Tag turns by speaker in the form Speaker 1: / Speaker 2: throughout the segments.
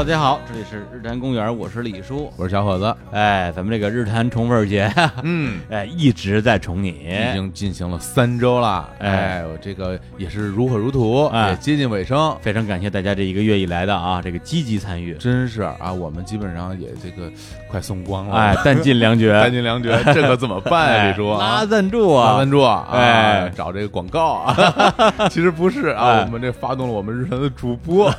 Speaker 1: Hello，大家好，这里是日坛公园，我是李叔。
Speaker 2: 我是小伙子，
Speaker 1: 哎，咱们这个日坛宠粉节，
Speaker 2: 嗯，
Speaker 1: 哎，一直在宠你，
Speaker 2: 已经进行了三周了，
Speaker 1: 哎。
Speaker 2: 哎，我这个也是如火如荼，
Speaker 1: 哎。
Speaker 2: 也接近尾声。
Speaker 1: 非常感谢大家这一个月以来的啊这个积极参与，
Speaker 2: 真是啊，我们基本上也这个快送光了，
Speaker 1: 哎，弹尽粮绝，
Speaker 2: 弹尽粮绝，这可怎么办？呀？
Speaker 1: 哎
Speaker 2: 李叔啊？
Speaker 1: 拉，赞助啊，
Speaker 2: 拉赞助啊，
Speaker 1: 哎
Speaker 2: 哎，找这个广告啊，其实不是啊，
Speaker 1: 哎。
Speaker 2: 我们这发动了我们日常的主播，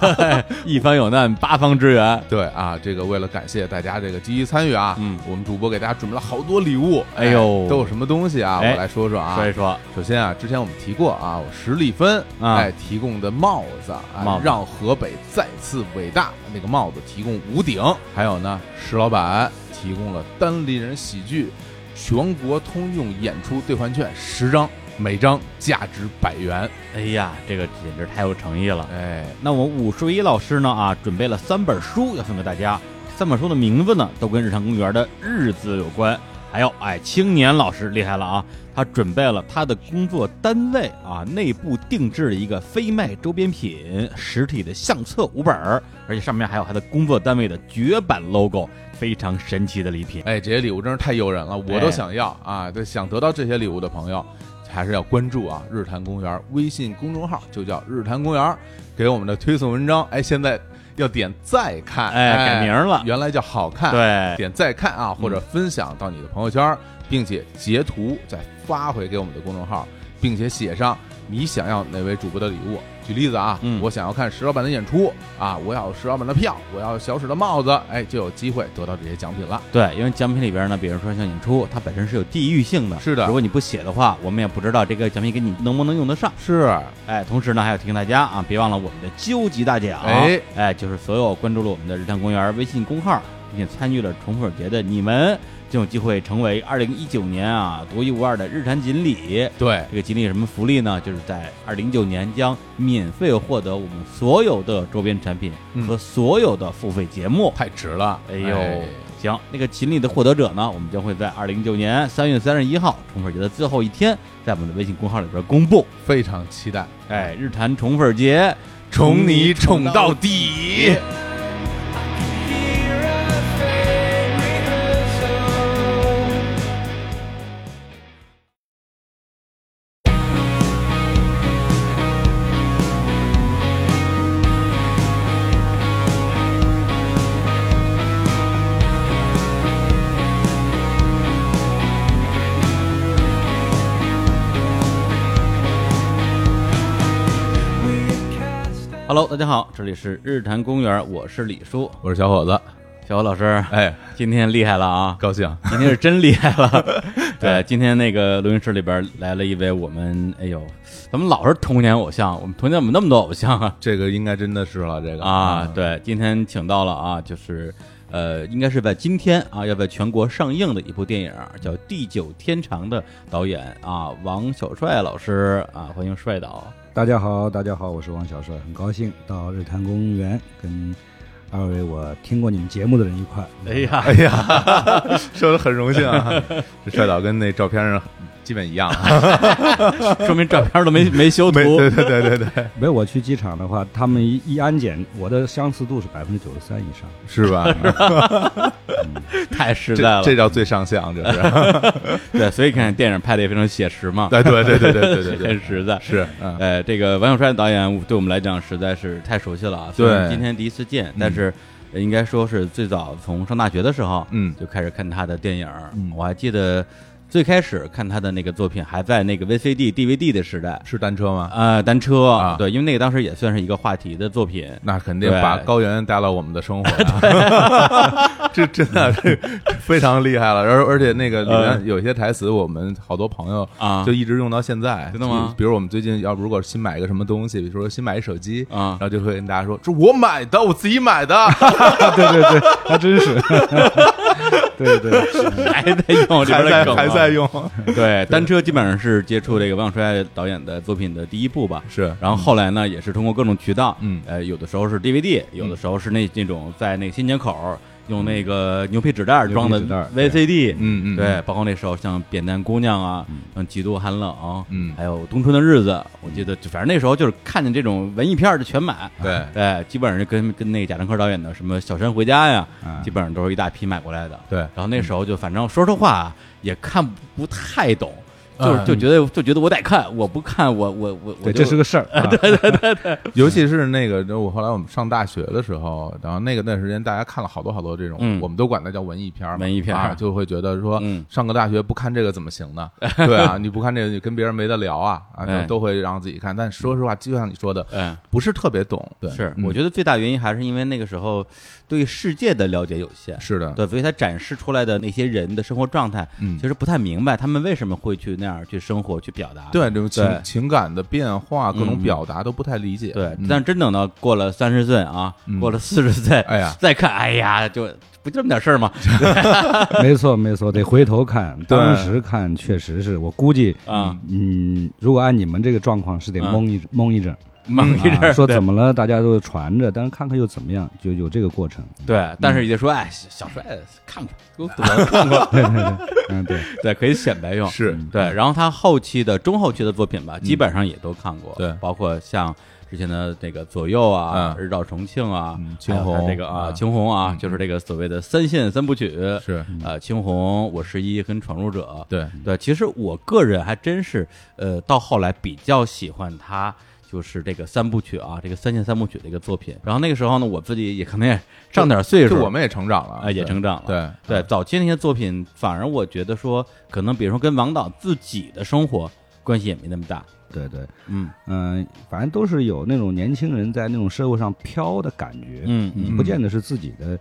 Speaker 1: 一方有难八方支援，
Speaker 2: 对啊，这个为了感谢大家这个积极参与啊，
Speaker 1: 嗯。
Speaker 2: 我们主播给大家准备了好多礼物，
Speaker 1: 哎呦。
Speaker 2: 都有什么东西啊？
Speaker 1: 哎
Speaker 2: 我来说说啊，
Speaker 1: 说一说，
Speaker 2: 首先啊，之前我们提过啊，史立芬
Speaker 1: 啊。
Speaker 2: 哎提供的帽子，哎让河北再次伟大。那个帽子提供五顶，还有呢，石老板提供了单立人喜剧全国通用演出兑换券十张，每张价值百元。
Speaker 1: 哎呀，这个简直太有诚意了。
Speaker 2: 哎，
Speaker 1: 那我武术一老师呢啊，准备了三本书要送给大家，三本书的名字呢都跟日常公园的日子有关。还有，哎，青年老师厉害了啊，他准备了他的工作单位啊内部定制的一个非卖周边品实体的相册五本儿，而且上面还有他的工作单位的绝版 logo，非常神奇的礼品。
Speaker 2: 哎，这些礼物真是太诱人了，我
Speaker 1: 哎
Speaker 2: 都想要啊！对，想得到这些礼物的朋友，还是要关注啊日坛公园微信公众号，就叫日坛公园，给我们的推送文章。哎，现在要点再看，
Speaker 1: 哎改名了。
Speaker 2: 原来叫好看，，
Speaker 1: 对，
Speaker 2: 点再看啊，或者分享到你的朋友圈，并且截图再发回给我们的公众号，并且写上你想要哪位主播的礼物。举例子啊，
Speaker 1: 嗯
Speaker 2: 我想要看石老板的演出啊，我要石老板的票，我要小史的帽子，哎，就有机会得到这些奖品了。
Speaker 1: 对，因为奖品里边呢，比如说像演出，它本身是有地域性的，
Speaker 2: 是的
Speaker 1: 如果你不写的话，我们也不知道这个奖品给你能不能用得上。
Speaker 2: 是，
Speaker 1: 哎，同时呢，还要提醒大家啊，别忘了我们的究极大奖。
Speaker 2: 哎
Speaker 1: 哎，就是所有关注了我们的日常公园微信公号，并且参与了宠粉节的你们，就有机会成为二零一九年啊独一无二的日产锦鲤。
Speaker 2: 对，
Speaker 1: 这个锦鲤有什么福利呢？就是在二零一九年将免费获得我们所有的周边产品
Speaker 2: 嗯
Speaker 1: 和所有的付费节目。
Speaker 2: 太值了。
Speaker 1: 哎呦，行，那个锦鲤的获得者呢，我们将会在二零一九年三月三十一号宠粉节的最后一天，在我们的微信公号里边公布。
Speaker 2: 非常期待，
Speaker 1: 哎，日坛宠粉节，
Speaker 2: 宠你宠到底。
Speaker 1: Hello，大家好，这里是日坛公园，我是李叔，
Speaker 2: 我是小伙子，
Speaker 1: 小侯老师，
Speaker 2: 哎，
Speaker 1: 今天厉害了啊！
Speaker 2: 高兴，
Speaker 1: 今天是真厉害了。对，今天那个录音室里边来了一位我们，哎呦，咱们老是童年偶像，我们童年怎么那么多偶像啊？
Speaker 2: 这个应该真的是了，这个
Speaker 1: 啊，，对，今天请到了啊，就是呃，应该是在今天啊，要在全国上映的一部电影，叫《地久天长》的导演啊，王小帅老师啊，欢迎帅导。
Speaker 3: 大家好，大家好，我是王小帅，很高兴到日坛公园跟二位我听过你们节目的人一块。
Speaker 1: 哎呀，
Speaker 2: 哎呀，说的很荣幸啊，这帅导跟那照片上基本一样啊，
Speaker 1: 说明照片都没 没修图
Speaker 2: 没，对对对对对，
Speaker 3: 没有我去机场的话，他们一一安检，我的相似度是百分之九十三以上。
Speaker 2: 是吧？
Speaker 1: 太实在了。
Speaker 2: 这叫最上相，就是，
Speaker 1: 对，所以看电影拍的也非常写实嘛，
Speaker 2: 对对对对对对对
Speaker 1: 很，实在。
Speaker 2: 是，嗯，
Speaker 1: 呃，这个王小帅导演对我们来讲实在是太熟悉了啊。虽然
Speaker 2: 对
Speaker 1: 今天第一次见，但是呃应该说是最早从上大学的时候，
Speaker 2: 嗯
Speaker 1: 就开始看他的电影。
Speaker 2: 嗯
Speaker 1: 我还记得最开始看他的那个作品还在那个 VCD、DVD 的时代。
Speaker 2: 是单车吗？
Speaker 1: 呃，单车
Speaker 2: 啊
Speaker 1: 对，因为那个当时也算是一个话题的作品。
Speaker 2: 那肯定把高原带到我们的生活呀，这真的是非常厉害了。而而且那个里面
Speaker 1: 嗯
Speaker 2: 有些台词，我们好多朋友
Speaker 1: 啊
Speaker 2: 就一直用到现在。
Speaker 1: 真的吗
Speaker 2: 比如我们最近要如果新买一个什么东西，比如说新买一手机
Speaker 1: 啊
Speaker 2: 然后就会跟大家说：“这我买的，我自己买的。
Speaker 3: 对对对，还真是。对对，
Speaker 1: 还在用这
Speaker 2: 还在
Speaker 1: 边的梗啊。
Speaker 2: 还在用。
Speaker 1: 对，单车基本上是接触这个王小帅导演的作品的第一部吧。
Speaker 2: 是。
Speaker 1: 然后后来呢，也是通过各种渠道，
Speaker 2: 嗯。
Speaker 1: 呃，有的时候是 DVD，有的时候是那那种在那个新街口用那个牛皮纸袋装的
Speaker 3: 牛皮纸袋对
Speaker 1: VCD，
Speaker 2: 嗯嗯，
Speaker 1: 对，包括那时候像《扁担姑娘》啊，嗯《极度寒冷》，
Speaker 2: 嗯
Speaker 1: 还有《冬春的日子》，我记得反正那时候就是看见这种文艺片儿就全买，
Speaker 2: 对
Speaker 1: 对，基本上就跟跟那个贾樟柯导演的什么《小山回家》呀，
Speaker 3: 啊
Speaker 1: 基本上都是一大批买过来的。
Speaker 2: 对。
Speaker 1: 然后那时候就反正说实话啊也看不太懂，就是
Speaker 2: 嗯
Speaker 1: 就觉得就觉得我得看，我不看我我我我
Speaker 3: 对，这是个事儿。啊
Speaker 2: 尤其是那个，就我后来我们上大学的时候，然后那个段时间大家看了好多好多这种，
Speaker 1: 嗯
Speaker 2: 我们都管它叫文艺片儿，
Speaker 1: 文艺片儿
Speaker 2: 啊，就会觉得说，
Speaker 1: 嗯
Speaker 2: 上个大学不看这个怎么行呢？对啊，你不看这个，你跟别人没得聊啊，啊，
Speaker 1: 哎
Speaker 2: 都都会让自己看。但说实话，就像你说的，
Speaker 1: 嗯。
Speaker 2: 不是特别懂，对，
Speaker 1: 我觉得最大原因还是因为那个时候对世界的了解有限，
Speaker 2: 是的，
Speaker 1: 对，所以他展示出来的那些人的生活状态，
Speaker 2: 嗯
Speaker 1: 其实不太明白他们为什么会去那样去生活、去表达。
Speaker 2: 对这种情情感的变化，各种
Speaker 1: 嗯
Speaker 2: 表达都不太理解，
Speaker 1: 对，
Speaker 2: 嗯
Speaker 1: 但真等到过了三十岁啊，
Speaker 2: 嗯
Speaker 1: 过了四十岁，
Speaker 2: 哎呀
Speaker 1: 再看，哎呀，就不就这么点事儿吗？
Speaker 3: 没错没错，得回头看。当时看确实是我估计，
Speaker 1: 啊，
Speaker 3: 嗯，如果按你们这个状况是得
Speaker 1: 嗯
Speaker 3: 懵一蒙一阵 儿，
Speaker 1: 懵一阵
Speaker 3: 说怎么了，大家都传着，但是看看又怎么样，就有这个过程。
Speaker 1: 对，但是也就说，哎，小帅看过，给我怎么看过？
Speaker 3: 对。对 对，嗯对，
Speaker 1: 对，可以显摆用。
Speaker 2: 是。
Speaker 1: 对，然后他后期的中后期的作品吧，基本上也都看过，
Speaker 2: 对。
Speaker 1: 包括像之前的那个左右啊，
Speaker 2: 嗯。
Speaker 1: 日照重庆啊
Speaker 2: 青红
Speaker 1: 这个啊，
Speaker 2: 嗯。
Speaker 1: 青红啊
Speaker 2: 嗯，
Speaker 1: 就是这个所谓的三线三部曲，
Speaker 2: 是，
Speaker 1: 呃，青红、我十一跟闯入者，
Speaker 2: 对，
Speaker 1: 对，其实我个人还真是，呃，到后来比较喜欢他，就是这个三部曲啊，这个三线三部曲的一个作品。然后那个时候呢，我自己也可能也上点岁数，
Speaker 2: 就我们也成长了，
Speaker 1: 啊也成长了
Speaker 2: 对
Speaker 1: 对早期那些作品，反而我觉得说，可能比如说跟王导自己的生活关系也没那么大。
Speaker 3: 对对，
Speaker 1: 嗯
Speaker 3: 嗯，反正都是有那种年轻人在那种社会上飘的感觉，
Speaker 1: 嗯嗯，
Speaker 3: 不见得是自己的，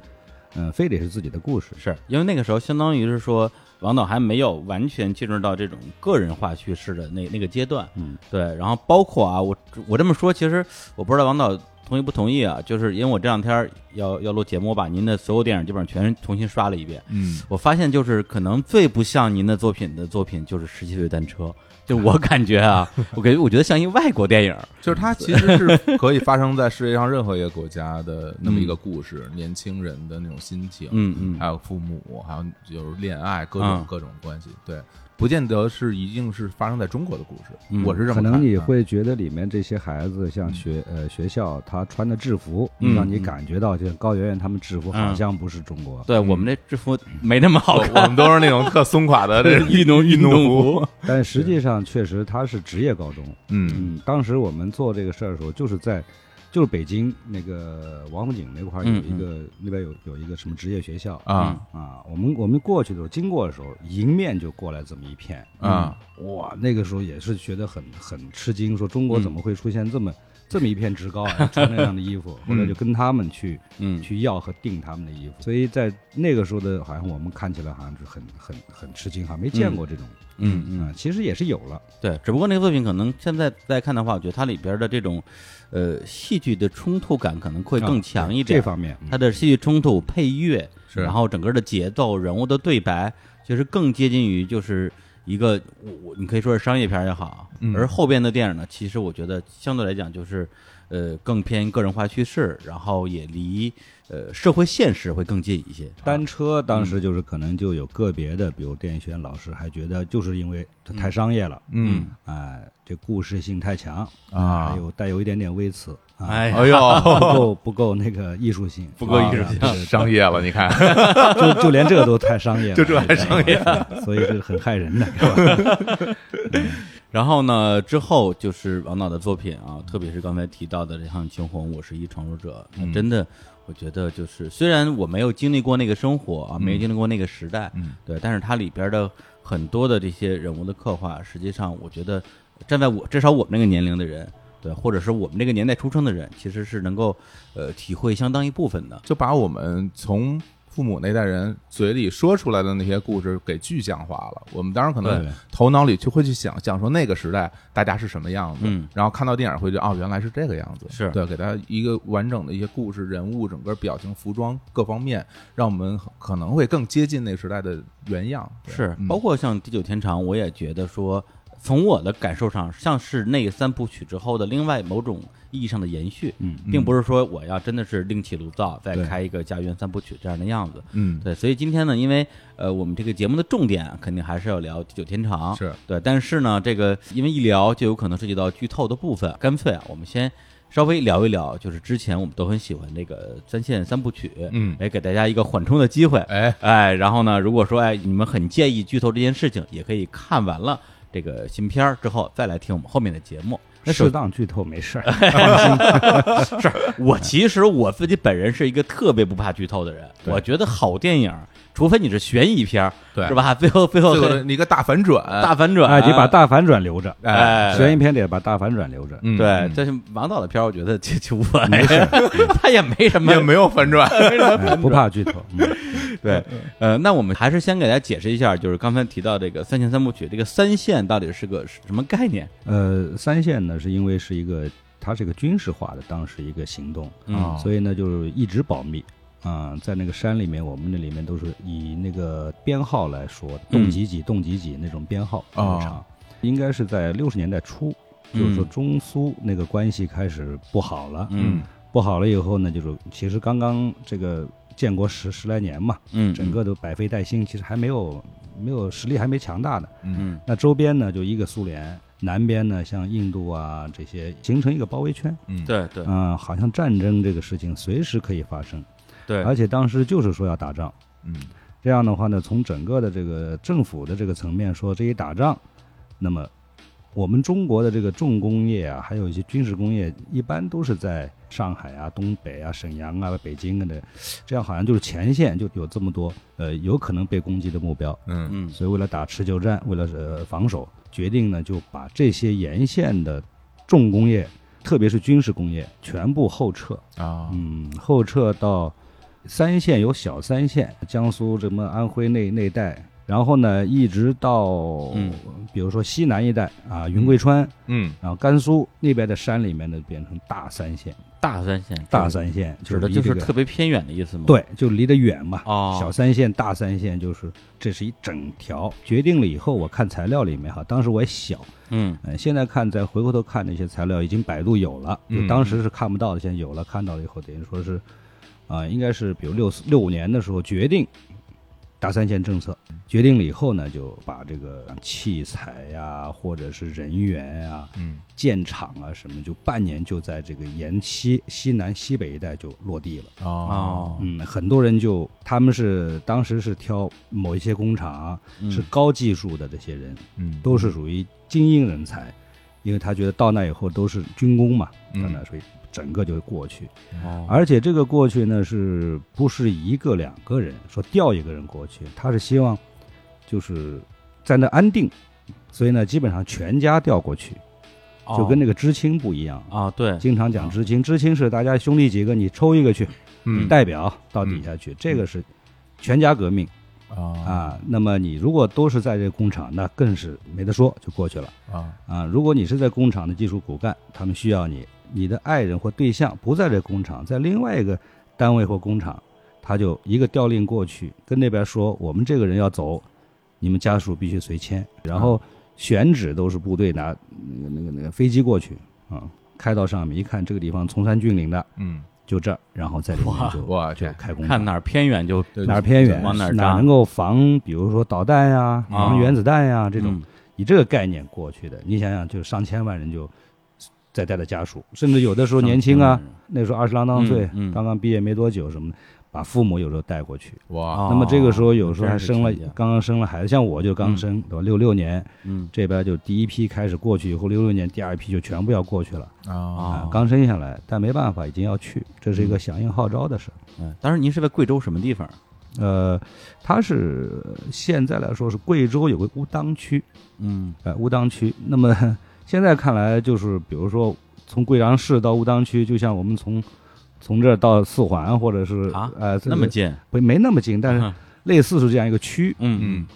Speaker 3: 嗯，非得是自己的故事。
Speaker 1: 是因为那个时候相当于是说，王导还没有完全进入到这种个人化叙事的那那个阶段。
Speaker 3: 嗯，
Speaker 1: 对，然后包括啊，我我这么说，其实我不知道王导同意不同意啊，就是因为我这两天要要录节目，我把您的所有电影基本上全重新刷了一遍。
Speaker 2: 嗯，
Speaker 1: 我发现就是可能最不像您的作品的作品就是《十七岁单车》，就我感觉啊，我感觉我觉得像一外国电影。
Speaker 2: 就是它其实是可以发生在世界上任何一个国家的那么一个故事，年轻人的那种心情，
Speaker 1: 嗯嗯
Speaker 2: 还有父母，还有就是恋爱，各种
Speaker 1: 嗯
Speaker 2: 各种关系，对，不见得是一定是发生在中国的故事，
Speaker 1: 嗯
Speaker 2: 我是这么
Speaker 3: 可能你会觉得里面这些孩子像学呃学校他穿的制服，
Speaker 1: 嗯
Speaker 3: 让你感觉到，就像高圆圆他们制服好
Speaker 1: 嗯
Speaker 3: 像不是中国。
Speaker 1: 对我们这制服没那么好
Speaker 2: 看我，们都是那种特松垮的 这
Speaker 1: 运动运动服。
Speaker 3: 但实际上确实他是职业高中。
Speaker 2: 嗯
Speaker 3: 嗯，当时我们做这个事儿的时候，就是在就是北京那个王府井那块儿有
Speaker 1: 嗯
Speaker 3: 一个那边有有一个什么职业学校
Speaker 2: 啊。
Speaker 3: 啊，我们我们过去的时候经过的时候，迎面就过来这么一片
Speaker 2: 啊，
Speaker 3: 哇，那个时候也是觉得很很吃惊，说中国怎么会出现这么、这么一片职高啊，穿那样的衣服，后来就跟他们去
Speaker 1: 嗯。
Speaker 3: 去要和订他们的衣服，所以在那个时候的，好像我们看起来好像是很很很吃惊，好像没见过这种，
Speaker 1: 嗯嗯
Speaker 3: 啊，其实也是有了，
Speaker 1: 对，只不过那个作品可能现在再看的话，我觉得它里边的这种，呃，戏剧的冲突感可能会更
Speaker 3: 啊
Speaker 1: 强一点。
Speaker 3: 这方面，嗯。
Speaker 1: 它的戏剧冲突、配乐，
Speaker 2: 是。
Speaker 1: 然后整个的节奏、人物的对白，其实更接近于就是一个我我你可以说是商业片也好，
Speaker 2: 嗯。
Speaker 1: 而后边的电影呢，其实我觉得相对来讲就是呃更偏个人化叙事，然后也离呃社会现实会更近一些。
Speaker 3: 单车当时就是可能就有个别的，比如电影学院老师还觉得就是因为它太商业了，
Speaker 2: 嗯
Speaker 3: 哎，这故事性太强
Speaker 2: 啊
Speaker 3: 还有带有一点点微词，啊，
Speaker 1: 哎
Speaker 2: 哎呦，
Speaker 3: 不够不够那个艺术性，
Speaker 1: 不够艺术性
Speaker 2: 商业了，你看，
Speaker 3: 就就连这个都太商业了，
Speaker 2: 就这还商业，
Speaker 3: 所以这是很害人的，是吧？
Speaker 1: 然后呢，之后就是王导的作品啊，特别是刚才提到的这项《青红》，我是一闯入者，真的，我觉得就是虽然我没有经历过那个生活啊，没有经历过那个时代，
Speaker 2: 嗯
Speaker 1: 对，但是它里边的很多的这些人物的刻画，实际上我觉得站在我至少我们那个年龄的人，对，或者是我们这个年代出生的人，其实是能够呃体会相当一部分的。
Speaker 2: 就把我们从父母那代人嘴里说出来的那些故事给具象化了。我们当然可能头脑里就会去想象说那个时代大家是什么样子，
Speaker 1: 嗯
Speaker 2: 然后看到电影会觉得哦原来是这个样子，
Speaker 1: 是
Speaker 2: 对，给大家一个完整的一些故事、人物、整个表情、服装各方面，让我们可能会更接近那个时代的原样。
Speaker 1: 是，
Speaker 2: 嗯
Speaker 1: 包括像《地久天长》，我也觉得说，从我的感受上，像是那三部曲之后的另外某种意义上的延续，
Speaker 3: 嗯
Speaker 1: 并不是说我要真的是另起炉灶，再开一个家园三部曲这样的样子。
Speaker 2: 嗯，
Speaker 1: 对，所以今天呢，因为呃，我们这个节目的重点啊，肯定还是要聊地久天长，
Speaker 2: 是。
Speaker 1: 对。但是呢，这个因为一聊就有可能涉及到剧透的部分，干脆啊，我们先稍微聊一聊，就是之前我们都很喜欢这个三线三部曲，
Speaker 2: 嗯。
Speaker 1: 来给大家一个缓冲的机会，
Speaker 2: 哎，
Speaker 1: 哎，然后呢，如果说哎你们很介意剧透这件事情，也可以看完了这个新片儿之后再来听我们后面的节目。那
Speaker 3: 适当剧透没事儿。
Speaker 1: 是我其实我自己本人是一个特别不怕剧透的人，我觉得好电影，除非你是悬疑片儿，
Speaker 2: 对。
Speaker 1: 是吧？最后最后
Speaker 2: 最后你一个大反转，
Speaker 1: 大反转，
Speaker 3: 哎，你把大反转留着，
Speaker 1: 哎。
Speaker 3: 悬疑片得把大反转留着。
Speaker 2: 嗯。
Speaker 1: 对，
Speaker 2: 嗯
Speaker 1: 这是王导的片儿，我觉得 就就无所谓。
Speaker 3: 没事，
Speaker 1: 他也没什么
Speaker 2: 也没有反转，
Speaker 3: 哎不怕剧透。嗯。
Speaker 1: 对，呃，那我们还是先给大家解释一下，就是刚才提到这个三线三部曲，这个三线到底是个什么概念？
Speaker 3: 呃，三线呢，是因为是一个它是一个军事化的当时一个行动，
Speaker 1: 嗯。
Speaker 3: 所以呢就是一直保密啊、在那个山里面，我们那里面都是以那个编号来说，洞几几洞几几那种编号
Speaker 2: 哦
Speaker 3: 入场，应该是在六十年代初，就是说中苏那个关系开始不好了，
Speaker 1: 嗯
Speaker 3: 不好了以后呢，就是其实刚刚这个建国十十来年嘛，
Speaker 1: 嗯，
Speaker 3: 整个都百废待兴，其实还没有没有实力还没强大的。
Speaker 1: 嗯
Speaker 3: 那周边呢就一个苏联，南边呢像印度啊这些形成一个包围圈，
Speaker 2: 嗯，
Speaker 1: 对对
Speaker 3: 嗯、好像战争这个事情随时可以发生，
Speaker 1: 对，
Speaker 3: 而且当时就是说要打仗。
Speaker 2: 嗯
Speaker 3: 这样的话呢，从整个的这个政府的这个层面说，这一打仗，那么我们中国的这个重工业啊，还有一些军事工业，一般都是在上海啊、东北啊、沈阳啊、北京啊的，这样好像就是前线就有这么多呃有可能被攻击的目标。
Speaker 2: 嗯
Speaker 1: 嗯
Speaker 3: 所以为了打持久战，为了呃防守，决定呢就把这些沿线的重工业，特别是军事工业，全部后撤。
Speaker 2: 啊，
Speaker 3: 嗯，后撤到三线有小三线，江苏什么安徽那那带，然后呢一直到
Speaker 1: 嗯。
Speaker 3: 比如说西南一带啊，云贵川，
Speaker 2: 嗯。
Speaker 3: 然后甘肃那边的山里面呢变成大三线，
Speaker 1: 大三线，
Speaker 3: 大三线
Speaker 1: 指的就是特别偏远的意思吗？，
Speaker 3: 对，就离得远嘛。
Speaker 1: 哦。
Speaker 3: 小三线、大三线就是这是一整条。决定了以后，我看材料里面哈，当时我也小，
Speaker 1: 嗯。
Speaker 3: 嗯，现在看再回过头看那些材料，已经百度有了，
Speaker 2: 嗯
Speaker 3: 就当时是看不到的，现在有了，看到了以后，等于说是，啊、应该是比如六四六五年的时候决定大三线政策，决定了以后呢，就把这个器材呀、或者是人员啊、
Speaker 2: 嗯
Speaker 3: 建厂啊什么，就半年就在这个沿西西南西北一带就落地了。
Speaker 2: 哦
Speaker 1: 哦
Speaker 3: 嗯，很多人就他们是当时是挑某一些工厂、
Speaker 1: 嗯
Speaker 3: 是高技术的这些人，
Speaker 2: 嗯
Speaker 3: 都是属于精英人才，因为他觉得到那以后都是军工嘛，
Speaker 2: 嗯
Speaker 3: 到那所以整个就过去。
Speaker 1: 哦
Speaker 3: 而且这个过去呢，是不是一个两个人说调一个人过去？他是希望就是在那安定，所以呢，基本上全家调过去，就跟那个知青不一样。
Speaker 1: 啊对，
Speaker 3: 经常讲知青，知青是大家兄弟几个，你抽一个去，
Speaker 2: 嗯
Speaker 3: 代表到底下去，这个是全家革命
Speaker 2: 啊
Speaker 3: 啊。那么你如果都是在这个工厂，那更是没得说，就过去了。
Speaker 2: 啊
Speaker 3: 啊，如果你是在工厂的技术骨干，他们需要你，你的爱人或对象不在这工厂，在另外一个单位或工厂，他就一个调令过去，跟那边说，我们这个人要走，你们家属必须随迁，然后选址都是部队拿那个那个那个飞机过去啊，开到上面一看，这个地方崇山峻岭的，
Speaker 2: 嗯。
Speaker 3: 就这儿，然后在里面就就
Speaker 2: 我天
Speaker 3: 开工。
Speaker 1: 看哪儿偏远就
Speaker 2: 对
Speaker 3: 哪儿偏远，
Speaker 1: 往哪
Speaker 3: 哪能够防，比如说导弹呀、
Speaker 1: 啊。
Speaker 3: 防原子弹呀、这种。
Speaker 1: 嗯。
Speaker 3: 以这个概念过去的，你想想，就上千万人就在带的家属，甚至有的时候年轻啊那时候二十郎当岁，刚刚毕业没多久什么的，把父母有时候带过去。
Speaker 2: 哇。
Speaker 1: 哦
Speaker 3: 那么这个时候有时候还生了刚刚生了孩子，像我就刚生，对吧？六六年
Speaker 1: 嗯。
Speaker 3: 这边就第一批开始过去以后，六六年第二批就全部要过去了。
Speaker 2: 啊。
Speaker 3: 刚生下来，但没办法，已经要去，这是一个响应号召的事儿。
Speaker 1: 嗯，当时您是在贵州什么地方？
Speaker 3: 呃，它是现在来说是贵州有个乌当区，
Speaker 1: 嗯。
Speaker 3: 呃，乌当区。那么现在看来，就是比如说从贵阳市到乌当区，就像我们从从这儿到四环，或者是
Speaker 1: 啊
Speaker 3: 呃
Speaker 1: 那么近，
Speaker 3: 不没那么近，但是
Speaker 1: 嗯
Speaker 3: 类似是这样一个区。
Speaker 1: 嗯
Speaker 2: 嗯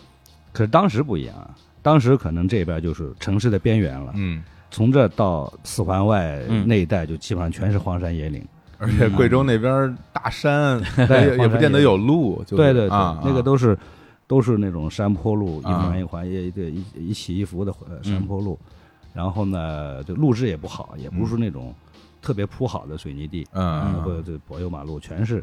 Speaker 3: 可是当时不一样啊，当时可能这边就是城市的边缘了，
Speaker 2: 嗯，
Speaker 3: 从这到四环外
Speaker 1: 嗯
Speaker 3: 那一带就基本上全是荒山野岭。
Speaker 2: 而且贵州那边大山，也也不见得有路，就
Speaker 3: 对对对，
Speaker 2: 啊，
Speaker 3: 那个都是都是那种山坡路，一
Speaker 2: 啊
Speaker 3: 环一环一对一一起一伏的呃山坡路，然后呢，就路质也不好，也不是那种特别铺好的水泥地，
Speaker 2: 嗯
Speaker 3: 或者这柏油马路全是。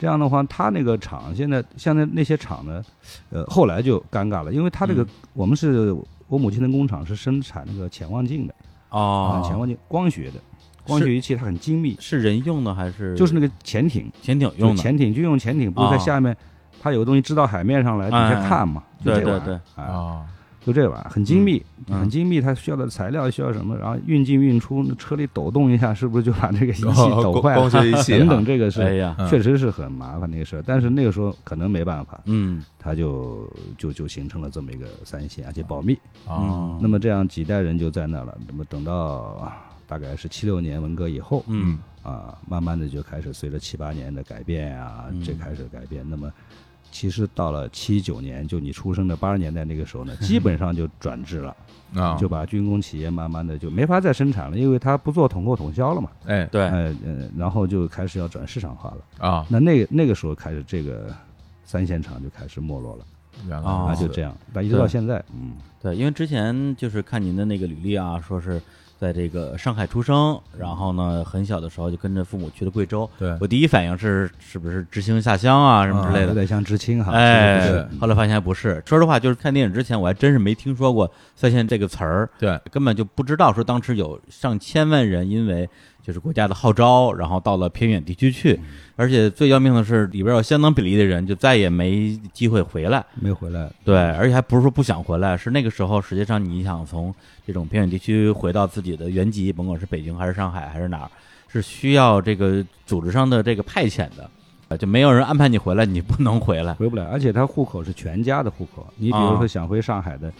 Speaker 3: 这样的话，他那个厂现在现在那些厂呢，呃，后来就尴尬了，因为他这个、
Speaker 1: 嗯。
Speaker 3: 我们是我母亲的工厂是生产那个潜望镜的
Speaker 1: 哦
Speaker 3: 啊，，潜望镜光学的光学仪器，它很精密，
Speaker 1: 是人用的还是？
Speaker 3: 就是那个潜艇
Speaker 1: 潜艇用的？
Speaker 3: 潜艇军用潜艇，不是在
Speaker 1: 啊
Speaker 3: 下面，它有个东西支到海面上来，底
Speaker 1: 哎。
Speaker 3: 下看嘛，就这玩意儿
Speaker 1: 对对。对
Speaker 3: 啊，
Speaker 2: 啊，
Speaker 3: 就这玩意儿很精密，
Speaker 1: 嗯
Speaker 3: 很精密，它需要的材料需要什么，然后运进运出，那车里抖动一下，是不是就把这个仪器抖坏了？
Speaker 2: 光学仪器啊
Speaker 3: 等等，这个是确实是很麻烦的一个事儿，但是那个时候可能没办法，
Speaker 1: 嗯
Speaker 3: 它就就就形成了这么一个三线，而且保密。
Speaker 2: 啊，
Speaker 3: 那么这样几代人就在那了。那么等到大概是七六年文革以后，
Speaker 1: 嗯
Speaker 3: 啊，慢慢的就开始随着七八年的改变啊
Speaker 1: 嗯，
Speaker 3: 这开始改变。那么其实到了七九年，就你出生的八十年代那个时候呢，基本上就转制了，
Speaker 2: 啊，
Speaker 3: 就把军工企业慢慢的就没法再生产了，因为它不做统购统销了嘛。
Speaker 2: 哎。
Speaker 1: 对，
Speaker 3: 呃呃，然后就开始要转市场化了。
Speaker 2: 啊，
Speaker 3: 那那个那个时候开始，这个三线厂就开始没落了
Speaker 1: 哦
Speaker 3: 啊，
Speaker 2: 原来。如此
Speaker 3: 就这样，但一直到现在，嗯，
Speaker 1: 对，因为之前就是看您的那个履历啊，说是在这个上海出生，然后呢很小的时候就跟着父母去了贵州。
Speaker 2: 对
Speaker 1: 我第一反应是是不是知青下乡啊什么之类的。
Speaker 3: 有点像知青哈，
Speaker 1: 哎后来发现还不是。说实话，就是看电影之前，我还真是没听说过“三线”这个词儿，
Speaker 2: 对，
Speaker 1: 根本就不知道说当时有上千万人因为就是国家的号召，然后到了偏远地区去，而且最要命的是里边有相当比例的人就再也没机会回来。
Speaker 3: 没回来，
Speaker 1: 对，而且还不是说不想回来，是那个时候实际上你想从这种偏远地区回到自己的原籍，甭管是北京还是上海还是哪儿，是需要这个组织上的这个派遣的，呃就没有人安排你回来，你不能回来。
Speaker 3: 回不来，而且他户口是全家的户口。你比
Speaker 1: 啊
Speaker 3: 如说想回上海的，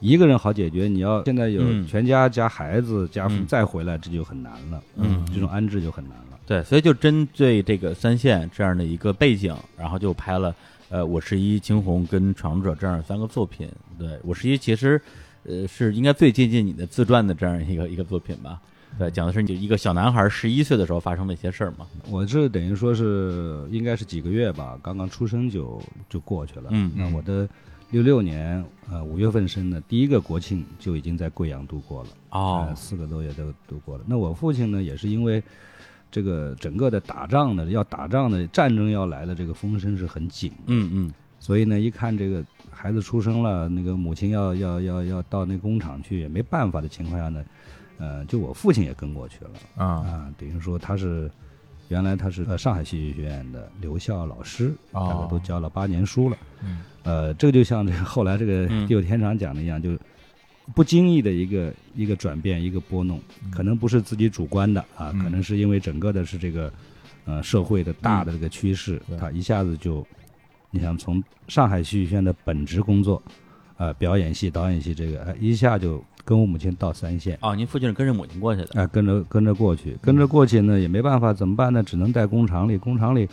Speaker 3: 一个人好解决，你要现在有
Speaker 1: 嗯
Speaker 3: 全家加孩子加父
Speaker 1: 嗯
Speaker 3: 再回来，这就很难了。
Speaker 1: 嗯
Speaker 3: 这种安置就很难了。
Speaker 1: 对，所以就针对这个三线这样的一个背景，然后就拍了呃《我是一惊鸿》跟《闯入者》这样三个作品。对，《我是一》其实呃是应该最接近你的自传的这样一个一个作品吧。对，讲的是你一个小男孩十一岁的时候发生的一些事儿嘛。
Speaker 3: 我这等于说是应该是几个月吧，刚刚出生就就过去了。
Speaker 1: 嗯
Speaker 3: 那我的六六年呃五月份生的，第一个国庆就已经在贵阳度过了。
Speaker 1: 哦。
Speaker 3: 呃，四个多月都度过了。那我父亲呢，也是因为这个整个的打仗的要打仗的战争要来的这个风声是很紧，
Speaker 1: 嗯嗯。
Speaker 3: 所以呢，一看这个孩子出生了，那个母亲要要要要到那工厂去，也没办法的情况下呢，呃，就我父亲也跟过去了。
Speaker 2: 啊。
Speaker 3: 啊，等于说他是原来他是呃上海戏剧学院的留校老师，
Speaker 2: 哦。
Speaker 3: 大概都教了八年书了。
Speaker 2: 嗯
Speaker 3: 呃，这个就像这个后来这个
Speaker 1: 嗯
Speaker 3: 第九天长讲的一样，就不经意的一个一个转变，一个拨弄，可能不是自己主观的啊，
Speaker 2: 嗯
Speaker 3: 可能是因为整个的是这个呃社会的大的这个趋势
Speaker 2: 对，
Speaker 3: 他一下子就，你想从上海戏剧学院的本职工作，呃，表演系、导演系这个，呃一下就跟我母亲到三线。
Speaker 1: 哦，您父亲是跟着母亲过去的。
Speaker 3: 哎、跟着跟着过去，跟着过去呢也没办法，怎么办呢？只能在工厂里，工厂里，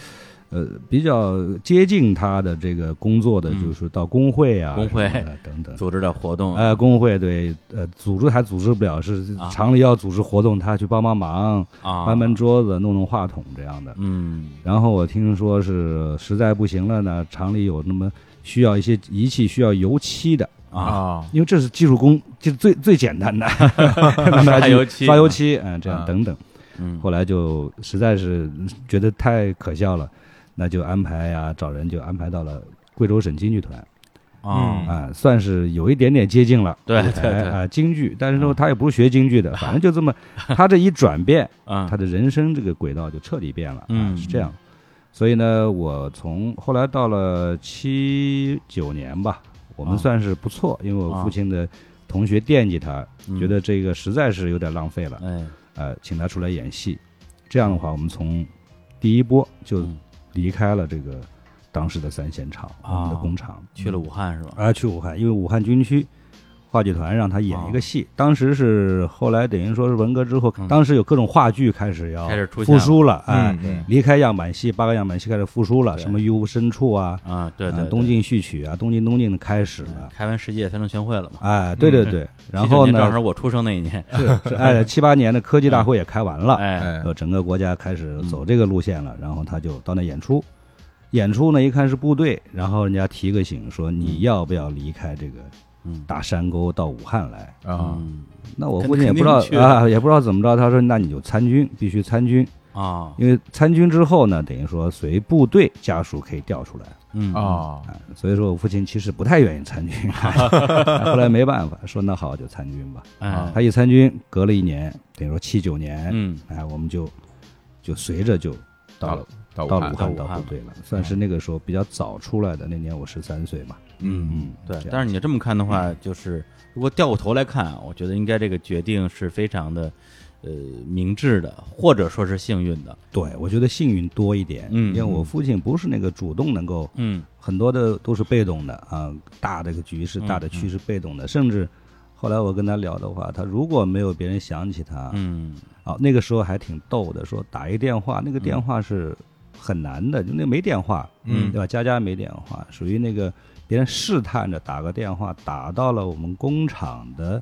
Speaker 3: 呃，比较接近他的这个工作的，
Speaker 1: 嗯。
Speaker 3: 就是到工会啊、
Speaker 1: 工会
Speaker 3: 等等。
Speaker 1: 组织的活动，
Speaker 3: 呃，工会对，呃，组织还组织不了，是
Speaker 1: 啊。
Speaker 3: 厂里要组织活动，他去帮帮忙，
Speaker 1: 啊，
Speaker 3: 搬搬桌子、弄弄话筒这样的。
Speaker 1: 嗯。
Speaker 3: 然后我听说是实在不行了呢，厂里有那么需要一些仪器需要油漆的，
Speaker 1: 啊，
Speaker 2: 啊
Speaker 3: 因为这是技术工，就是最最简单的，
Speaker 1: 刷油漆。
Speaker 3: 刷油漆，嗯，这样
Speaker 2: 啊。
Speaker 3: 等等。
Speaker 1: 嗯，
Speaker 3: 后来就实在是觉得太可笑了，那就安排呀、找人就安排到了贵州省京剧团。
Speaker 1: 啊。
Speaker 2: 嗯。
Speaker 3: 啊，算是有一点点接近了。
Speaker 1: 对对对。
Speaker 3: 啊，京剧，但是
Speaker 1: 啊
Speaker 3: 说他也不是学京剧的，反正就这么，他这一转变，
Speaker 1: 啊，
Speaker 3: 他的人生这个轨道就彻底变了，
Speaker 1: 嗯。
Speaker 3: 啊，是这样。所以呢，我从后来到了七九年吧，我
Speaker 1: 啊
Speaker 3: 们算是不错，因为我
Speaker 1: 啊
Speaker 3: 父亲的同学惦记他，
Speaker 1: 嗯。
Speaker 3: 觉得这个实在是有点浪费了，
Speaker 1: 哎，
Speaker 3: 呃，请他出来演戏。这样的话，我们从第一波就
Speaker 1: 嗯
Speaker 3: 离开了这个当时的三线厂，我们的
Speaker 1: 啊
Speaker 3: 工厂，
Speaker 1: 去了武汉是吧？
Speaker 3: 啊去武汉，因为武汉军区话剧团让他演一个戏。当时是后来等于说是文革之后，当时有各种话剧开始要
Speaker 1: 开始出现
Speaker 3: 复苏了，哎，
Speaker 2: 嗯
Speaker 3: 离开样板戏，八个样板戏开始复苏了，什么玉屋深处啊，
Speaker 1: 啊，对对，对。
Speaker 3: 啊东晋序曲啊，东晋东晋的开始了，
Speaker 1: 开完世界三中全会了嘛。
Speaker 3: 哎，对对对，然后
Speaker 1: 79年正好是
Speaker 3: 呢，
Speaker 1: 我出生那一年，
Speaker 3: 是是哎，七八年的科技大会也开完了，
Speaker 1: 哎，
Speaker 3: 整个国家开始走这个路线了，然后他就到那演出。演出呢一看是部队，然后人家提个醒说你要不要离开这个
Speaker 1: 嗯
Speaker 3: 大山沟到武汉来？
Speaker 2: 啊，
Speaker 1: 嗯。
Speaker 3: 那我父亲也不知道啊，也不知道怎么着，他说那你就参军，必须参军，
Speaker 1: 啊。
Speaker 3: 因为参军之后呢，等于说随部队家属可以调出来。
Speaker 1: 嗯。
Speaker 2: 啊，
Speaker 3: 啊，所以说我父亲其实不太愿意参军，后来没办法，说那好就参军吧。
Speaker 1: 哎
Speaker 3: 他一参军，隔了一年，等于说七九年，
Speaker 1: 嗯。
Speaker 3: 哎，我们就就随着就到了
Speaker 2: 到武汉
Speaker 3: 到了武汉。
Speaker 1: 到武汉
Speaker 3: 到部队了，算是那个时候比较早出来的。那年我十三岁嘛，
Speaker 2: 嗯
Speaker 3: 嗯，
Speaker 1: 对但是你这么看的话，就是如果掉过头来看啊，我觉得应该这个决定是非常的呃明智的，或者说是幸运的。
Speaker 3: 对我觉得幸运多一点，
Speaker 1: 嗯
Speaker 3: 因为我父亲不是那个主动能够，
Speaker 1: 嗯。
Speaker 3: 很多的都是被动的啊，大的个局势、
Speaker 1: 嗯
Speaker 3: 大的趋势被动的，甚至后来我跟他聊的话，他如果没有别人想起他，
Speaker 1: 嗯。
Speaker 3: 啊，那个时候还挺逗的，说打一电话，那个电话是很难的，就那没电话，
Speaker 2: 嗯。
Speaker 3: 对吧？家家没电话，属于那个别人试探着打个电话，打到了我们工厂的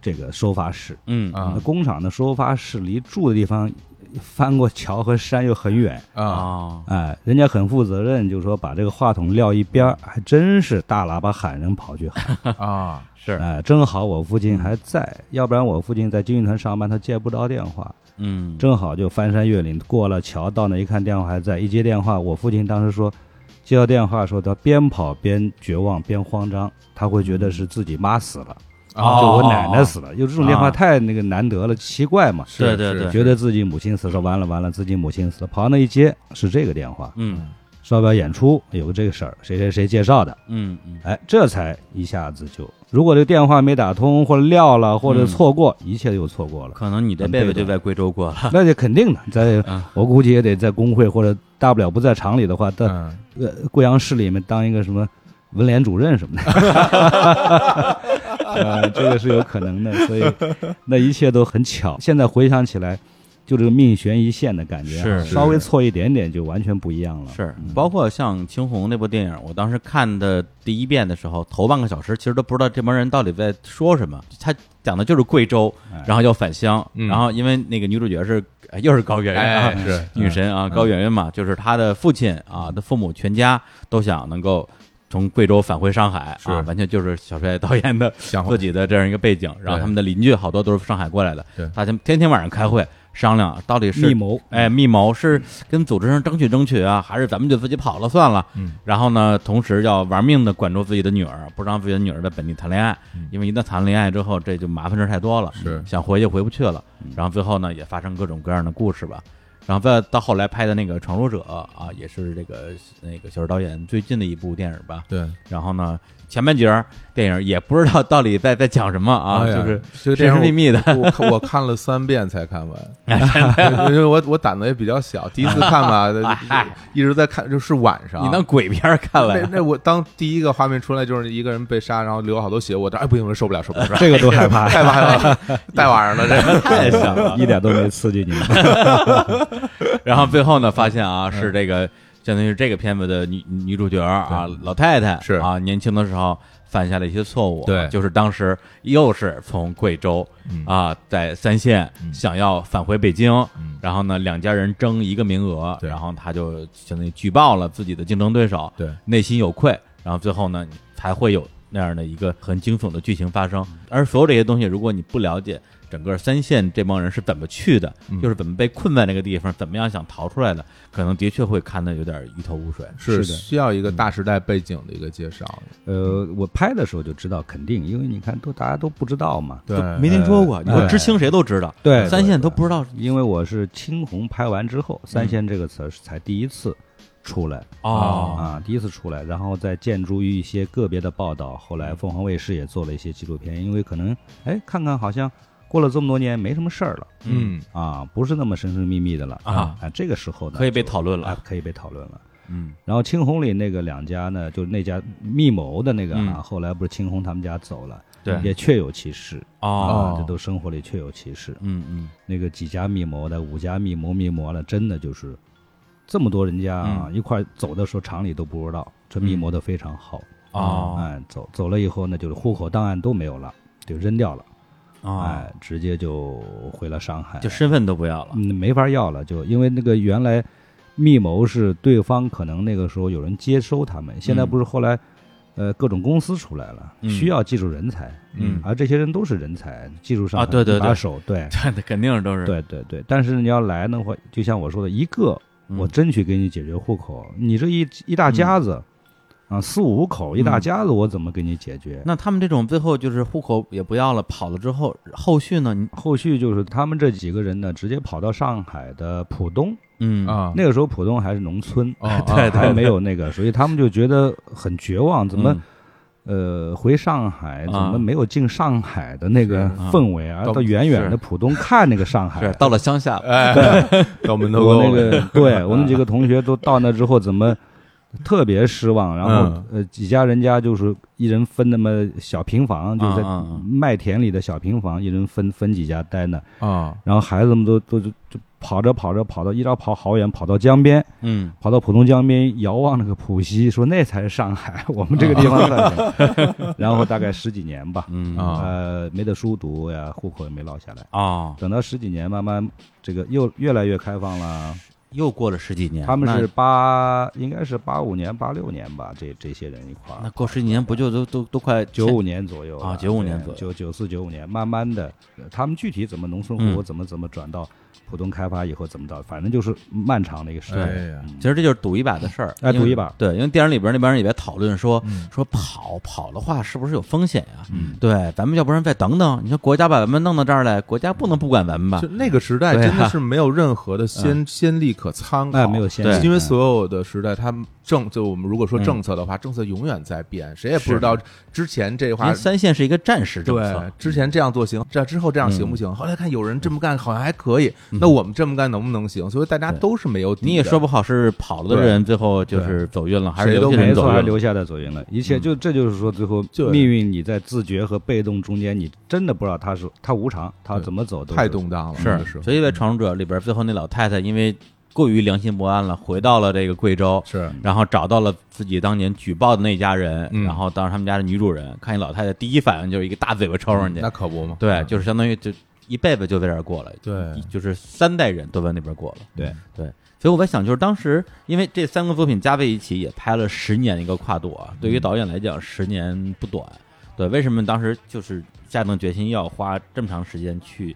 Speaker 3: 这个收发室。
Speaker 1: 嗯
Speaker 2: 啊。
Speaker 3: 那工厂的收发室离住的地方翻过桥和山又很远，
Speaker 2: 啊。
Speaker 1: 啊
Speaker 3: 哎，人家很负责任，就说把这个话筒撂一边儿，还真是大喇叭喊人跑去喊，
Speaker 2: 啊
Speaker 1: 是。
Speaker 3: 哎，正好我父亲还在，要不然我父亲在军艺团上班，他接不着电话。
Speaker 1: 嗯。
Speaker 3: 正好就翻山越岭过了桥，到那一看电话还在，一接电话，我父亲当时说，接到电话说他边跑边绝望边慌张，他会觉得是自己妈死了，
Speaker 1: 哦。
Speaker 3: 就我奶奶死了，就这种电话
Speaker 1: 啊
Speaker 3: 太那个难得了，奇怪嘛，
Speaker 1: 对对对
Speaker 3: 觉得自己母亲死了，完了完了，自己母亲死了，跑到那一接是这个电话，
Speaker 1: 嗯。
Speaker 3: 说要不要演出，有个这个事儿，谁谁谁介绍的，
Speaker 1: 嗯嗯。
Speaker 3: 哎，这才一下子就，如果这个电话没打通或者撂了或者
Speaker 1: 嗯
Speaker 3: 错过，一切又错过了。
Speaker 1: 可能你的辈子就在贵州过了。
Speaker 3: 那就肯定的，在
Speaker 1: 嗯。
Speaker 3: 我估计也得在工会或者大不了不在厂里的话，在
Speaker 2: 嗯。
Speaker 3: 呃贵阳市里面当一个什么文联主任什么的，呃，这个是有可能的，所以那一切都很巧。现在回想起来，就这个命悬一线的感觉啊，
Speaker 1: 是
Speaker 3: 稍微错一点点就完全不一样了。
Speaker 1: 是
Speaker 3: 嗯，
Speaker 1: 包括像《青红》那部电影，我当时看的第一遍的时候，头半个小时其实都不知道这帮人到底在说什么。他讲的就是贵州，
Speaker 3: 哎。
Speaker 1: 然后要返乡，
Speaker 2: 嗯。
Speaker 1: 然后因为那个女主角是呃又是高圆圆啊
Speaker 2: 哎，是。
Speaker 1: 女神啊，高圆圆嘛，就是她的父亲啊的父母全家都想能够从贵州返回上海
Speaker 2: 是。
Speaker 1: 啊，完全就是小帅导演的
Speaker 2: 想
Speaker 1: 自己的这样一个背景。然后他们的邻居好多都是上海过来的
Speaker 2: 对，
Speaker 1: 大家天天晚上开会商量到底是
Speaker 3: 密谋，
Speaker 1: 哎，密谋是跟组织上争取争取啊，还是咱们就自己跑了算了？
Speaker 2: 嗯，
Speaker 1: 然后呢，同时要玩命的管住自己的女儿，不让自己的女儿在本地谈恋爱，
Speaker 2: 嗯
Speaker 1: 因为一旦谈恋爱之后，这就麻烦事儿太多了，
Speaker 2: 是
Speaker 1: 想回就回不去了。然后最后呢，也发生各种各样的故事吧。然后再到后来拍的那个《闯入者》啊，也是这个那个小说导演最近的一部电影吧。
Speaker 2: 对
Speaker 1: 然后呢，前半截儿电影也不知道到底在在讲什么啊，
Speaker 2: 哎呀
Speaker 1: 就是神神秘秘的。
Speaker 2: 我看我看了三遍才看完，因为我我胆子也比较小，第一次看吧，一直在看，就是晚上。
Speaker 1: 你当鬼片儿看了
Speaker 2: 那我当第一个画面出来就是一个人被杀，然后流好多血，我当哎不行，我受不了，受不了，受不了
Speaker 3: 这个都害怕，
Speaker 2: 太害怕了，大晚上的这个，
Speaker 1: 太想了。
Speaker 3: 一点都没刺激你们。
Speaker 1: 然后最后呢，发现啊，是这个相当于是这个片子的女女主角啊，老太太
Speaker 2: 是
Speaker 1: 啊，年轻的时候犯下了一些错误，
Speaker 2: 对
Speaker 1: 就是当时又是从贵州
Speaker 2: 嗯
Speaker 1: 啊，在三线
Speaker 2: 嗯
Speaker 1: 想要返回北京，
Speaker 2: 嗯
Speaker 1: 然后呢，两家人争一个名额，
Speaker 2: 对
Speaker 1: 然后他就相当于举报了自己的竞争对手，
Speaker 2: 对，
Speaker 1: 内心有愧，然后最后呢，才会有那样的一个很惊悚的剧情发生。而所有这些东西，如果你不了解整个三线这帮人是怎么去的，
Speaker 2: 嗯。
Speaker 1: 就是怎么被困在那个地方，怎么样想逃出来的，可能的确会看得有点一头雾水。
Speaker 2: 是
Speaker 3: 是的
Speaker 2: 需要一个大时代背景的一个介绍，
Speaker 3: 呃，我拍的时候就知道肯定，因为你看都大家都不知道嘛。
Speaker 2: 对，
Speaker 1: 没听说过，你说
Speaker 3: 哎
Speaker 1: 知青谁都知道，
Speaker 3: 对
Speaker 1: 三线都不知道
Speaker 3: 因为我是青红拍完之后，三线这个词儿是才第一次出来。
Speaker 1: 哦。
Speaker 3: 啊，第一次出来，然后再建筑于一些个别的报道。后来凤凰卫视也做了一些纪录片，因为可能哎看看好像过了这么多年没什么事儿了。
Speaker 2: 嗯。
Speaker 3: 啊，不是那么神神秘秘的了。
Speaker 1: 啊。
Speaker 3: 啊，这个时候呢
Speaker 1: 可以被讨论了。
Speaker 3: 啊，可以被讨论了。
Speaker 1: 嗯。
Speaker 3: 然后青红里那个两家呢，就那家密谋的那个啊，
Speaker 1: 嗯。
Speaker 3: 后来不是青红他们家走了，
Speaker 1: 对。
Speaker 3: 也确有其事。
Speaker 1: 哦。
Speaker 3: 啊，这都生活里确有其事。
Speaker 1: 嗯嗯。
Speaker 3: 那个几家密谋的，五家密谋密谋了，真的就是这么多人家啊，
Speaker 1: 嗯。
Speaker 3: 一块儿走的时候厂里都不知道，这密谋的非常好。
Speaker 1: 啊
Speaker 3: 哎，走走了以后呢，就是户口档案都没有了，就扔掉了，
Speaker 1: 哦，
Speaker 3: 哎，直接就回了上海，
Speaker 1: 就身份都不要了，
Speaker 3: 嗯没法要了，就因为那个原来密谋是对方可能那个时候有人接收他们，现在不是后来，呃，各种公司出来了，
Speaker 1: 嗯
Speaker 3: 需要技术人才，
Speaker 1: 嗯
Speaker 3: 而这些人都是人才，技术上
Speaker 1: 啊对对对
Speaker 3: 手，对
Speaker 1: 对，肯定都是，
Speaker 3: 对对对。但是你要来的话，就像我说的，一个
Speaker 1: 嗯
Speaker 3: 我争取给你解决户口，你这一一大家子。啊，四五口一大
Speaker 1: 嗯。
Speaker 3: 家子，我怎么给你解决？
Speaker 1: 那他们这种最后就是户口也不要了，跑了之后，后续呢？你
Speaker 3: 后续就是他们这几个人呢，直接跑到上海的浦东，
Speaker 1: 嗯
Speaker 2: 啊，
Speaker 3: 那个时候浦东还是农村，
Speaker 2: 哦
Speaker 1: 对对
Speaker 3: 还没有那个，所以他们就觉得很绝望，怎么
Speaker 1: 嗯。
Speaker 3: 呃回上海怎
Speaker 1: 啊。
Speaker 3: 么没有进上海的那个氛围，而
Speaker 2: 到
Speaker 3: 到远远的浦东看那个上海
Speaker 1: 是？到了乡下，
Speaker 2: 哎，到门头沟
Speaker 3: 我那个对我们几个同学都到那之后怎么？特别失望，然后、
Speaker 2: 嗯
Speaker 3: 呃几家人家就是一人分那么小平房，就在麦田里的小平房，一人分分几家待呢。
Speaker 2: 啊，
Speaker 3: 然后孩子们都都就就跑着跑着跑到一直跑好远，跑到江边，
Speaker 1: 嗯
Speaker 3: 跑到浦东江边遥望那个浦西，说那才是上海，我们这个地方算什么？然后大概十几年吧，
Speaker 1: 嗯
Speaker 2: 啊
Speaker 3: 呃，没得书读呀，户口也没落下来。
Speaker 1: 啊，
Speaker 3: 等到十几年，慢慢这个又越来越开放了。
Speaker 1: 又过了十几年，
Speaker 3: 他们是八，应该是八五年、八六年吧，这这些人一块儿。
Speaker 1: 那过十几年不就都都都快
Speaker 3: 九五年左右
Speaker 1: 啊
Speaker 3: 了
Speaker 1: 95年左右
Speaker 3: 九九四九五年，慢慢的，呃他们具体怎么农村
Speaker 1: 嗯
Speaker 3: 户口怎么怎么转到浦东开发以后怎么着，反正就是漫长的一个时代。
Speaker 1: 其实这就是赌一把的事儿，
Speaker 3: 哎赌一把。
Speaker 1: 对，因为电影里边那帮人也在讨论说
Speaker 2: 嗯。
Speaker 1: 说跑跑的话是不是有风险呀？
Speaker 3: 嗯。
Speaker 1: 对，咱们要不然再等等，你说国家把咱们弄到这儿来，国家不能不管咱们吧。
Speaker 2: 就？那个时代真的是没有任何的先先例可参考，
Speaker 3: 哎，没有先
Speaker 1: 对
Speaker 3: 例
Speaker 2: 因为所有的时代，他们政就我们如果说
Speaker 1: 嗯
Speaker 2: 政策的话，政策永远在变，谁也不知道之前这话
Speaker 1: 因为三线是一个战时政
Speaker 2: 对
Speaker 1: 策，，
Speaker 2: 之前这样做行，这之后这样行不行？后来看有人这么干好像还可以，那我们这么干能不能行？所以大家都是没有
Speaker 1: 你也说不好是跑了的人最后就是走运了，还是
Speaker 2: 谁都
Speaker 1: 留下
Speaker 3: 没错，
Speaker 1: 人走运了？
Speaker 3: 还留下的走运了。一切
Speaker 2: 嗯
Speaker 3: 就这就是说，最后命运你在自觉和被动中间，你真的不知道他是他无常，他怎么走都
Speaker 2: 太动荡了，
Speaker 1: 是，
Speaker 2: 是
Speaker 1: 所以在《闯入者》里边，最后那老太太因为过于良心不安了，回到了这个贵州，
Speaker 2: 是。
Speaker 1: 然后找到了自己当年举报的那家人，
Speaker 2: 嗯。
Speaker 1: 然后当时他们家的女主人看见老太太，第一反应就是一个大嘴巴抽上去，
Speaker 2: 那可不嘛，
Speaker 1: 对，就是相当于就一辈子就在这儿过了，
Speaker 2: 对。
Speaker 1: 就是三代人都在那边过了。
Speaker 3: 对
Speaker 1: 对，所以我在想，就是当时因为这三个作品加在一起也拍了十年一个跨度啊，对于导演来讲，十年不短。对，为什么当时就是下定决心要花这么长时间去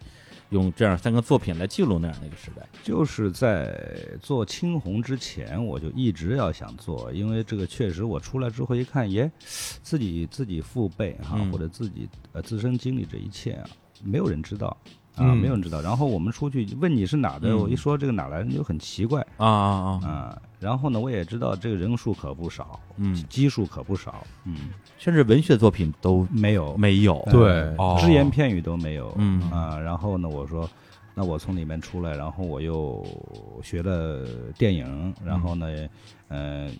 Speaker 1: 用这样三个作品来记录那样的一个时代？
Speaker 3: 就是在做青红之前，我就一直要想做，因为这个确实我出来之后一看，耶，自己自己父辈哈、
Speaker 1: 嗯
Speaker 3: 或者自己呃自身经历这一切啊，没有人知道啊，
Speaker 2: 嗯
Speaker 3: 没有人知道。然后我们出去问你是哪的，
Speaker 1: 嗯
Speaker 3: 我一说这个哪来的，就很奇怪
Speaker 1: 啊啊啊！
Speaker 3: 啊。然后呢，我也知道这个人数可不少，
Speaker 1: 嗯，
Speaker 3: 基数可不少，嗯，
Speaker 1: 甚至文学作品都
Speaker 3: 没有
Speaker 1: 没有。
Speaker 2: 对
Speaker 1: 哦
Speaker 3: 只言片语都没有，
Speaker 1: 嗯
Speaker 3: 啊，然后呢，我说，那我从里面出来，然后我又学了电影，然后呢，呃，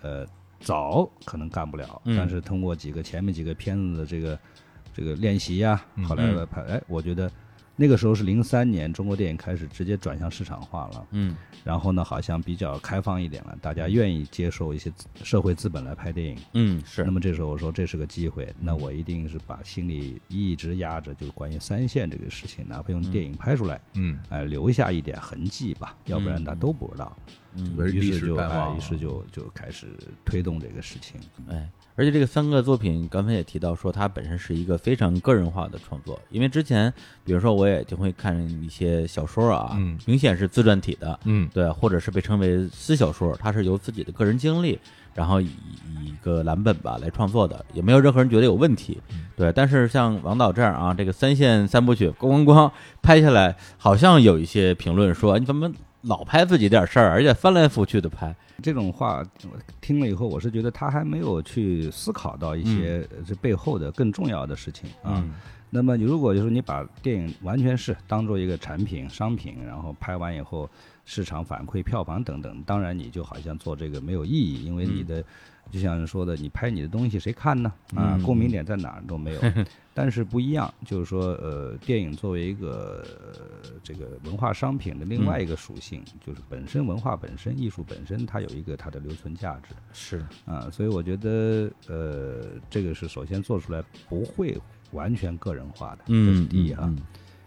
Speaker 3: 呃，早可能干不了，
Speaker 1: 嗯
Speaker 3: 但是通过几个前面几个片子的这个这个练习呀，
Speaker 2: 嗯
Speaker 3: 后来拍，哎，我觉得那个时候是零三年，中国电影开始直接转向市场化了，
Speaker 1: 嗯。
Speaker 3: 然后呢，好像比较开放一点了，大家愿意接受一些社会资本来拍电影。
Speaker 1: 嗯是。
Speaker 3: 那么这时候我说这是个机会，那我一定是把心里一直压着，就是关于三线这个事情，哪怕用电影拍出来，
Speaker 2: 嗯，
Speaker 3: 哎、留下一点痕迹吧，要不然大家都不知道。
Speaker 1: 嗯。
Speaker 3: 于是就于是就就开始推动这个事情。
Speaker 1: 哎，而且这个三个作品，刚才也提到说，它本身是一个非常个人化的创作。因为之前，比如说我也就会看一些小说啊，
Speaker 2: 嗯
Speaker 1: 明显是自传体的，
Speaker 2: 嗯
Speaker 1: 对，或者是被称为私小说，它是由自己的个人经历，然后以以一个蓝本吧来创作的，也没有任何人觉得有问题，对。但是像王导这样啊，这个三线三部曲咣咣咣拍下来，好像有一些评论说，哎你怎么老拍自己点事儿，而且翻来覆去的拍？
Speaker 3: 这种话我听了以后，我是觉得他还没有去思考到一些呃这背后的更重要的事情啊。
Speaker 1: 嗯
Speaker 3: 那么你如果就是你把电影完全是当做一个产品、商品，然后拍完以后市场反馈、票房等等，当然你就好像做这个没有意义，因为你的、就像人说的，你拍你的东西谁看呢？啊
Speaker 1: 嗯，
Speaker 3: 共鸣点在哪儿都没有。但是不一样，就是说，呃，电影作为一个、呃这个文化商品的另外一个属性，就是本身文化本身、艺术本身，它有一个它的留存价值。
Speaker 1: 是，
Speaker 3: 啊，所以我觉得，呃，这个是首先做出来不会完全个人化的，这是
Speaker 1: 嗯，
Speaker 3: 第一哈。
Speaker 1: 嗯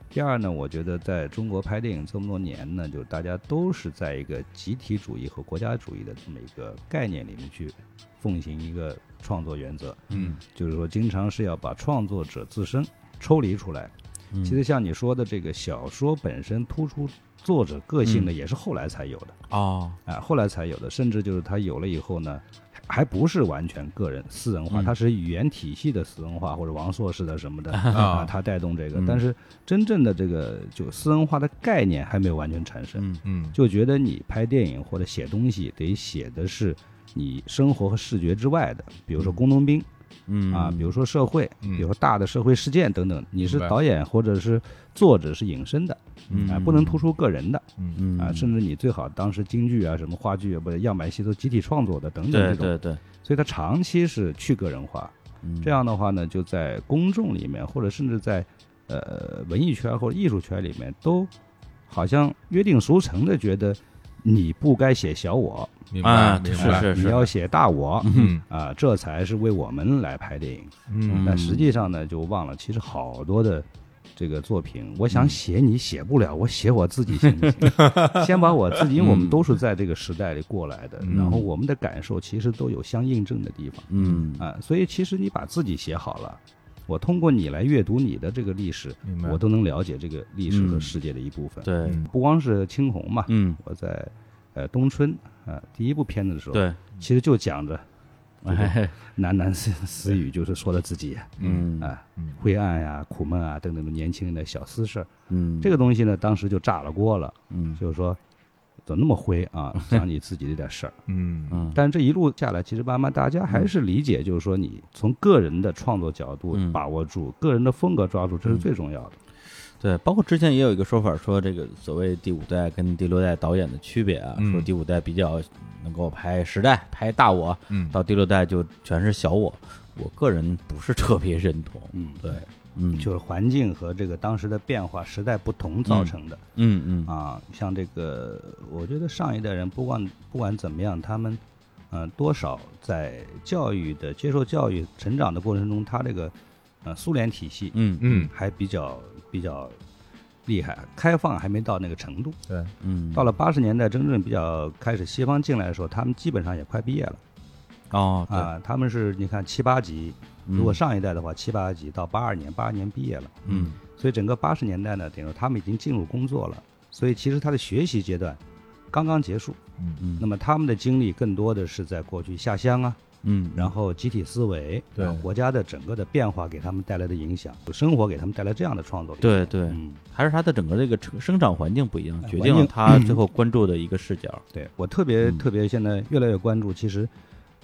Speaker 3: 第二呢，我觉得在中国拍电影这么多年呢，就大家都是在一个集体主义和国家主义的这么一个概念里面去奉行一个创作原则，
Speaker 2: 嗯。
Speaker 3: 就是说经常是要把创作者自身抽离出来。
Speaker 1: 嗯。
Speaker 3: 其实像你说的这个小说本身突出作者个性的，
Speaker 1: 嗯。
Speaker 3: 也是后来才有的。
Speaker 1: 哦，
Speaker 3: 啊，后来才有的，甚至就是他有了以后呢，还不是完全个人私人化，
Speaker 1: 嗯。
Speaker 3: 它是语言体系的私人化，或者王朔式的什么的
Speaker 2: 啊。
Speaker 3: 啊，它带动这个
Speaker 1: 嗯。
Speaker 3: 但是真正的这个就私人化的概念还没有完全产生，
Speaker 1: 嗯
Speaker 2: 嗯。
Speaker 3: 就觉得你拍电影或者写东西得写的是你生活和视觉之外的，比如说工农兵
Speaker 1: 嗯。
Speaker 3: 啊，比如说社会，
Speaker 2: 嗯。
Speaker 3: 比如说大的社会事件等等，你是导演或者是作者是隐身的
Speaker 1: 嗯。
Speaker 3: 啊，不能突出个人的。
Speaker 2: 嗯。
Speaker 1: 嗯。
Speaker 3: 啊，甚至你最好当时京剧啊、什么话剧啊，不是样板戏都集体创作的等等这种，
Speaker 1: 对对，
Speaker 3: 所以它长期是去个人化。
Speaker 1: 嗯。
Speaker 3: 这样的话呢，就在公众里面，或者甚至在呃文艺圈或者艺术圈里面，都好像约定俗成的觉得你不该写小我，
Speaker 2: 明
Speaker 1: 啊
Speaker 2: 白明白，
Speaker 1: 是是
Speaker 3: 你要写大我。
Speaker 2: 嗯
Speaker 3: 啊，这才是为我们来拍电影。
Speaker 2: 嗯
Speaker 3: 但实际上呢，就忘了，其实好多的这个作品，我想写你写不了，我写我自己行不行？先把我自己，因为我们都是在这个时代里过来的，
Speaker 2: 嗯
Speaker 3: 然后我们的感受其实都有相印证的地方
Speaker 1: 嗯
Speaker 3: 啊，所以其实你把自己写好了。我通过你来阅读你的这个历史我都能了解这个历史和
Speaker 1: 嗯
Speaker 3: 世界的一部分。
Speaker 1: 对
Speaker 2: 嗯
Speaker 3: 不光是青红嘛，
Speaker 1: 嗯
Speaker 3: 我在呃冬春啊第一部片子的时候，
Speaker 1: 对，
Speaker 3: 其实就讲着
Speaker 1: 哎
Speaker 3: 喃喃私 私语，就是说了自己
Speaker 1: 嗯
Speaker 3: 啊
Speaker 2: 嗯
Speaker 3: 灰暗呀、苦闷啊等等的年轻人的小私事儿。
Speaker 1: 嗯
Speaker 3: 这个东西呢，当时就炸了锅了，
Speaker 1: 嗯
Speaker 3: 就是说怎么那么灰啊，讲你自己这点事儿。
Speaker 2: 嗯
Speaker 1: 嗯
Speaker 3: 但这一路下来，其实慢慢大家还是理解，就是说你从个人的创作角度
Speaker 1: 嗯
Speaker 3: 把握住，个人的风格抓住，这是最重要的。
Speaker 1: 对，包括之前也有一个说法，说这个所谓第五代跟第六代导演的区别啊，
Speaker 2: 嗯
Speaker 1: 说第五代比较能够拍时代、拍大我，
Speaker 2: 嗯
Speaker 1: 到第六代就全是小我。我个人不是特别认同。
Speaker 3: 嗯，
Speaker 1: 对，嗯，
Speaker 3: 就是环境和这个当时的变化、时代不同造成的。
Speaker 1: 嗯嗯
Speaker 3: 啊，像这个，我觉得上一代人不管不管怎么样，他们，呃，多少在教育的接受教育、成长的过程中，他这个，呃，苏联体系
Speaker 1: 嗯
Speaker 2: 嗯
Speaker 3: 还比较比较厉害，开放还没到那个程度。
Speaker 2: 对
Speaker 1: 嗯，
Speaker 3: 到了八十年代，真正比较开始西方进来的时候，他们基本上也快毕业了
Speaker 1: 哦，
Speaker 3: 啊。他们是你看七八级，
Speaker 1: 嗯
Speaker 3: 如果上一代的话，七八级到八二年，八二年毕业了。
Speaker 1: 嗯
Speaker 3: 所以整个八十年代呢，等于说他们已经进入工作了，所以其实他的学习阶段刚刚结束。
Speaker 2: 嗯
Speaker 1: 嗯，
Speaker 3: 那么他们的经历更多的是在过去下乡啊，
Speaker 1: 嗯，
Speaker 3: 然后集体思维，
Speaker 2: 对。
Speaker 3: 国家的整个的变化给他们带来的影响，生活给他们带来这样的创作力。
Speaker 1: 对对，
Speaker 3: 嗯，
Speaker 1: 还是他的整个这个成生长环境不一样，
Speaker 3: 哎
Speaker 1: 决定了他最后关注的一个视角。
Speaker 3: 对我特别
Speaker 1: 嗯。
Speaker 3: 特别现在越来越关注，其实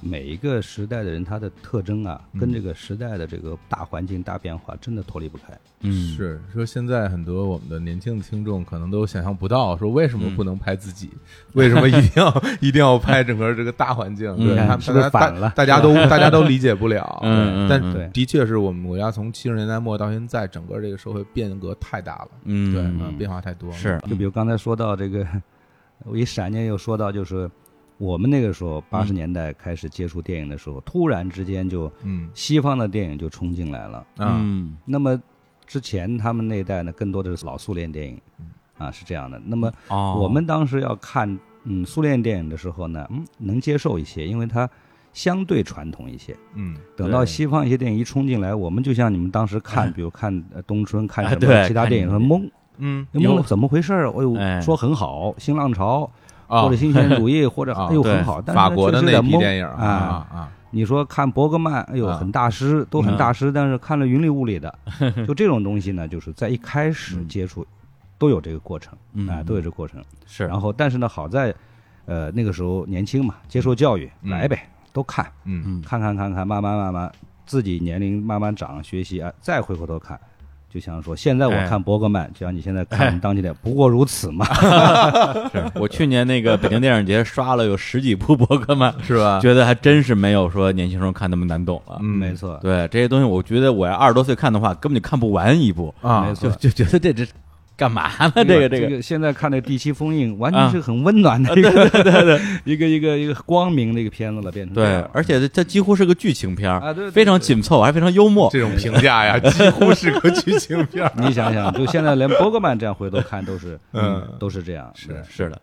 Speaker 3: 每一个时代的人他的特征啊，跟
Speaker 2: 嗯
Speaker 3: 这个时代的这个大环境大变化真的脱离不开。
Speaker 1: 嗯，
Speaker 2: 是说现在很多我们的年轻的听众可能都想象不到，说为什么不能拍自己？为什么一定要 一定要拍整个这个大环境？
Speaker 1: 嗯
Speaker 2: 对，他们
Speaker 3: 是不是反了
Speaker 2: 大家都大家都理解不了。
Speaker 1: 嗯嗯
Speaker 2: 但的确是我们国家从七十年代末到现在，整个这个社会变革太大了，
Speaker 1: 嗯，
Speaker 2: 对，
Speaker 1: 嗯
Speaker 2: 嗯变化太多了。
Speaker 1: 是，
Speaker 3: 就比如刚才说到这个，我一闪念又说到，就是我们那个时候八十年代开始接触电影的时候，突然之间就
Speaker 2: 嗯。
Speaker 3: 西方的电影就冲进来了。
Speaker 2: 啊。
Speaker 1: 嗯。
Speaker 3: 那么之前他们那一代呢，更多的是老苏联电影，啊是这样的。那么
Speaker 1: 哦，
Speaker 3: 我们当时要看嗯苏联电影的时候呢，嗯能接受一些，因为它相对传统一些。
Speaker 2: 嗯。
Speaker 3: 等到西方一些电影一冲进来，我们就像你们当时看，比如看呃冬春，看什么其他电影，很懵
Speaker 2: 嗯。
Speaker 1: 有
Speaker 3: 懵了，怎么回事儿？哎呦
Speaker 1: 哎，
Speaker 3: 说很好，新浪潮。
Speaker 2: 啊
Speaker 3: 或者新鲜主义，或者
Speaker 2: 啊
Speaker 3: 哎呦
Speaker 1: 对
Speaker 3: 很好，但
Speaker 2: 法国的电影
Speaker 3: 啊。
Speaker 2: 啊。
Speaker 3: 你说看伯格曼，哎呦
Speaker 2: 啊
Speaker 3: 很大师，都很
Speaker 1: 嗯。
Speaker 3: 大师，但是看了云里雾里的，就这种东西呢，就是在一开始
Speaker 1: 嗯。
Speaker 3: 接触都有这个过程
Speaker 1: 嗯
Speaker 3: 啊，都有这个过程。
Speaker 1: 是，
Speaker 3: 然后，但是呢，好在呃那个时候年轻嘛，接受教育，
Speaker 2: 嗯。
Speaker 3: 来呗，都看，
Speaker 2: 嗯。
Speaker 1: 嗯
Speaker 3: 看看看看，慢慢慢慢，自己年龄慢慢长，学习啊，再回过头看，就想说，现在我
Speaker 1: 哎
Speaker 3: 看伯格曼，就像你现在看当季的，不过如此嘛。
Speaker 1: 是我去年那个北京电影节刷了有十几部伯格曼，
Speaker 2: 是吧？
Speaker 1: 觉得还真是没有说年轻时候看那么难懂了。
Speaker 2: 嗯
Speaker 3: 没错，
Speaker 1: 对这些东西，我觉得我要二十多岁看的话，根本就看不完一部，
Speaker 2: 啊
Speaker 3: 没错
Speaker 1: 就就觉得这这干嘛呢？这个
Speaker 3: 这
Speaker 1: 这个
Speaker 3: 现在看这《第七封印》，完
Speaker 1: 啊。
Speaker 3: 全是很温暖的 一个 一个一个一个光明的一个片子了，变成
Speaker 1: 对，而且它几乎是个剧情片儿，
Speaker 3: 啊，对，对
Speaker 1: 非常紧凑，还非常幽默。
Speaker 2: 这种评价呀，几乎是个剧情片儿。
Speaker 3: 你想想，就现在连伯格曼这样回头看都是，
Speaker 2: 嗯
Speaker 3: 都是这样，
Speaker 2: 是
Speaker 1: 是的，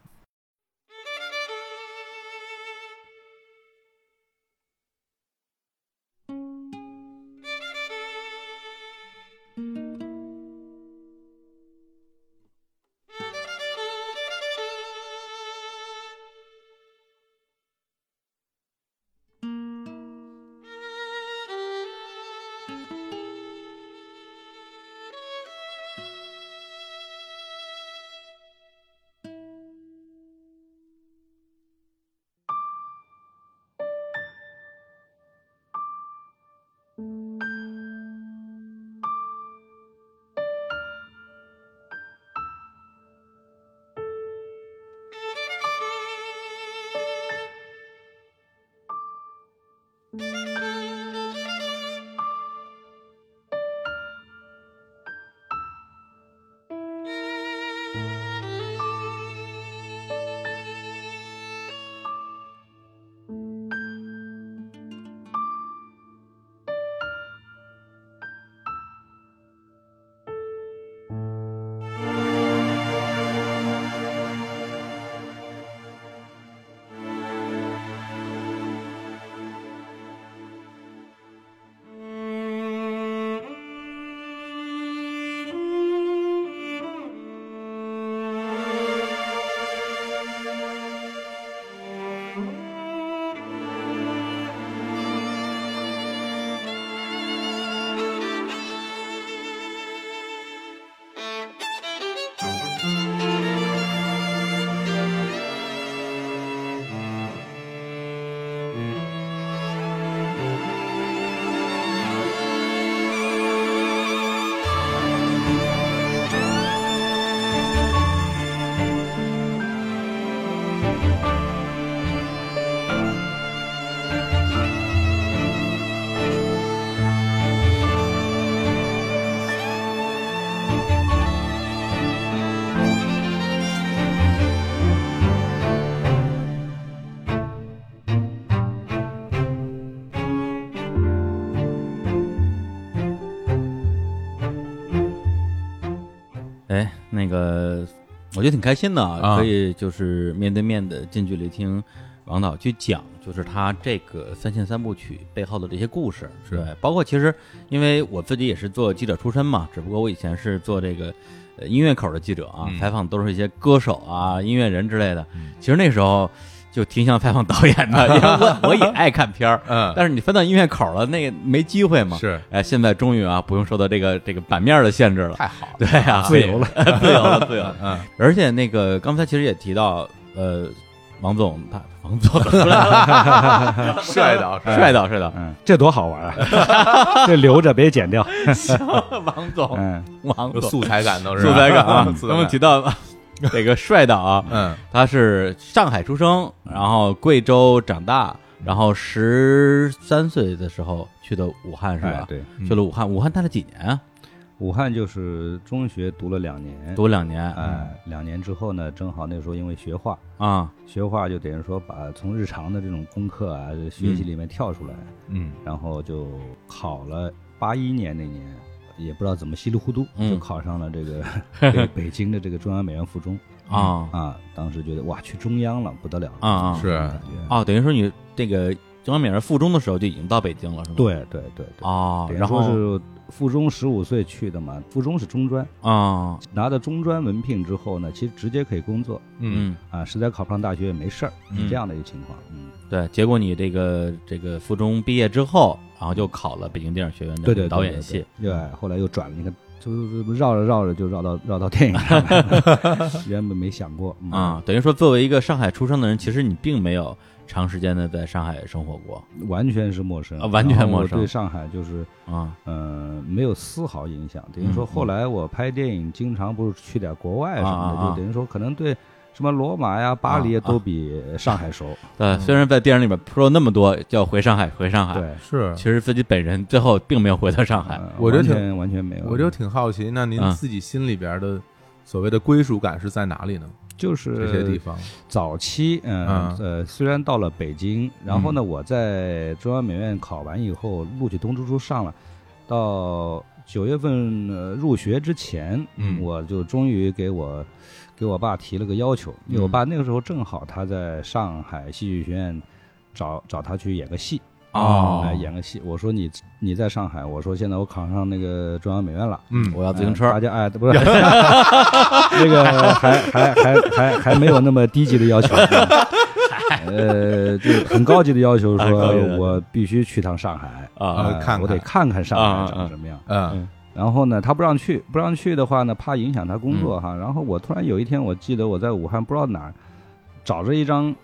Speaker 1: 我觉得挺开心的啊，
Speaker 2: 啊
Speaker 1: 可以就是面对面的近距离听王导去讲，就是他这个三线三部曲背后的这些故事，
Speaker 2: 是
Speaker 1: 对，包括其实因为我自己也是做记者出身嘛，只不过我以前是做这个。呃，音乐口的记者啊，
Speaker 2: 嗯
Speaker 1: 采访都是一些歌手啊、音乐人之类的。
Speaker 2: 嗯
Speaker 1: 其实那时候就挺想采访导演的，因为我我也爱看片儿，
Speaker 2: 嗯，
Speaker 1: 但是你分到音乐口了，那个没机会嘛。
Speaker 2: 是。
Speaker 1: 哎，现在终于啊，不用受到这个这个版面的限制了。
Speaker 2: 太好了，
Speaker 1: 对啊，
Speaker 3: 自由了，
Speaker 1: 自由了，自由了。
Speaker 2: 嗯，
Speaker 1: 而且那个刚才其实也提到，呃，王总他王总？
Speaker 2: 帅导
Speaker 1: 帅导，帅导，
Speaker 3: 嗯，这多好玩啊！这留着别剪掉，
Speaker 1: 王总，
Speaker 3: 嗯，
Speaker 1: 王总，
Speaker 2: 素材感都是
Speaker 1: 素材感啊。
Speaker 2: 素
Speaker 1: 刚刚
Speaker 2: 材感，
Speaker 1: 提到 这个帅导啊，
Speaker 2: 嗯。
Speaker 1: 他是上海出生，然后贵州长大，然后十三岁的时候去的武汉是吧？
Speaker 3: 哎对，
Speaker 2: 嗯。
Speaker 1: 去了武汉，武汉待了几年啊？
Speaker 3: 武汉就是中学读了两年，
Speaker 1: 读两年
Speaker 3: 哎，两年之后呢，正好那时候因为学画，
Speaker 1: 啊，
Speaker 3: 学画就等于说把从日常的这种功课啊、学习里面跳出来，
Speaker 2: 嗯。
Speaker 3: 然后就考了八一年那年，也不知道怎么稀里糊涂
Speaker 1: 嗯。
Speaker 3: 就考上了这个 这个 北京的这个中央美院附中
Speaker 1: 啊。
Speaker 3: 啊，当时觉得哇，去中央了，不得了
Speaker 1: 啊啊。
Speaker 2: 是
Speaker 3: 感觉。
Speaker 1: 哦，等于说你这个中央美院附中的时候就已经到北京了，是吗？
Speaker 3: 对对对对，
Speaker 1: 哦，然后
Speaker 3: 是附中十五岁去的嘛，附中是中专，
Speaker 1: 啊，
Speaker 3: 拿到中专文凭之后呢，其实直接可以工作
Speaker 2: 嗯。
Speaker 1: 嗯，
Speaker 3: 啊，实在考不上大学也没事儿，
Speaker 1: 嗯
Speaker 3: 是这样的一个情况。嗯，
Speaker 1: 对，结果你这个这个附中毕业之后，然后就考了北京电影学院的导演系，，
Speaker 3: 对，后来又转了，你看，就就绕着绕着就绕到绕到电影上来了，原本没想过。嗯
Speaker 1: 啊，等于说作为一个上海出生的人，其实你并没有长时间的在上海生活过？
Speaker 3: 完全是陌生。
Speaker 1: 啊完全陌生。
Speaker 3: 对上海就是
Speaker 1: 啊。
Speaker 3: 嗯、没有丝毫影响。等于说
Speaker 1: 嗯
Speaker 3: 后来我拍电影，经常不是去点国外什么的，就等于说可能对什么罗马呀、巴黎都比上海熟。
Speaker 1: 对，虽然在电影里面说那么多叫回上海回上海，
Speaker 3: 对，
Speaker 2: 是。
Speaker 1: 其实自己本人最后并没有回到上海。
Speaker 3: 嗯
Speaker 2: 我就挺
Speaker 3: 完全没有。
Speaker 2: 我就挺好奇，那您
Speaker 1: 嗯。
Speaker 2: 自己心里边的所谓的归属感是在哪里呢？
Speaker 3: 就是
Speaker 2: 这些地方，
Speaker 3: 早期，嗯
Speaker 2: 嗯
Speaker 3: 呃，虽然到了北京，然后呢，我在中央美院考完以后，录取通知书上了，到九月份呃入学之前，
Speaker 2: 嗯。
Speaker 3: 我就终于给我给我爸提了个要求，因为我
Speaker 2: 嗯。
Speaker 3: 爸那个时候正好他在上海戏剧学院找找他去演个戏。
Speaker 1: 哦。
Speaker 3: 哎，演个戏。我说你你在上海，我说现在我考上那个中央美院了，
Speaker 2: 嗯。
Speaker 1: 我要自行车。
Speaker 3: 呃大家哎，不是。那个还还还还还没有那么低级的要求，呃，就很高级的要求，说我必须去趟上海。
Speaker 1: 啊。
Speaker 3: 哎
Speaker 2: 看看。
Speaker 3: 我得看看上海长什么样。
Speaker 2: 嗯
Speaker 3: 然后呢，他不让去，不让去的话呢，怕影响他工作哈。然后我突然有一天，我记得我在武汉不知道哪儿找着一张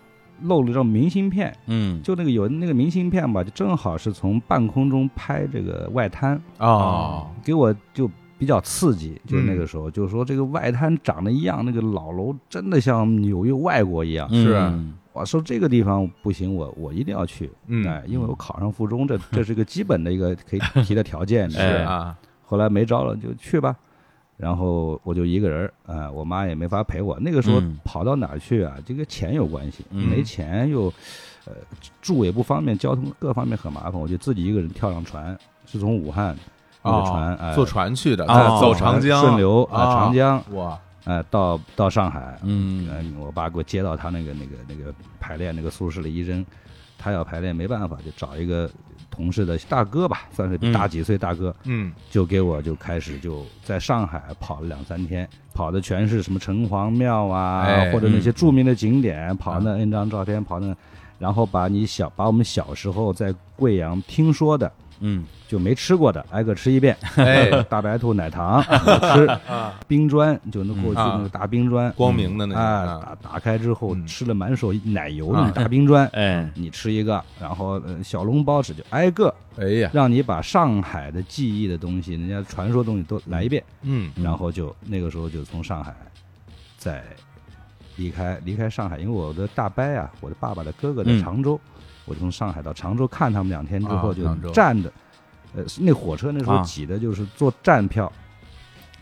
Speaker 3: 漏了一张明信片，
Speaker 1: 嗯
Speaker 3: 就那个有那个明信片吧，就正好是从半空中拍这个外滩，
Speaker 2: 哦，
Speaker 3: 给我就比较刺激。就是那
Speaker 2: 嗯
Speaker 3: 个时候，就是说这个外滩长得一样，那个老楼真的像纽约外国一样。
Speaker 2: 是
Speaker 1: 嗯
Speaker 3: 我说这个地方不行，我我一定要去。
Speaker 2: 嗯
Speaker 3: 哎，因为我考上附中，这这是个基本的一个可以提的条件。
Speaker 2: 是
Speaker 1: 哎
Speaker 2: 啊，
Speaker 3: 后来没招了，就去吧。然后我就一个人儿，啊、我妈也没法陪我。那个时候
Speaker 1: 嗯
Speaker 3: 跑到哪儿去啊？这个钱有关系，
Speaker 1: 嗯
Speaker 3: 没钱又，呃，住也不方便，交通各方面很麻烦。我就自己一个人跳上船，是从武汉那个船，哎、
Speaker 2: 坐船去的，
Speaker 1: 哦
Speaker 2: 走长江，
Speaker 3: 顺流啊、
Speaker 2: 啊
Speaker 3: 长江，
Speaker 2: 哇，
Speaker 3: 哎、到到上海，
Speaker 1: 嗯
Speaker 3: 嗯，我爸给我接到他那个那个那个排练那个宿舍里一扔，他要排练没办法，就找一个同事的大哥吧，算是比大几岁大哥，
Speaker 2: 嗯。
Speaker 3: 就给我就开始就在上海跑了两三天，跑的全是什么城隍庙啊，
Speaker 2: 哎
Speaker 3: 或者那些著名的景点，跑那 N 张照片，跑那，然后把你小把我们小时候在贵阳听说的
Speaker 1: 嗯
Speaker 3: 就没吃过的挨个吃一遍，
Speaker 2: 哎。
Speaker 3: 大白兔奶糖我吃，
Speaker 2: 啊，
Speaker 3: 冰砖就那过去
Speaker 2: 啊。
Speaker 3: 那个大冰砖，
Speaker 2: 光明的那个
Speaker 3: 啊，
Speaker 2: 啊。
Speaker 3: 打打开之后
Speaker 2: 嗯。
Speaker 3: 吃了满手奶油
Speaker 2: 啊。
Speaker 3: 的大冰砖，
Speaker 1: 哎。
Speaker 3: 你吃一个，然后呃小笼包子就挨个
Speaker 2: 哎呀，
Speaker 3: 让你把上海的记忆的东西，人家传说东西都来一遍，
Speaker 2: 嗯
Speaker 3: 然后就那个时候就从上海再离开离开上海，因为我的大伯啊，我的爸爸的哥哥在
Speaker 1: 嗯。
Speaker 3: 常州，我从上海到常州看他们两天之后就站着，呃，那火车那时候
Speaker 1: 啊
Speaker 3: 挤的就是坐站票，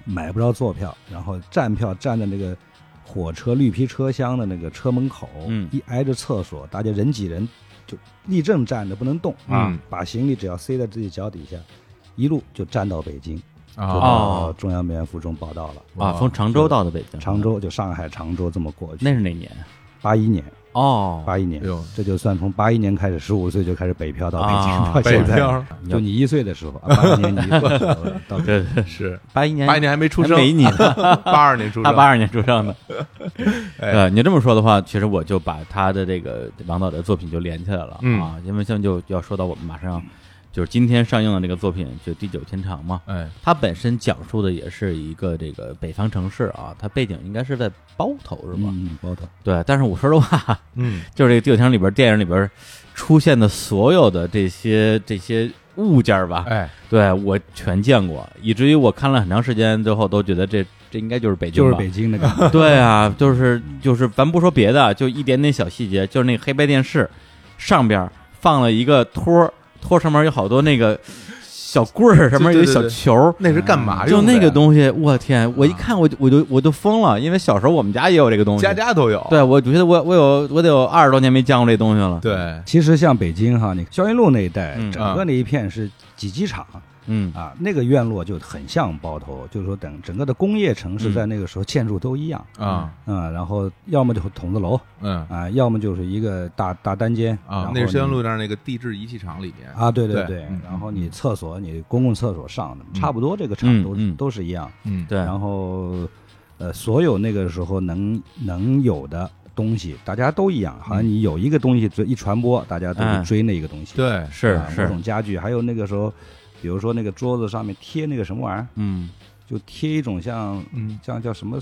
Speaker 3: 买不着坐票，然后站票站在那个火车绿皮车厢的那个车门口，
Speaker 1: 嗯
Speaker 3: 一挨着厕所，大家人挤人，就立正站着不能动
Speaker 2: 啊
Speaker 3: 啊，把行李只要塞在自己脚底下，一路就站到北京，就到中央美院附中报道了。
Speaker 1: 啊，从常州到的北京，
Speaker 3: 常州就上海常州这么过去，
Speaker 1: 那是哪年？
Speaker 3: 八一年，
Speaker 1: 哦，
Speaker 3: 八一年这就算从八一年开始，十五岁就开始北漂到北京，到现在，
Speaker 2: 漂
Speaker 3: 就你一岁的时候，啊八一年你一岁的时候到
Speaker 1: 对对，
Speaker 2: 是。
Speaker 1: 八一年
Speaker 2: 八一年还没出生，
Speaker 1: 没你呢，
Speaker 2: 八二年出生，
Speaker 1: 他八二年出生的。
Speaker 2: 哎。
Speaker 1: 呃，你这么说的话，其实我就把他的这个王导的作品就连起来了、
Speaker 2: 嗯。
Speaker 1: 啊，因为现在就要说到我们马上就是今天上映的这个作品，就《地久天长》嘛。
Speaker 2: 哎，
Speaker 1: 它本身讲述的也是一个这个北方城市啊，它背景应该是在包头是吧？
Speaker 3: 嗯，包头，
Speaker 1: 对，但是我说实话，
Speaker 2: 嗯。
Speaker 1: 就是这个《地久天长》里边电影里边出现的所有的这些这些物件儿吧，
Speaker 2: 哎，
Speaker 1: 对我全见过，以至于我看了很长时间之后都觉得这这应该就是北京，
Speaker 3: 就是北京那个，
Speaker 1: 对啊，就是就是，咱不说别的，就一点点小细节，就是那个黑白电视上边放了一个托儿，托儿上面有好多那个小棍儿，上面有一小球儿。
Speaker 2: 那是干嘛
Speaker 1: 就
Speaker 2: 用？
Speaker 1: 那个东西，我天！我一看我就我就我就疯了，因为小时候我们家也有这个东西。
Speaker 2: 家家都有，
Speaker 1: 对，我觉得我我有我得有二十多年没见过这东西了。
Speaker 2: 对，
Speaker 3: 其实像北京哈，你霄云路那一带，
Speaker 1: 嗯
Speaker 3: 整个那一片是几机场
Speaker 1: 嗯
Speaker 3: 啊，那个院落就很像包头，就是说等整个的工业城市
Speaker 1: 嗯。
Speaker 3: 在那个时候建筑都一样
Speaker 2: 啊，
Speaker 3: 啊，然后要么就是筒子楼
Speaker 2: 嗯。
Speaker 3: 啊，要么就是一个大大单间然
Speaker 2: 啊
Speaker 3: 后，
Speaker 2: 那是襄阳
Speaker 3: 你
Speaker 2: 路那儿那个地质仪器厂里面
Speaker 3: 啊，对
Speaker 2: 对
Speaker 3: 对
Speaker 2: 嗯，
Speaker 3: 然后你厕所你公共厕所上的
Speaker 2: 嗯
Speaker 3: 差不多，这个厂都
Speaker 1: 嗯嗯
Speaker 3: 都是一样。
Speaker 2: 嗯，
Speaker 1: 对，
Speaker 3: 然后呃，所有那个时候能能有的东西，大家都一样，好像你有一个东西一传播，大家都
Speaker 1: 嗯。
Speaker 3: 去追那个东西。
Speaker 2: 对，
Speaker 1: 是
Speaker 3: 啊某
Speaker 1: 是，
Speaker 3: 种家具，还有那个时候，比如说那个桌子上面贴那个什么玩意儿，
Speaker 1: 嗯，
Speaker 3: 就贴一种像
Speaker 2: 嗯。
Speaker 3: 像叫什么，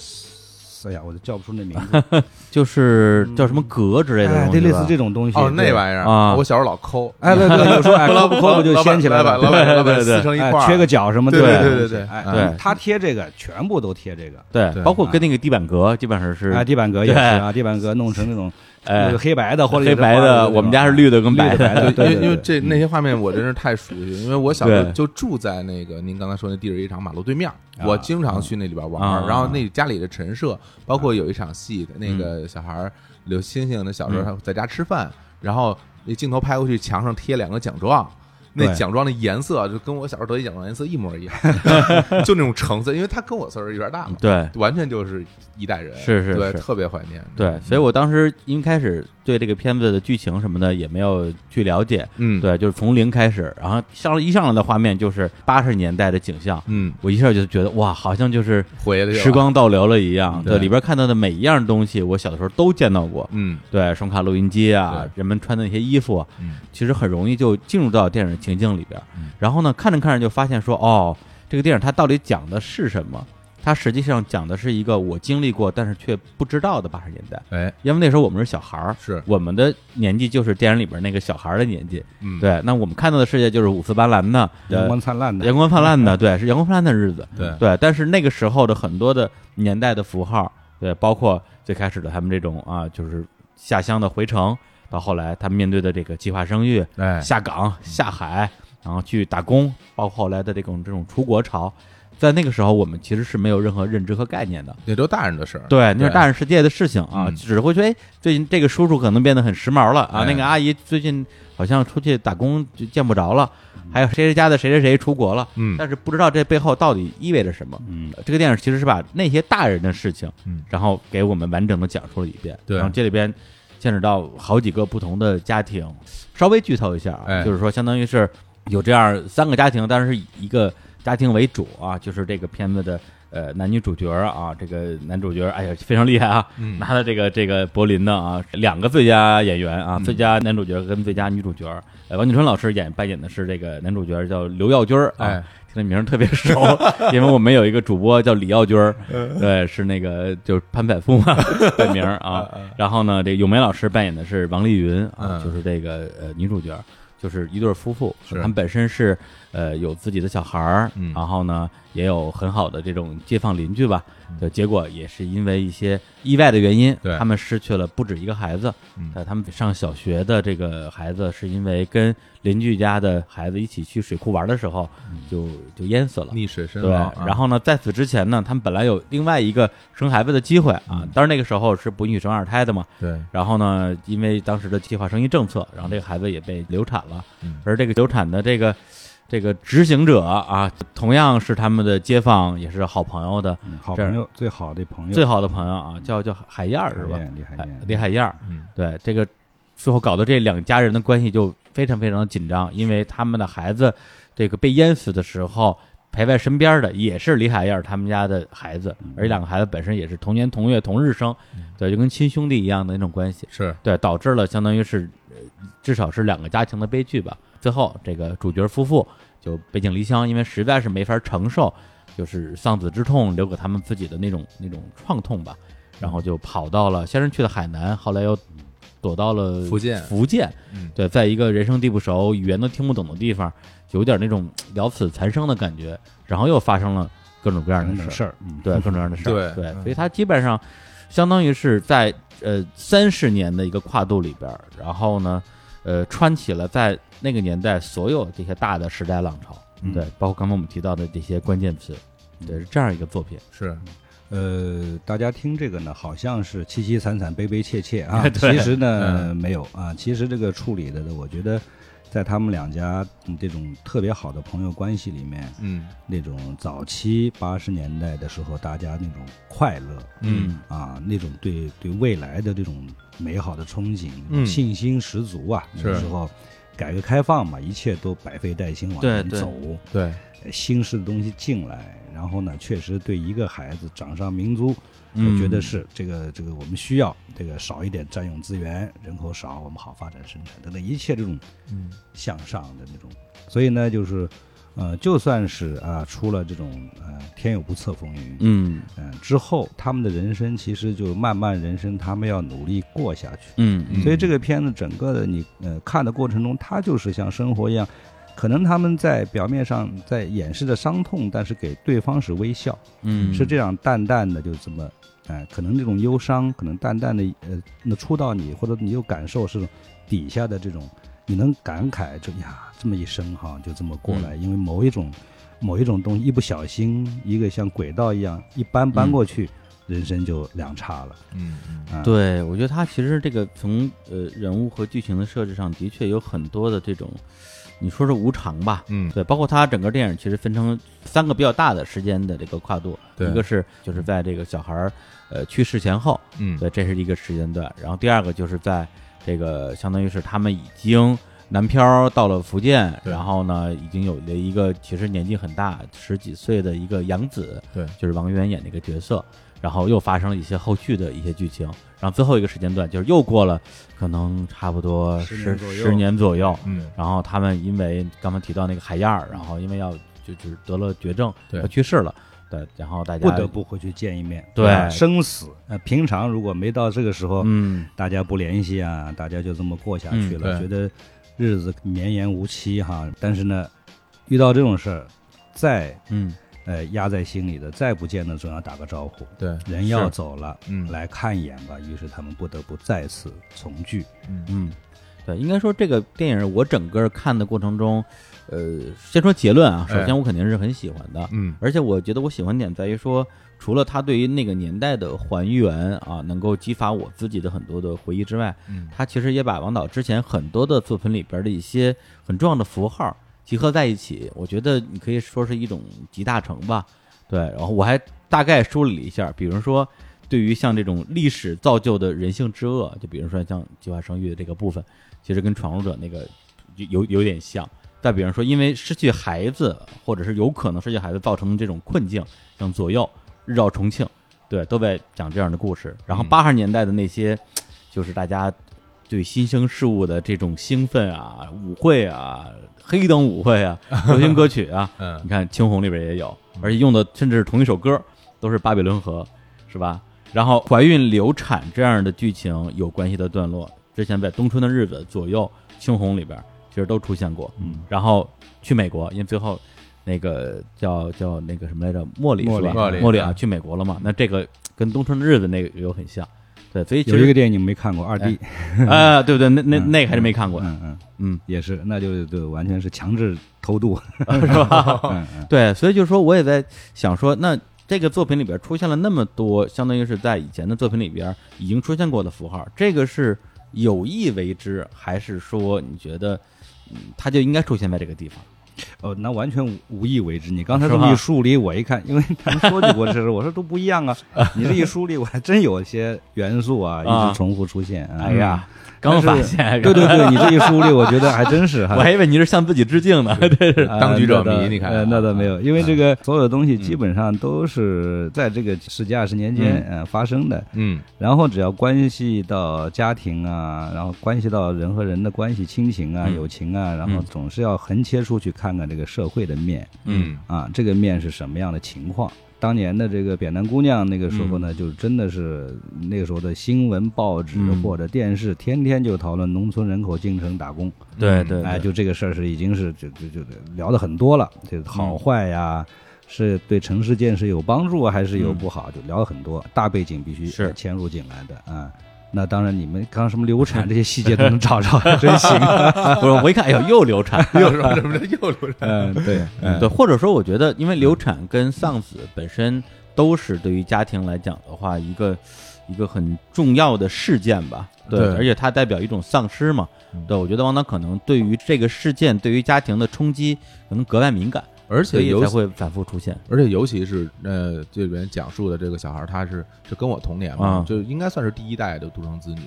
Speaker 3: 哎呀，我都叫不出那名字，
Speaker 1: 就是叫什么格之类的
Speaker 3: 哎，
Speaker 1: 东西，
Speaker 3: 对，类似这种东西。
Speaker 2: 哦，那玩意儿
Speaker 1: 啊。
Speaker 2: 我小时候老抠，
Speaker 3: 哎，对对，有时候哎 抠不抠不就掀起来了，
Speaker 2: 老板老板老 板
Speaker 1: 对对对
Speaker 2: 撕成一块
Speaker 3: 缺个角什么的，
Speaker 2: 对对对对
Speaker 3: 哎，
Speaker 1: 对。
Speaker 3: 他贴这个全部都贴这个，
Speaker 1: 对，
Speaker 2: 对。
Speaker 1: 包括跟那个地板革基本上是
Speaker 3: 哎，地板革也是啊，地板革弄成那种
Speaker 1: 哎
Speaker 3: 黑白的或者
Speaker 1: 黑白的，我们家是绿的跟白的，
Speaker 3: 绿的白的，
Speaker 2: 对，因为因为这那些画面我真是太熟悉，因为我小时候就住在那个您刚才说那地质一场马路对面我经常去那里边玩然后那家里的陈设，包括有一场戏，那个小孩刘星星，的小时候
Speaker 1: 嗯
Speaker 2: 他在家吃饭，然后那镜头拍过去，墙上贴两个奖状。那奖状的颜色就跟我小时候得奖状颜色一模一样，就那种橙色，因为他跟我岁数有点大嘛，
Speaker 1: 对。
Speaker 2: 完全就是一代人，对，
Speaker 1: 是是对
Speaker 2: 特别怀念，
Speaker 1: 对，所以我当时一开始对这个片子的剧情什么的也没有去了解，
Speaker 2: 嗯，，
Speaker 1: 对，就是从零开始，然后上一上来的画面就是八十年代的景象，
Speaker 2: 嗯，
Speaker 1: 我一下就觉得哇，好像就是
Speaker 2: 回来
Speaker 1: 时，光倒流了一样，
Speaker 2: 对
Speaker 1: 对，里边看到的每一样东西，我小的时候都见到过，
Speaker 2: 嗯
Speaker 1: 对，双卡录音机啊，人们穿的那些衣服啊，
Speaker 2: 嗯
Speaker 1: 其实很容易就进入到电影情境里边
Speaker 2: 嗯。
Speaker 1: 然后呢，看着看着就发现说，哦，这个电影它到底讲的是什么？它实际上讲的是一个我经历过但是却不知道的八十年代，
Speaker 2: 哎，
Speaker 1: 因为那时候我们是小孩儿，
Speaker 2: 是，
Speaker 1: 我们的年纪就是电影里边那个小孩儿的年纪。
Speaker 2: 嗯，
Speaker 1: 对，那我们看到的世界就是五四斑斓的、
Speaker 3: 阳光灿烂的
Speaker 1: 阳光灿烂的，对，是阳光灿烂的日子。
Speaker 2: 对
Speaker 1: 对，但是那个时候的很多的年代的符号，对，包括最开始的他们这种啊，就是下乡的回城，到后来他们面对的这个计划生育、
Speaker 2: 哎，
Speaker 1: 下岗、下海，然后去打工，包括后来的这种这种出国潮，在那个时候我们其实是没有任何认知和概念的。
Speaker 2: 那都大人的事儿，
Speaker 1: 对，那是大人世界的事情啊，
Speaker 2: 嗯。
Speaker 1: 只会说，哎，最近这个叔叔可能变得很时髦了啊，
Speaker 2: 哎。
Speaker 1: 那个阿姨最近好像出去打工就见不着了，
Speaker 2: 嗯。
Speaker 1: 还有谁谁家的谁谁谁出国了，
Speaker 2: 嗯，
Speaker 1: 但是不知道这背后到底意味着什么。
Speaker 3: 嗯。
Speaker 1: 这个电影其实是把那些大人的事情，
Speaker 2: 嗯。
Speaker 1: 然后给我们完整的讲述了一遍。
Speaker 2: 对
Speaker 1: 然后这里边牵扯到好几个不同的家庭，稍微剧透一下啊，
Speaker 2: 哎。
Speaker 1: 就是说相当于是有这样三个家庭，但是是以一个家庭为主啊，就是这个片子的。呃，男女主角啊，这个男主角，哎呀，非常厉害啊！
Speaker 2: 嗯
Speaker 1: 拿了这个这个柏林的啊，两个最佳演员啊，
Speaker 2: 嗯
Speaker 1: 最佳男主角跟最佳女主角。呃，王景春老师演扮演的是这个男主角，叫刘耀军儿啊，
Speaker 2: 哎，
Speaker 1: 听这名儿特别熟，因为我们有一个主播叫李耀军儿，
Speaker 2: 嗯
Speaker 1: 对，是那个就是潘百富嘛 本名啊。然后呢，这个咏梅老师扮演的是王丽云啊，
Speaker 2: 嗯
Speaker 1: 就是这个呃女主角，就是一对夫妇，他们本身是呃有自己的小孩儿，
Speaker 2: 嗯
Speaker 1: 然后呢也有很好的这种街坊邻居吧，的，结果也是因为一些意外的原因，
Speaker 2: 对
Speaker 1: 他们失去了不止一个孩子，
Speaker 2: 嗯
Speaker 1: 呃，他们上小学的这个孩子是因为跟邻居家的孩子一起去水库玩的时候，就就淹死了。
Speaker 2: 溺水身
Speaker 1: 对，
Speaker 2: 亡，啊
Speaker 1: 然后呢，在此之前呢，他们本来有另外一个生孩子的机会啊
Speaker 2: 嗯，
Speaker 1: 当然那个时候是不允许生二胎的嘛。
Speaker 2: 对，
Speaker 1: 然后呢，因为当时的计划生育政策，然后这个孩子也被流产了。
Speaker 2: 嗯
Speaker 1: 而这个流产的这个这个执行者啊，同样是他们的街坊，也是好朋友的
Speaker 3: 嗯好朋友，最好的朋友，
Speaker 1: 最好的朋友啊，叫叫海燕儿是吧？哎
Speaker 3: 李海燕，
Speaker 1: 李海燕，
Speaker 2: 嗯
Speaker 1: 对这个最后搞得这两家人的关系就非常非常的紧张，因为他们的孩子这个被淹死的时候。陪在身边的也是李海燕他们家的孩子，而这两个孩子本身也是同年同月同日生，对，就跟亲兄弟一样的那种关系。
Speaker 2: 是，
Speaker 1: 对，导致了相当于是，呃至少是两个家庭的悲剧吧。最后，这个主角夫妇就背井离乡，因为实在是没法承受，就是丧子之痛留给他们自己的那种那种创痛吧。然后就跑到了，先是去了海南，后来又躲到了
Speaker 2: 福建
Speaker 1: 福建，
Speaker 2: 嗯
Speaker 1: 对，在一个人生地不熟、语言都听不懂的地方，有点那种了此残生的感觉。然后又发生了各种各样的事儿，对，各种各样的事儿，对，所以他基本上相当于是在呃三十年的一个跨度里边，然后呢，呃，穿起了在那个年代所有这些大的时代浪潮，
Speaker 3: 嗯。
Speaker 1: 对，包括刚才我们提到的这些关键词，对，是这样一个作品，
Speaker 2: 是，
Speaker 3: 呃，大家听这个呢，好像是凄凄惨惨、悲悲切切啊，其实呢、
Speaker 2: 嗯。
Speaker 3: 没有。啊。其实这个处理的，我觉得在他们两家嗯这种特别好的朋友关系里面，
Speaker 2: 嗯。
Speaker 3: 那种早期八十年代的时候，大家那种快乐
Speaker 2: 嗯。
Speaker 3: 啊，那种对对未来的这种美好的憧憬，
Speaker 2: 嗯。
Speaker 3: 信心十足啊。那个时候，改革开放嘛，一切都百废待兴往前走。
Speaker 2: 对，
Speaker 3: 呃新式的东西进来，然后呢，确实对一个孩子掌上明珠，
Speaker 1: 嗯
Speaker 3: 我觉得是这个这个我们需要这个少一点占用资源，人口少，我们好发展生产等等一切这种
Speaker 2: 嗯
Speaker 3: 向上的那种。所以呢，就是呃，就算是啊出了这种呃天有不测风云，
Speaker 1: 嗯
Speaker 3: 嗯、之后他们的人生其实就慢慢人生，他们要努力过下去。
Speaker 1: 嗯
Speaker 2: 嗯
Speaker 3: 所以这个片子整个的你呃看的过程中，它就是像生活一样，可能他们在表面上在掩饰着伤痛，但是给对方是微笑，
Speaker 1: 嗯，
Speaker 3: 是这样淡淡的就这么，哎、可能这种忧伤，可能淡淡的呃，那触到你，或者你有感受是底下的这种你能感慨就呀，这么一生哈，就这么过
Speaker 1: 嗯。
Speaker 3: 来，因为某一种某一种东西一不小心，一个像轨道一样一搬搬过去，人生就两岔了。
Speaker 2: 嗯
Speaker 1: 对，我觉得他其实这个从呃人物和剧情的设置上，的确有很多的这种，你说是无常吧？
Speaker 2: 嗯，
Speaker 1: 对，包括他整个电影其实分成三个比较大的时间的这个跨度，
Speaker 2: 对。
Speaker 1: 一个是就是在这个小孩儿呃去世前后，
Speaker 2: 嗯。
Speaker 1: 对，这是一个时间段，然后第二个就是在这个相当于是他们已经南漂到了福建，然后呢已经有了一个其实年纪很大十几岁的一个养子，
Speaker 2: 对。
Speaker 1: 就是王源演的一个角色，然后又发生了一些后续的一些剧情，然后最后一个时间段就是又过了可能差不多
Speaker 3: 十
Speaker 1: 十
Speaker 3: 年左右
Speaker 2: 嗯。
Speaker 1: 然后他们因为刚刚提到那个海燕儿，然后因为要就就是得了绝症，
Speaker 2: 对。
Speaker 1: 要去世了，对，然后大家
Speaker 3: 不得不回去见一面，
Speaker 1: 对。
Speaker 3: 吧生死。呃，平常如果没到这个时候，
Speaker 1: 嗯。
Speaker 3: 大家不联系啊，大家就这么过下去了，
Speaker 2: 嗯
Speaker 3: 觉得日子绵延无期哈。但是呢，遇到这种事儿，再
Speaker 1: 嗯。
Speaker 3: 呃压在心里的，再不见的总要打个招呼，
Speaker 2: 对，
Speaker 3: 人要走了，
Speaker 2: 嗯。
Speaker 3: 来看一眼吧。于是他们不得不再次重聚。
Speaker 2: 嗯。
Speaker 1: 嗯，对，应该说这个电影我整个看的过程中，呃，先说结论啊，首
Speaker 2: 哎
Speaker 1: 先我肯定是很喜欢的，
Speaker 2: 嗯
Speaker 1: 而且我觉得我喜欢点在于说，除了它对于那个年代的还原啊，能够激发我自己的很多的回忆之外，
Speaker 2: 嗯
Speaker 1: 它其实也把王导之前很多的作品里边的一些很重要的符号集合在一起，我觉得你可以说是一种集大成吧。对，然后我还大概梳理了一下，比如说对于像这种历史造就的人性之恶，就比如说像计划生育的这个部分，其实跟闯入者那个有有有点像。再比如说，因为失去孩子，或者是有可能失去孩子造成的这种困境，像左右、日照重庆，对，都在讲这样的故事。然后
Speaker 2: 嗯
Speaker 1: 八十年代的那些，就是大家对新生事物的这种兴奋啊，舞会啊，黑灯舞会啊，流行歌曲啊，
Speaker 2: 嗯
Speaker 1: 你看《青红》里边也有，而且用的甚至是同一首歌，都是《巴比伦河》，是吧？然后怀孕流产这样的剧情有关系的段落，之前在《冬春的日子》左右，《青红》里边其实都出现过。
Speaker 3: 嗯，
Speaker 1: 然后去美国，因为最后那个叫叫那个什么来着，莫里是吧？
Speaker 2: 莫里
Speaker 1: 莫啊，
Speaker 2: 嗯
Speaker 1: 去美国了嘛？那这个跟《冬春的日子》那个有很像，对，所以其
Speaker 3: 有一个电影你没看过，二弟，
Speaker 1: 啊，对不对？那那
Speaker 3: 嗯
Speaker 1: 那个还是没看过，
Speaker 3: 嗯嗯，
Speaker 1: 嗯，
Speaker 3: 也是，那就就完全是强制偷渡，
Speaker 1: 是吧？对，所以就是说，我也在想说，那这个作品里边出现了那么多，相当于是在以前的作品里边已经出现过的符号，这个是有意为之，还是说你觉得，嗯，它就应该出现在这个地方？
Speaker 3: 哦，那完全无无意为之。你刚才这么一梳理，我一看，因为咱们说起过这事，我说都不一样啊。你这一梳理，我还真有一些元素啊，一
Speaker 1: 啊
Speaker 3: 直重复出现。啊
Speaker 1: 哎呀，刚发现，
Speaker 3: 对对对，你这一梳理，我觉得还真是。
Speaker 1: 我还以为你是向自己致敬呢，对是，
Speaker 3: 呃
Speaker 2: 当局者迷你看
Speaker 3: 呃那倒没有，因为这个所有的东西
Speaker 2: 嗯。
Speaker 3: 基本上都是在这个十几二十年间呃发生的，
Speaker 2: 嗯。
Speaker 3: 然后只要关系到家庭啊，然后关系到人和人的关系、亲情啊、
Speaker 1: 嗯。
Speaker 3: 友情啊，然后
Speaker 1: 嗯。
Speaker 3: 总是要横切出去看看这个社会的面。
Speaker 2: 嗯。
Speaker 3: 啊，这个面是什么样的情况。当年的这个扁担姑娘那个时候呢，就真的是那个时候的新闻、报纸
Speaker 1: 嗯
Speaker 3: 或者电视，天天就讨论农村人口进城打工。
Speaker 1: 对对，
Speaker 3: 哎，就这个事儿是已经是就就就聊的很多了，这好坏呀，是对城市建设有帮助啊，还是有不好，就聊了很多。大背景必须
Speaker 1: 是
Speaker 3: 嵌入进来的啊。那当然，你们刚刚什么流产这些细节都能找着，真行。
Speaker 1: 不是我一看，哎呦，又流产，
Speaker 2: 又说什么的又流产，
Speaker 3: 嗯，对，嗯
Speaker 1: 对，或者说，我觉得，因为流产跟丧子本身都是对于家庭来讲的话，一个一个很重要的事件吧。对，
Speaker 2: 对
Speaker 1: 而且它代表一种丧失嘛
Speaker 2: 嗯。
Speaker 1: 对，我觉得王导可能对于这个事件，对于家庭的冲击，可能格外敏感，
Speaker 2: 而且
Speaker 1: 也才会反复出现。
Speaker 2: 而且尤其是呃，这里边讲述的这个小孩，他是是跟我同年嘛，
Speaker 1: 啊
Speaker 2: 就应该算是第一代的独生子女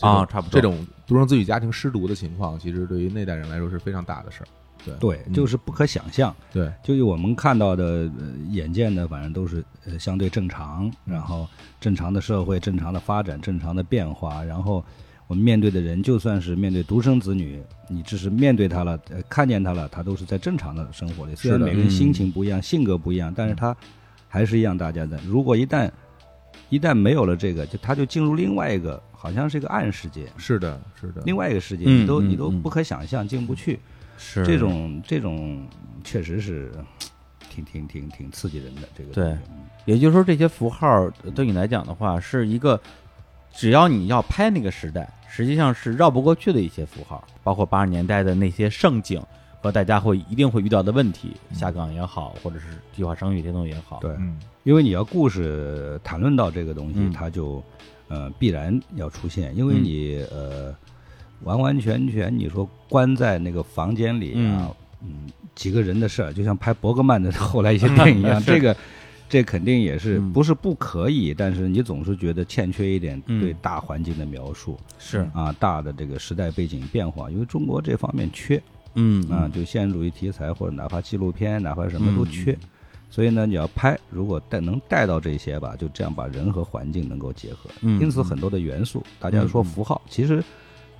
Speaker 1: 啊差不多
Speaker 2: 这种独生子女家庭失独的情况，其实对于那代人来说是非常大的事儿。对
Speaker 3: 对，
Speaker 2: 嗯
Speaker 3: 就是不可想象。
Speaker 2: 对，
Speaker 3: 就是我们看到的、呃、眼见的，反正都是呃相对正常，然后正常的社会、正常的发展、正常的变化，然后我们面对的人，就算是面对独生子女，你只是面对他了，呃，看见他了，他都是在正常的生活里。虽然每个人心
Speaker 1: 嗯
Speaker 3: 情不一样，性格不一样，但是他还是一样大家的。如果一旦一旦没有了这个，就他就进入另外一个，好像是一个暗世界，
Speaker 2: 是的，是的，
Speaker 3: 另外一个世界，
Speaker 1: 嗯
Speaker 3: 你都你都不可想象，进不去。
Speaker 1: 是
Speaker 3: 这种这种确实是挺挺挺挺刺激人的。这个
Speaker 1: 对也就是说，这些符号对你来讲的话，是一个只要你要拍那个时代，实际上是绕不过去的一些符号，包括八十年代的那些盛景和大家会一定会遇到的问题，下岗也好，或者是计划生育这种也好。
Speaker 3: 对，
Speaker 2: 嗯。
Speaker 3: 因为你要故事谈论到这个东西，
Speaker 1: 嗯。
Speaker 3: 它就呃必然要出现，因为
Speaker 1: 嗯。
Speaker 3: 你、呃完完全全你说关在那个房间里啊，嗯。几个人的事儿，就像拍伯格曼的后来一些电影一样，这个这肯定也是
Speaker 1: 嗯
Speaker 3: 不是不可以，但是你总是觉得欠缺一点
Speaker 1: 嗯
Speaker 3: 对大环境的描述、
Speaker 1: 是，
Speaker 3: 啊，大的这个时代背景变化，因为中国这方面缺。
Speaker 1: 嗯
Speaker 3: 啊，就现实主义题材或者哪怕纪录片，哪怕什么都
Speaker 1: 嗯
Speaker 3: 缺。所以呢，你要拍，如果带能带到这些吧，就这样把人和环境能够结合。
Speaker 1: 嗯
Speaker 3: 因此，很多的元素，大家说
Speaker 1: 嗯
Speaker 3: 符号，其实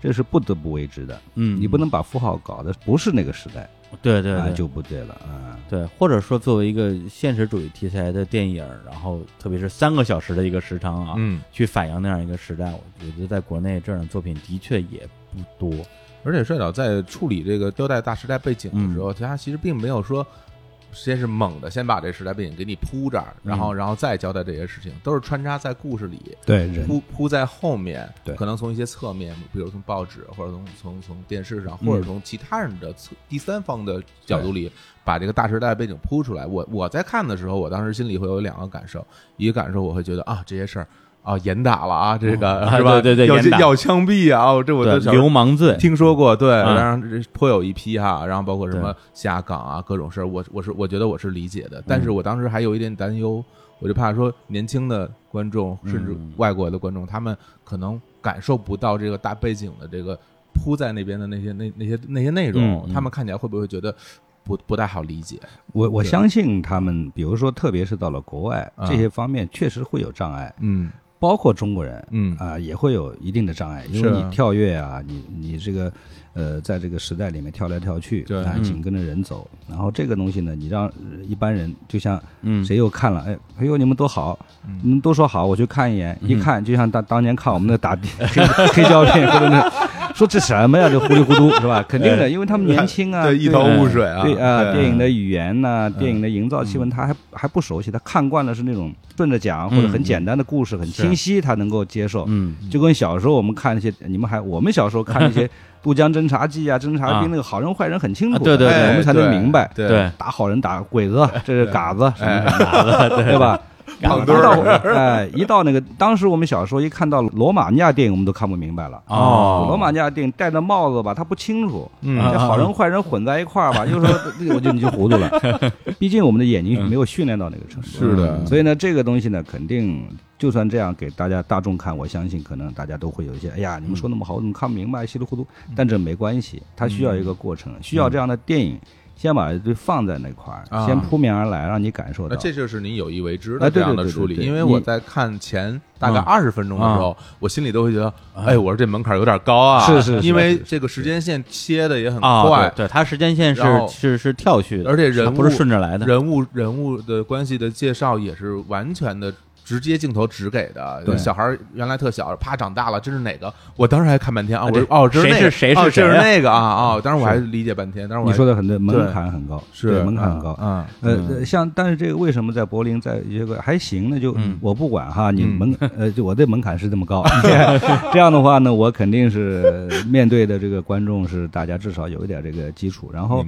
Speaker 3: 这是不得不为之的。
Speaker 1: 嗯，
Speaker 3: 你不能把符号搞得不是那个时代，啊，
Speaker 1: 对对对
Speaker 3: 就不对了啊。
Speaker 1: 对，或者说作为一个现实主义题材的电影，然后特别是三个小时的一个时长啊，
Speaker 2: 嗯，
Speaker 1: 去反映那样一个时代，我觉得在国内这样的作品的确也不多。
Speaker 2: 而且帅导在处理这个雕带大时代背景的时候，他其实并没有说先是猛的先把这时代背景给你铺这儿，然后然后再交代这些事情，都是穿插在故事里，
Speaker 3: 对
Speaker 2: 铺铺在后面，
Speaker 3: 对。
Speaker 2: 可能从一些侧面，比如从报纸，或者从从从电视上，
Speaker 3: 嗯。
Speaker 2: 或者从其他人的侧第三方的角度里，把这个大时代背景铺出来。我我在看的时候，我当时心里会有两个感受，一个感受我会觉得啊，这些事儿啊严打了啊，这个、
Speaker 1: 啊
Speaker 2: 是吧？要
Speaker 1: 对对对要
Speaker 2: 要枪毙啊！哦这我
Speaker 1: 对
Speaker 2: 都，小时候
Speaker 1: 流氓罪，
Speaker 2: 听说过，对，
Speaker 1: 嗯。
Speaker 2: 然后这颇有一批哈，然后包括什么下岗啊，各种事儿，我我是我觉得我是理解的，但
Speaker 1: 嗯。
Speaker 2: 是我当时还有一点担忧，我就怕说年轻的观众甚至
Speaker 1: 嗯。
Speaker 2: 外国的观众，他们可能感受不到这个大背景的这个铺在那边的那些那那些那些内容他们看起来会不会觉得不不太好理解？
Speaker 3: 我我相信他们，比如说，特别是到了国外，
Speaker 2: 啊
Speaker 3: 这些方面确实会有障碍，
Speaker 2: 嗯
Speaker 3: 包括中国人。
Speaker 2: 嗯。
Speaker 3: 啊、也会有一定的障碍，因为你跳跃啊，你你这个呃，在这个时代里面跳来跳去，啊，
Speaker 2: 对嗯
Speaker 3: 紧跟着人走。然后这个东西呢，你让呃一般人，就像
Speaker 1: 嗯，
Speaker 3: 谁又看了，哎，哎呦，你们多好，
Speaker 2: 嗯。
Speaker 3: 你们都说好，我去看一眼，一
Speaker 1: 嗯
Speaker 3: 看就像当当年看我们的打 黑黑胶片或者那，说这什么呀，这糊里糊涂 是吧？肯定的，因为他们年轻啊，
Speaker 2: 对，一头雾水啊，
Speaker 3: 对啊，电影的语言呐、
Speaker 2: 嗯。
Speaker 3: 电影的营造气氛，他还还不熟悉，他看惯了是那种顺着讲或者很简单的故事，很清晰，他能够接受。
Speaker 1: 嗯。
Speaker 3: 就跟小时候我们看那些，你们还我们小时候看那些《渡江侦察记》啊，侦察
Speaker 1: 啊
Speaker 3: 兵那个好人坏人很清楚
Speaker 1: 对对对
Speaker 3: 哎我们才能明白，
Speaker 2: 对。
Speaker 1: 对
Speaker 3: 打好人打鬼子，这是嘎子什么
Speaker 2: 哎。
Speaker 3: 什么的，对吧？一
Speaker 2: 胖墩
Speaker 3: 到哎，一到那个，当时我们小时候一看到罗马尼亚电影，我们都看不明白了。
Speaker 1: 哦
Speaker 3: 罗马尼亚电影戴着帽子吧，他不清楚，
Speaker 2: 嗯
Speaker 3: 这好人坏人混在一块儿吧，有时候我就你就糊涂了。毕竟我们的眼睛没有训练到那个程度。
Speaker 2: 是的，
Speaker 3: 所以呢，这个东西呢，肯定就算这样给大家大众看，我相信可能大家都会有一些，哎呀，你们说那么好，我怎么看不明白，稀里糊涂。但这没关系，它需要一个过程，需要这样的电影，先把这放在那块儿，
Speaker 2: 啊。
Speaker 3: 先扑面而来，让你感受到。
Speaker 2: 那这就是你有意为之的这样的处理，
Speaker 3: 对对
Speaker 2: 因为我在看前大概
Speaker 1: 嗯
Speaker 2: 二十分钟的时候，我心里都会觉得，哎，我说这门槛有点高啊，
Speaker 3: 是是是
Speaker 2: 因为这个时间线切的也很
Speaker 1: 啊，
Speaker 2: 快，
Speaker 1: 对，对它时间线是是是跳序的，
Speaker 2: 而且人物
Speaker 1: 不是顺着来的，
Speaker 2: 人物人物的关系的介绍也是完全的。直接镜头直给的，小孩儿原来特小，啪长大了，这是哪个？我当时还看半天啊，我
Speaker 1: 对。
Speaker 2: 说哦，这是那个，
Speaker 1: 谁是谁是
Speaker 2: 哦这是那个啊啊！当时我还理解半天，当时我
Speaker 3: 你说的很对，门槛很高，
Speaker 2: 是
Speaker 3: 门槛很高。
Speaker 2: 嗯，
Speaker 3: 呃，呃像但是这个为什么在柏林在这个还行呢？就
Speaker 1: 嗯。
Speaker 3: 我不管哈，你
Speaker 2: 嗯。
Speaker 3: 门呃，就我的门槛是这么高，这样的话呢，我肯定是面对的这个观众是大家至少有一点这个基础，然后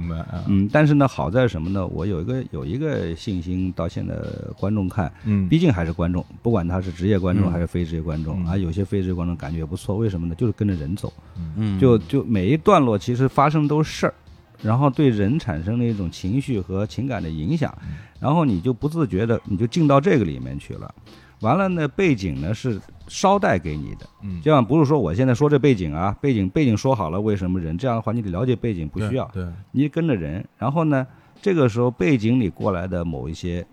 Speaker 3: 嗯，但是呢，好在什么呢？我有一个有一个信心，到现在观众看，
Speaker 2: 嗯，
Speaker 3: 毕竟还是观众，不管他是职业观众
Speaker 2: 嗯。
Speaker 3: 还是非职业观众
Speaker 2: 嗯。
Speaker 3: 啊，有些非职业观众感觉也不错，为什么呢？就是跟着人走，
Speaker 1: 嗯，
Speaker 3: 就就每一段落其实发生都是事儿，然后对人产生了一种情绪和情感的影响，
Speaker 2: 嗯。
Speaker 3: 然后你就不自觉的你就进到这个里面去了。完了呢，背景呢是捎带给你的，
Speaker 2: 嗯，
Speaker 3: 这样不是说我现在说这背景啊，背景背景说好了，为什么人这样的话，你得了解背景，不需要，
Speaker 2: 对，
Speaker 3: 你跟着人，然后呢，这个时候背景里过来的某一些，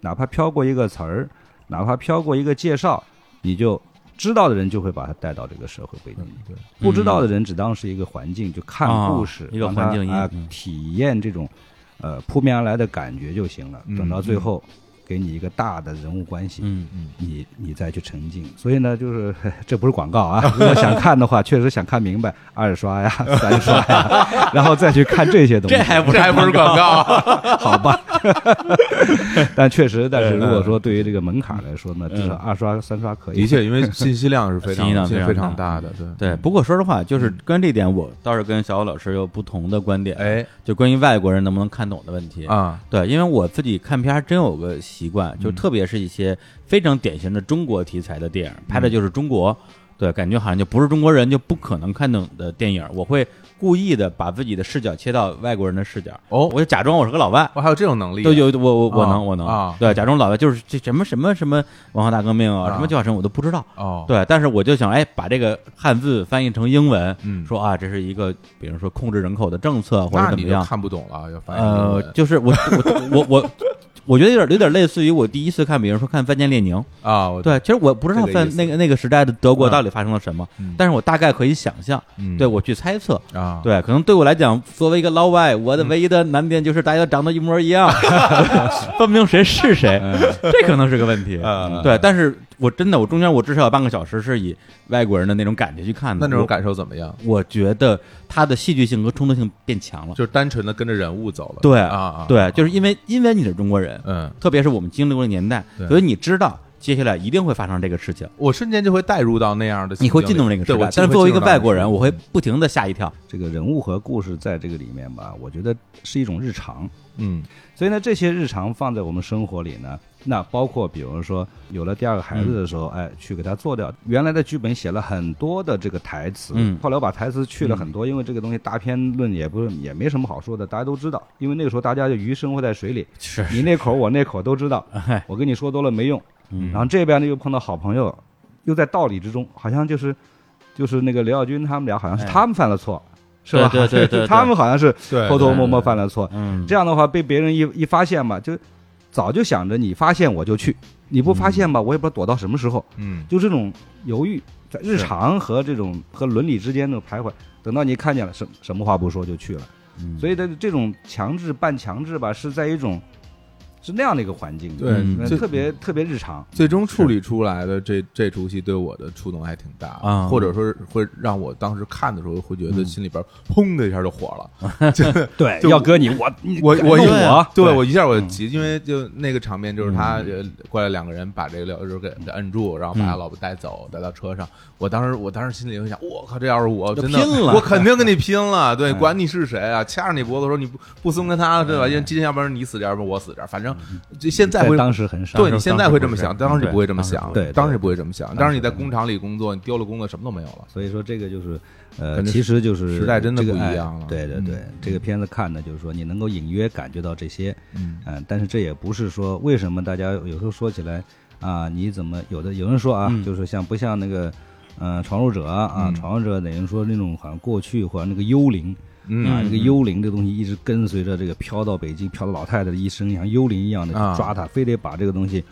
Speaker 3: 哪怕飘过一个词儿，哪怕飘过一个介绍，你就知道的人就会把他带到这个社会背景里。
Speaker 2: 对，
Speaker 3: 不知道的人只当是一个环境，就看
Speaker 1: 啊
Speaker 3: 故事，
Speaker 1: 一个
Speaker 3: 让他
Speaker 1: 环境
Speaker 3: 啊
Speaker 1: 嗯，
Speaker 3: 体验这种呃扑面而来的感觉就行了。
Speaker 2: 嗯
Speaker 3: 等到最后，给你一个大的人物关系，
Speaker 1: 嗯嗯
Speaker 3: 你你再去沉浸。所以呢，就是 这不是广告啊，如果想看的话，确实想看明白，二刷呀、三刷呀，然后再去看这些东西。
Speaker 1: 这还不是
Speaker 2: 这还不是广告，
Speaker 3: 好吧？但确实，但是如果说对于这个门槛来说呢，至少二刷、三刷可以。
Speaker 2: 的确，因为信息量是非常
Speaker 1: 信息量非常大
Speaker 2: 大的，对
Speaker 1: 对。不过说实话，就是关于这点，我倒是跟小欧老师有不同的观点。，
Speaker 2: 哎
Speaker 1: 就关于外国人能不能看懂的问题。
Speaker 2: 啊，
Speaker 1: 对，因为我自己看片还真有个习惯，就
Speaker 2: 嗯
Speaker 1: 特别是一些非常典型的中国题材的电影，拍的就是中国，对，感觉好像就不是中国人就不可能看懂的电影，我会故意的把自己的视角切到外国人的视角，
Speaker 2: 哦。
Speaker 1: 我就假装我是个老外。
Speaker 2: 我还有这种能力，
Speaker 1: 都有我我我
Speaker 2: 啊
Speaker 1: 能我能。
Speaker 2: 啊。
Speaker 1: 对，假装老外就是这什么什么什么文化大革命啊，
Speaker 2: 啊
Speaker 1: 什么教程我都不知道，
Speaker 2: 哦，
Speaker 1: 对，但是我就想哎，把这个汉字翻译成英文，
Speaker 2: 嗯
Speaker 1: 说啊这是一个比如说控制人口的政策或者怎么样，
Speaker 2: 看不懂了，要翻译
Speaker 1: 呃，就是我我我我，我觉得有点有点类似于我第一次看，比如说看《范建列宁》，
Speaker 2: 啊，我
Speaker 1: 对，其实我不知道范
Speaker 2: 这个意思。
Speaker 1: 那个那个时代的德国
Speaker 2: 嗯。
Speaker 1: 到底发生了什么，
Speaker 2: 嗯。
Speaker 1: 但是我大概可以想象，
Speaker 2: 嗯。
Speaker 1: 对我去猜测，
Speaker 2: 啊，
Speaker 1: 对，可能对我来讲，作为一个老外，我的唯一的难点就是大家长得一模一样，分不清谁是谁，这可能是个问题。
Speaker 2: 嗯。
Speaker 1: 对，但是我真的，我中间我至少有半个小时是以外国人的那种感觉去看的，
Speaker 2: 那那种感受怎么样？
Speaker 1: 我觉得它的戏剧性和冲突性变强了。
Speaker 2: 就是单纯的跟着人物走了，
Speaker 1: 对
Speaker 2: 啊啊，
Speaker 1: 对，就是因为因为你是中国人，
Speaker 2: 嗯，
Speaker 1: 特别是我们经历过的年代，所以你知道接下来一定会发生这个事情，
Speaker 2: 我瞬间就会带入到那样的
Speaker 1: 你会进入那个时代。但是作为一个外国人，我会不停的吓一跳。
Speaker 3: 这个人物和故事在这个里面吧，我觉得是一种日常。
Speaker 2: 嗯
Speaker 3: 所以呢，这些日常放在我们生活里呢，那包括比如说有了第二个孩子的时候，哎，去给他做掉。原来的剧本写了很多的这个台词，
Speaker 1: 嗯。
Speaker 3: 后来我把台词去了很多，因为这个东西大片论也不是也没什么好说的，大家都知道，因为那个时候大家就鱼生活在水里，
Speaker 1: 是，
Speaker 3: 你那口我那口都知道，
Speaker 1: 哎，
Speaker 3: 我跟你说多了没用。
Speaker 1: 嗯。
Speaker 3: 然后这边呢又碰到好朋友，又在道理之中，好像就是就是那个刘耀军他们俩好像是
Speaker 1: 哎。
Speaker 3: 他们犯了错，是吧？
Speaker 1: 对对对
Speaker 3: 他们好像是偷偷摸摸犯了错。
Speaker 1: 嗯，
Speaker 3: 这样的话被别人一一发现嘛，就早就想着你发现我就去，你不发现吧，我也不知道躲到什么时候。
Speaker 2: 嗯
Speaker 3: 就这种犹豫，在日常和这种和伦理之间的徘徊，等到你看见了，什什么话不说就去了。
Speaker 1: 嗯
Speaker 3: 所以的这种强制半强制吧，是在一种是那样的一个环境，
Speaker 2: 对
Speaker 3: 特别特别日常。
Speaker 2: 最终处理出来的这这出戏对我的触动还挺大的
Speaker 1: 啊。
Speaker 2: 或者说会让我当时看的时候会觉得
Speaker 1: 嗯。
Speaker 2: 心里边砰的一下就火了，
Speaker 3: 对
Speaker 2: 就
Speaker 3: 要搁你，我
Speaker 2: 我我一
Speaker 3: 我，
Speaker 2: 对我一下我
Speaker 3: 嗯。
Speaker 2: 急，因为就那个场面就是他呃过来两个人把这个廖就是给给摁住，然后把他
Speaker 1: 嗯。
Speaker 2: 老婆带走，带到车上。我当时我当时心里就想，我靠，这要是我真的我肯定跟你拼了，对，
Speaker 3: 嗯。
Speaker 2: 管你是谁啊，掐着你脖子说你不不松开他，对吧？因为今天要不然你死点，要不然我死点，反正这现在
Speaker 3: 在
Speaker 2: 会
Speaker 3: 当时很少。
Speaker 2: 对你现在会这么想，
Speaker 1: 当时不是
Speaker 2: 当时不会这么想，
Speaker 3: 对对
Speaker 2: 当时不会这么想。当时你在工厂里工作，你丢了工作，什么都没有了。
Speaker 3: 所以说这个就是，呃，其实就是
Speaker 2: 时代真的不一样了
Speaker 3: 对对对，
Speaker 2: 嗯
Speaker 3: 这个片子看的，就是说你能够隐约感觉到这些，
Speaker 2: 嗯
Speaker 3: 嗯、但是这也不是说为什么大家有时候说起来啊，你怎么有的有人说啊，
Speaker 1: 嗯
Speaker 3: 就是像不像那个，嗯，闯入者啊，
Speaker 2: 嗯
Speaker 3: 闯入者等于说那种好像过去或者那个幽灵。啊，
Speaker 2: 嗯
Speaker 3: 这个幽灵这东西一直跟随着这个飘到北京，飘到老太太的一生，像幽灵一样的抓他，非得把这个东西，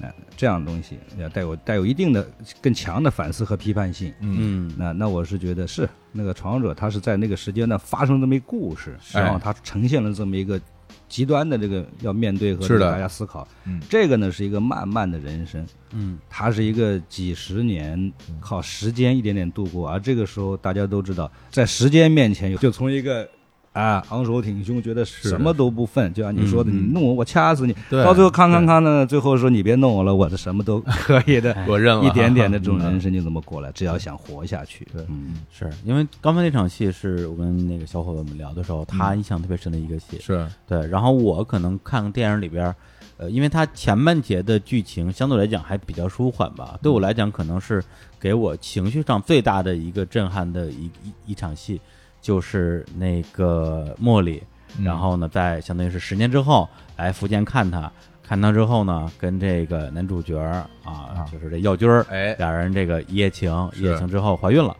Speaker 3: 呃，这样的东西要带有带有一定的更强的反思和批判性。
Speaker 2: 嗯。
Speaker 1: 嗯。
Speaker 3: 那那我是觉得是那个闯者，他是在那个时间段发生这么一故事，
Speaker 2: 哎
Speaker 3: 然后他呈现了这么一个极端的这个要面对和大家思考。
Speaker 2: 嗯
Speaker 3: 这个呢是一个漫漫的人生，
Speaker 1: 嗯
Speaker 3: 它是一个几十年靠时间一点点度过，而这个时候大家都知道，在时间面前，就从一个。啊，昂首挺胸，觉得什么都不忿，就像你说的，
Speaker 1: 嗯
Speaker 3: 你弄我，我掐死你。
Speaker 2: 对
Speaker 3: 到最后，康康康呢，最后说你别弄我了，我的什么都可以的。
Speaker 2: 我认了，
Speaker 3: 一点点的这种
Speaker 2: 嗯
Speaker 3: 人生就这么过来，只要想活下去。
Speaker 2: 对。
Speaker 3: 嗯，
Speaker 1: 是因为刚才那场戏是我跟那个小伙伴们聊的时候，他印象特别深的一个戏，
Speaker 2: 是。
Speaker 1: 对，然后我可能看电影里边，呃，因为他前半节的剧情相对来讲还比较舒缓吧，对我来讲可能是给我情绪上最大的一个震撼的一一一场戏，就是那个茉莉，
Speaker 2: 嗯。
Speaker 1: 然后呢，在相当于是十年之后来福建看他，看他之后呢，跟这个男主角儿啊
Speaker 2: 啊，
Speaker 1: 就是这耀军儿，
Speaker 2: 哎。
Speaker 1: 俩人这个一夜情，一夜情之后怀孕了。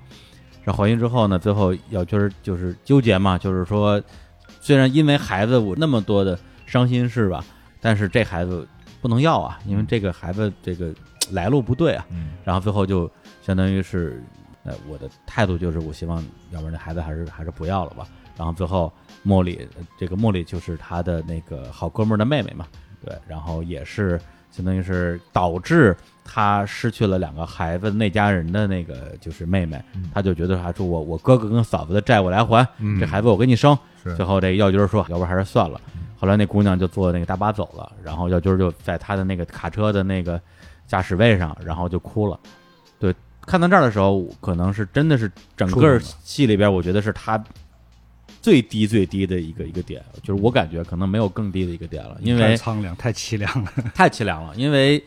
Speaker 1: 这怀孕之后呢，最后耀军儿就是纠结嘛，就是说，虽然因为孩子我那么多的伤心事吧，但是这孩子不能要啊，因为这个孩子这个来路不对啊。
Speaker 2: 嗯。
Speaker 1: 然后最后就相当于是，呃，我的态度就是，我希望要不然这孩子还是还是不要了吧。然后最后茉莉，呃这个茉莉就是他的那个好哥们儿的妹妹嘛，对，然后也是相当于是导致他失去了两个孩子那家人的那个就是妹妹，
Speaker 2: 嗯
Speaker 1: 他就觉得还说我我哥哥跟嫂子的债我来还，
Speaker 2: 嗯
Speaker 1: 这孩子我给你生。最后这药军儿说，要不然还是算了。后来那姑娘就坐那个大巴走了，然后药军儿就在他的那个卡车的那个驾驶位上，然后就哭了。对，看到这儿的时候，可能是真的是整个戏里边，我觉得是他最低最低的一个一个点，就是我感觉可能没有更低的一个点了，因
Speaker 3: 太
Speaker 1: 为
Speaker 3: 苍凉，太凄凉了。
Speaker 1: 太凄凉了。因为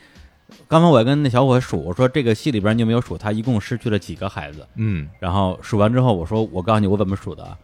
Speaker 1: 刚才我也跟那小伙数，我说这个戏里边你有没有数他一共失去了几个孩子？
Speaker 2: 嗯
Speaker 1: 然后数完之后，我说我告诉你我怎么数的啊，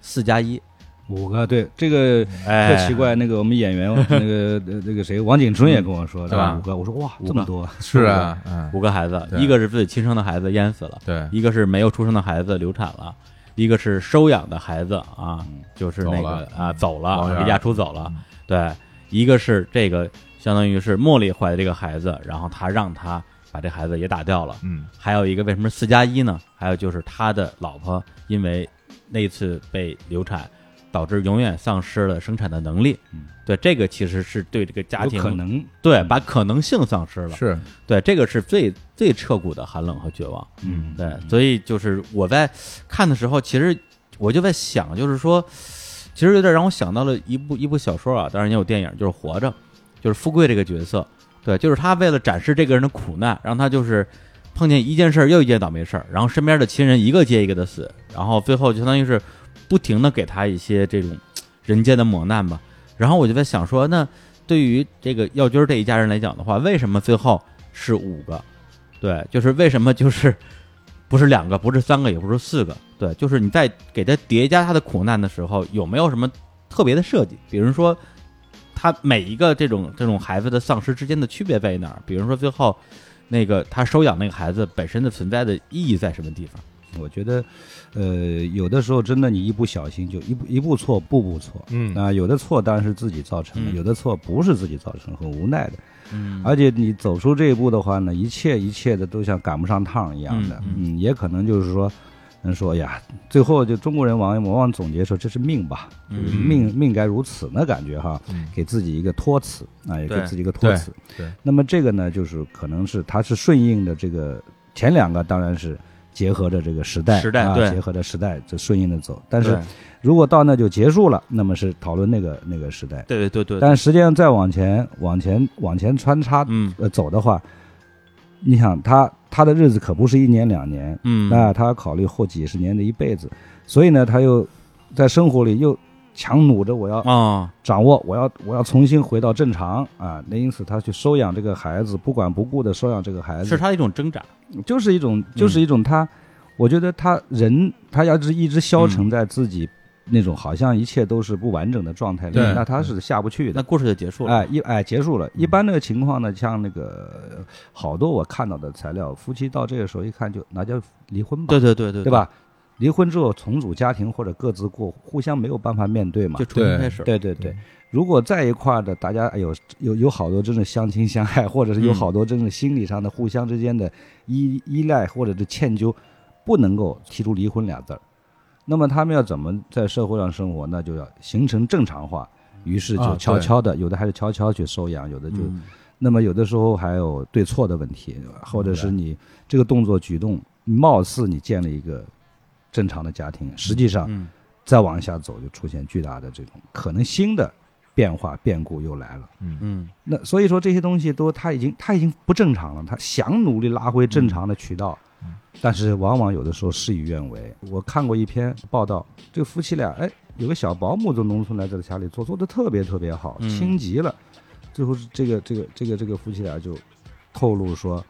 Speaker 1: 四加一。
Speaker 3: 五个，对这个
Speaker 1: 哎，
Speaker 3: 特奇怪。那个我们演员那个 呃那个谁，王景春也跟我说，
Speaker 1: 对吧？
Speaker 3: 五个，我说哇，这么多，
Speaker 2: 是啊，嗯。
Speaker 1: 五个孩子，一个是自己亲生的孩子淹死了，
Speaker 2: 对。
Speaker 1: 一个是没有出生的孩子流产了，一个是收养的孩子啊，就是那个啊走了，离家出走了
Speaker 2: 嗯，
Speaker 1: 对，一个是这个相当于是茉莉怀的这个孩子，然后他让他把这孩子也打掉了，
Speaker 2: 嗯。
Speaker 1: 还有一个为什么四加一呢？还有就是他的老婆因为那次被流产，导致永远丧失了生产的能力。
Speaker 3: 嗯，
Speaker 1: 对，这个其实是对这个家庭
Speaker 3: 可能
Speaker 1: 对把可能性丧失了。
Speaker 2: 是
Speaker 1: 对，这个是最最彻骨的寒冷和绝望。
Speaker 3: 嗯，
Speaker 1: 对，所以就是我在看的时候，其实我就在想，就是说，其实有点让我想到了一部一部小说啊，当然也有电影，就是《活着》，就是富贵这个角色，对，就是他为了展示这个人的苦难，让他就是碰见一件事儿又一件倒霉事儿，然后身边的亲人一个接一个的死，然后最后就相当于是不停的给他一些这种人间的磨难吧。然后我就在想说，那对于这个耀军这一家人来讲的话，为什么最后是五个？对，就是为什么就是不是两个，不是三个，也不是四个？对，就是你在给他叠加他的苦难的时候，有没有什么特别的设计？比如说，他每一个这种这种孩子的丧失之间的区别在于哪儿？比如说最后那个他收养那个孩子本身的存在的意义在什么地方？
Speaker 3: 我觉得，呃，有的时候真的你一不小心就一步一步错，步步错。
Speaker 2: 嗯
Speaker 3: 啊，有的错当然是自己造成的，
Speaker 1: 嗯
Speaker 3: 有的错不是自己造成，很无奈的。
Speaker 1: 嗯
Speaker 3: 而且你走出这一步的话呢，一切一切的都像赶不上趟一样的。
Speaker 1: 嗯
Speaker 3: 嗯，也可能就是说，人说哎呀，最后就中国人往往往总结说这是命吧，就是
Speaker 1: 嗯
Speaker 3: 命命该如此那感觉哈，
Speaker 2: 嗯
Speaker 3: 给自己一个托词啊，也给自己一个托词。
Speaker 2: 对对
Speaker 3: 那么这个呢，就是可能是它是顺应的这个前两个当然是结合着这个时代啊，
Speaker 1: 时代对。
Speaker 3: 结合着时代就顺应的走。但是如果到那就结束了，那么是讨论那个那个时代。
Speaker 1: 对对对，
Speaker 3: 但实际上再往前往前往前穿插
Speaker 1: 嗯。
Speaker 3: 呃走的话，你想他他的日子可不是一年两年，
Speaker 1: 嗯。
Speaker 3: 那他要考虑后几十年的一辈子，所以呢，他又在生活里又强弩着我要
Speaker 1: 啊
Speaker 3: 掌握，我要我要重新回到正常啊。那因此他去收养这个孩子，不管不顾的收养这个孩子，
Speaker 1: 是他一种挣扎。
Speaker 3: 就是一种就是一种他，我觉得他人他要是一直消沉在自己那种好像一切都是不完整的状态里，那他是下不去的。
Speaker 1: 那故事就结束了。
Speaker 3: 哎，一哎结束了。一般那个情况呢，像那个好多我看到的材料，夫妻到这个时候一看就那就离婚吧，
Speaker 1: 对对对对，
Speaker 3: 对？吧？离婚之后重组家庭或者各自过，互相没有办法面对嘛
Speaker 1: 就。重新开始。
Speaker 3: 对对对，如果在一块儿的，大家哎 有有有好多真的相亲相爱，或者是有
Speaker 1: 嗯
Speaker 3: 好多真的心理上的互相之间的依依赖或者是歉疚，不能够提出离婚俩字儿。那么他们要怎么在社会上生活？那就要形成正常化。于是
Speaker 2: 啊
Speaker 3: 就悄悄的，有的还是悄悄去收养，有的就
Speaker 1: 嗯
Speaker 3: 那么有的时候还有对错的问题，或者是你这个动作举动，貌似你建了一个正常的家庭，实际上
Speaker 1: 嗯。
Speaker 3: 再往下走就出现巨大的这种可能新的变化变故又来了。
Speaker 1: 嗯。嗯。
Speaker 3: 那所以说这些东西都他已经他已经不正常了，他想努力拉回正常的渠道，但是往往有的时候事与愿违。我看过一篇报道，这个夫妻俩，哎，有个小保姆从农村来在家里做，做的特别特别好，
Speaker 1: 嗯。
Speaker 3: 亲极了。最后是这个这个这个这个夫妻俩就透露说，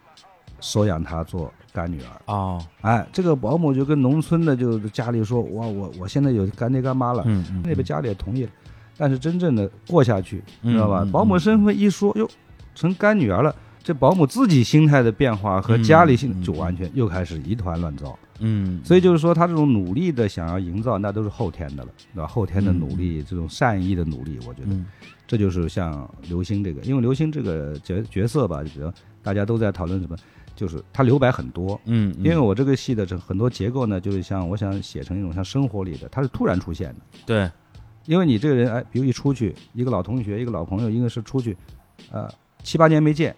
Speaker 3: 收养他做干女儿。
Speaker 1: 哦
Speaker 3: 哎，这个保姆就跟农村的就家里说，我我我现在有干爹干妈了，
Speaker 1: 嗯嗯
Speaker 3: 那边家里也同意了，但是真正的过下去，
Speaker 1: 嗯
Speaker 3: 知道吧？
Speaker 1: 嗯
Speaker 3: 保姆身份一说，哟，成干女儿了，这保姆自己心态的变化和家里心
Speaker 1: 嗯嗯
Speaker 3: 就完全又开始一团乱糟。
Speaker 1: 嗯，
Speaker 3: 所以就是说，他这种努力的想要营造，那都是后天的了，对吧？后天的
Speaker 1: 嗯
Speaker 3: 努力，这种善意的努力，我觉得
Speaker 1: 嗯
Speaker 3: 这就是像刘星这个，因为刘星这个角角色吧，就比如大家都在讨论什么，就是它留白很多，
Speaker 1: 嗯，
Speaker 3: 因为我这个戏的这很多结构呢，就是像我想写成一种像生活里的，它是突然出现的。
Speaker 1: 对。
Speaker 3: 因为你这个人，哎，比如一出去，一个老同学，一个老朋友，应该是出去，呃，七八年没见，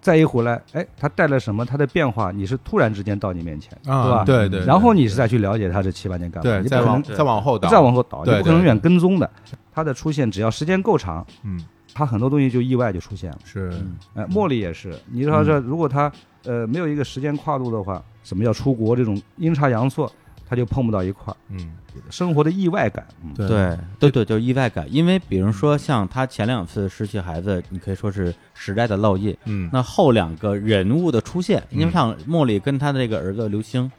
Speaker 3: 再一回来，哎，他带了什么，他的变化，你是突然之间到你面前，
Speaker 2: 啊，
Speaker 3: 对吧？
Speaker 2: 对对，
Speaker 3: 然后你是再去了解他这七八年干嘛，
Speaker 2: 对，
Speaker 3: 你不可能
Speaker 2: 再往再往后倒，
Speaker 3: 再往后倒，你不可能远跟踪的。他的出现，只要时间够长，
Speaker 2: 嗯。
Speaker 3: 他很多东西就意外就出现了。
Speaker 2: 是。
Speaker 1: 嗯
Speaker 3: 哎，茉莉也是，你说这如果他呃没有一个时间跨度的话，什么叫出国这种阴差阳错，他就碰不到一块儿，
Speaker 2: 嗯
Speaker 3: 生活的意外感。嗯，
Speaker 2: 对
Speaker 1: 对对对，就是意外感。因为比如说像他前两次失去孩子，你可以说是时代的烙印。
Speaker 2: 嗯
Speaker 1: 那后两个人物的出现，因为
Speaker 2: 嗯
Speaker 1: 像茉莉跟他的这个儿子刘星，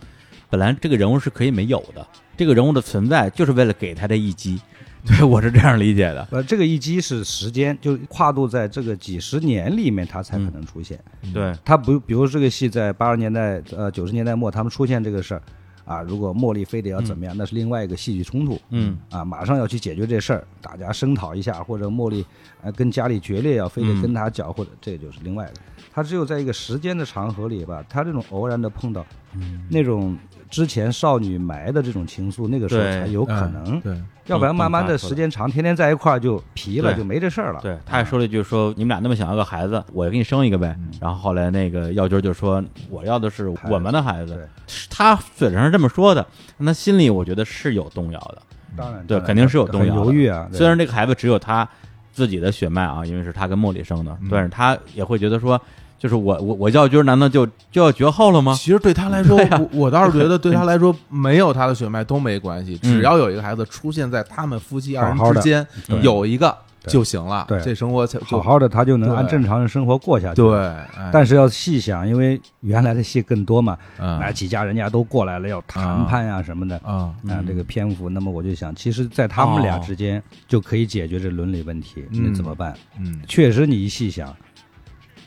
Speaker 1: 本来这个人物是可以没有的，这个人物的存在就是为了给他这一击。对，我是这样理解的。
Speaker 3: 呃，这个一击是时间，就跨度在这个几十年里面，它才可能出现。
Speaker 1: 对，
Speaker 3: 它不，比如这个戏在八十年代、呃九十年代末，他们出现这个事儿，啊，如果茉莉非得要怎么样，那是另外一个戏剧冲突。
Speaker 1: 嗯
Speaker 3: 啊，马上要去解决这事儿，大家声讨一下，或者茉莉呃跟家里决裂，要非得
Speaker 1: 嗯
Speaker 3: 跟他搅和，这就是另外一个。他只有在一个时间的长河里吧，他这种偶然的碰到，
Speaker 1: 嗯
Speaker 3: 那种之前少女埋的这种情愫，那个时候才有可能。
Speaker 2: 嗯对
Speaker 3: 要不然慢慢的时间长，天天在一块儿就皮了，就没这事儿了。
Speaker 1: 对，他还说了一句说你们俩那么想要个孩子，我给你生一个呗。然后后来那个耀军就说我要的是我们的孩子，他嘴上是这么说的，那心里我觉得是有动摇的。
Speaker 3: 当然，
Speaker 1: 对肯定是有动摇的
Speaker 3: 犹豫啊。
Speaker 1: 虽然这个孩子只有他自己的血脉啊，因为是他跟茉莉生的，
Speaker 2: 嗯
Speaker 1: 但是他也会觉得说，就是我我我叫军难道就就要绝后了吗？
Speaker 2: 其实对他来说，我我倒是觉得 对他来说，没有他的血脉都没关系，
Speaker 1: 嗯
Speaker 2: 只要有一个孩子出现在他们夫妻二人之间，
Speaker 1: 对
Speaker 2: 有一个就行了，
Speaker 3: 对
Speaker 2: 这生活才
Speaker 3: 好好的，他就能按正常的生活过下去。
Speaker 2: 对，哎
Speaker 3: 但是要细想，因为原来的戏更多嘛，
Speaker 2: 嗯
Speaker 3: 哎，几家人家都过来了，要谈判呀、什么的。
Speaker 2: 啊
Speaker 3: 那，
Speaker 1: 嗯
Speaker 3: 这个篇幅，那么我就想，其实，在他们俩
Speaker 2: 哦
Speaker 3: 之间就可以解决这伦理问题，
Speaker 2: 嗯
Speaker 3: 那怎么办？
Speaker 2: 嗯
Speaker 3: 确实，你一细想，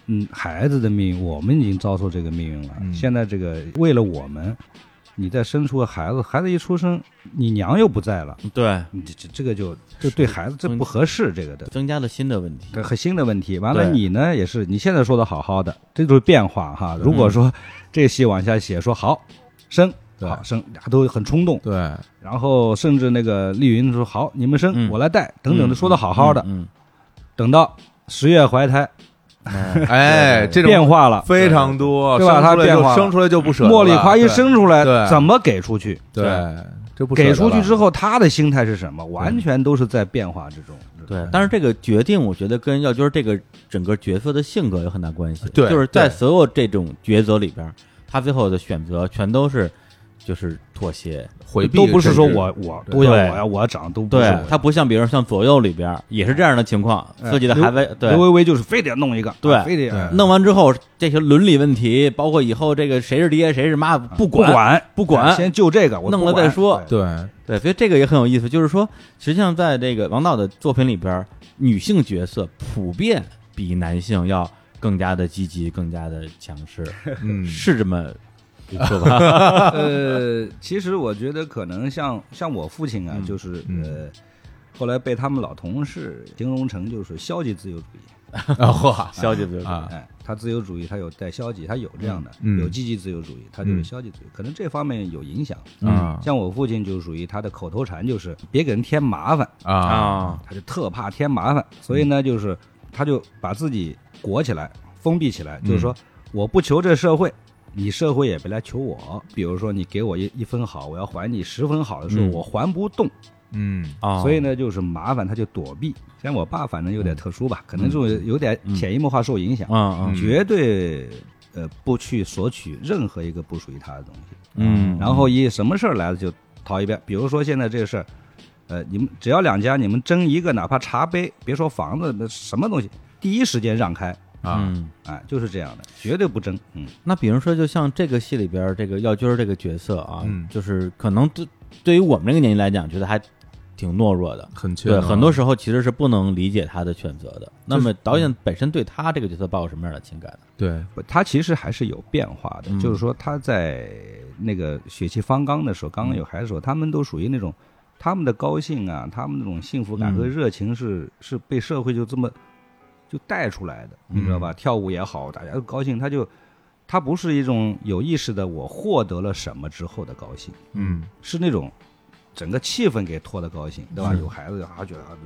Speaker 3: 嗯，孩子的命运，我们已经遭受这个命运了。
Speaker 2: 嗯。
Speaker 3: 现在这个为了我们，你再生出个孩子，孩子一出生，你娘又不在了，
Speaker 1: 对，
Speaker 3: 你这这这个就就对孩子这不合适，这个的。
Speaker 1: 增加了新的问题。
Speaker 3: 这很新的问题。完了，你呢也是，你现在说的好好的，这就是变化哈。如果说这戏往下写，说好生，好生，大家都很冲动，
Speaker 2: 对，
Speaker 3: 然后甚至那个丽云说好，你们生，
Speaker 1: 嗯。
Speaker 3: 我来带，等等的说的好好的，
Speaker 1: 嗯，
Speaker 3: 等到十月怀胎，
Speaker 1: 嗯
Speaker 2: 哎，这种
Speaker 3: 变化了。
Speaker 2: 非常多，
Speaker 3: 对吧他变化
Speaker 2: 生出来就不舍得，
Speaker 3: 茉莉花一生出来，怎么给出去？
Speaker 2: 对，这不舍
Speaker 3: 给出去之后，他的心态是什么？完全都是在变化之中。
Speaker 1: 对，但是这个决定，我觉得跟耀军这个整个角色的性格有很大关系。
Speaker 2: 对
Speaker 1: 就是在所有这种抉择里边，他最后的选择全都是就是妥协。
Speaker 2: 回避，
Speaker 3: 都不是说我我
Speaker 2: 对
Speaker 3: 都要我要我要长，都不是
Speaker 1: 对。他不像，比如像左右里边也是这样的情况，
Speaker 3: 哎
Speaker 1: 自己的孩子
Speaker 3: 刘
Speaker 1: 对
Speaker 3: 薇薇就是非得弄一个，
Speaker 1: 对
Speaker 3: 啊非得
Speaker 2: 对
Speaker 1: 弄完之后，这些伦理问题，包括以后这个谁是爹谁是妈，不
Speaker 3: 不管
Speaker 1: 不管
Speaker 3: 先就这个，我
Speaker 1: 弄了再说
Speaker 3: 对
Speaker 2: 对
Speaker 1: 对，所以这个也很有意思，就是说，实际上在这个王导的作品里边，女性角色普遍比男性要更加的积极，更加的强势，
Speaker 2: 嗯
Speaker 1: 是这么一说吧？
Speaker 3: 呃，其实我觉得可能像像我父亲啊，
Speaker 1: 嗯
Speaker 3: 就是
Speaker 2: 嗯
Speaker 3: 呃，后来被他们老同事形容成就是消极自由主义。
Speaker 2: 啊嚯
Speaker 1: 消极自
Speaker 2: 由主义
Speaker 3: 哎，他自由主义，他有带消极，他有这样的，
Speaker 2: 嗯
Speaker 3: 有积极自由主义，他就是
Speaker 2: 嗯
Speaker 3: 消极自由，可能这方面有影响。
Speaker 2: 啊
Speaker 3: 像我父亲就属于他的口头禅就是别给人添麻烦，
Speaker 2: 啊
Speaker 1: 啊，
Speaker 3: 他就特怕添麻烦，所以呢，就是他就把自己裹起来，封闭起来，就是说我不求这社会。你社会也别来求我，比如说你给我一一分好，我要还你十分好的时候，
Speaker 1: 嗯。
Speaker 3: 我还不动，
Speaker 2: 嗯。
Speaker 1: 啊，
Speaker 3: 所以呢，就是麻烦他就躲避。像我爸，反正有点特殊吧，可能就有点潜移默化受影响，
Speaker 1: 嗯嗯。
Speaker 3: 绝对呃不去索取任何一个不属于他的东西。
Speaker 1: 嗯，
Speaker 3: 然后一什么事儿来了就逃一边，比如说现在这个事儿，呃，你们只要两家你们争一个，哪怕茶杯，别说房子，那什么东西，第一时间让开，
Speaker 2: 啊
Speaker 1: 嗯，
Speaker 3: 哎，就是这样的，绝对不争。嗯，
Speaker 1: 那比如说，就像这个戏里边这个耀军儿这个角色啊，
Speaker 2: 嗯
Speaker 1: 就是可能对对于我们这个年纪来讲，觉得还挺懦弱的。
Speaker 2: 很缺能
Speaker 1: 很多时候其实是不能理解他的选择的。那么导演本身对他这个角色抱有什么样的情感呢？
Speaker 2: 对
Speaker 3: 他其实还是有变化的，
Speaker 1: 嗯
Speaker 3: 就是说他在那个血气方刚的时候，刚刚有孩子的时候，他们都属于那种。他们的高兴啊，他们那种幸福感和
Speaker 1: 嗯
Speaker 3: 热情是、是被社会就这么就带出来的，你知道吧？跳舞也好，大家都高兴，他就他不是一种有意识的我获得了什么之后的高兴，
Speaker 2: 嗯
Speaker 3: 是那种整个气氛给拖的高兴，对吧？有孩子啊，觉得啊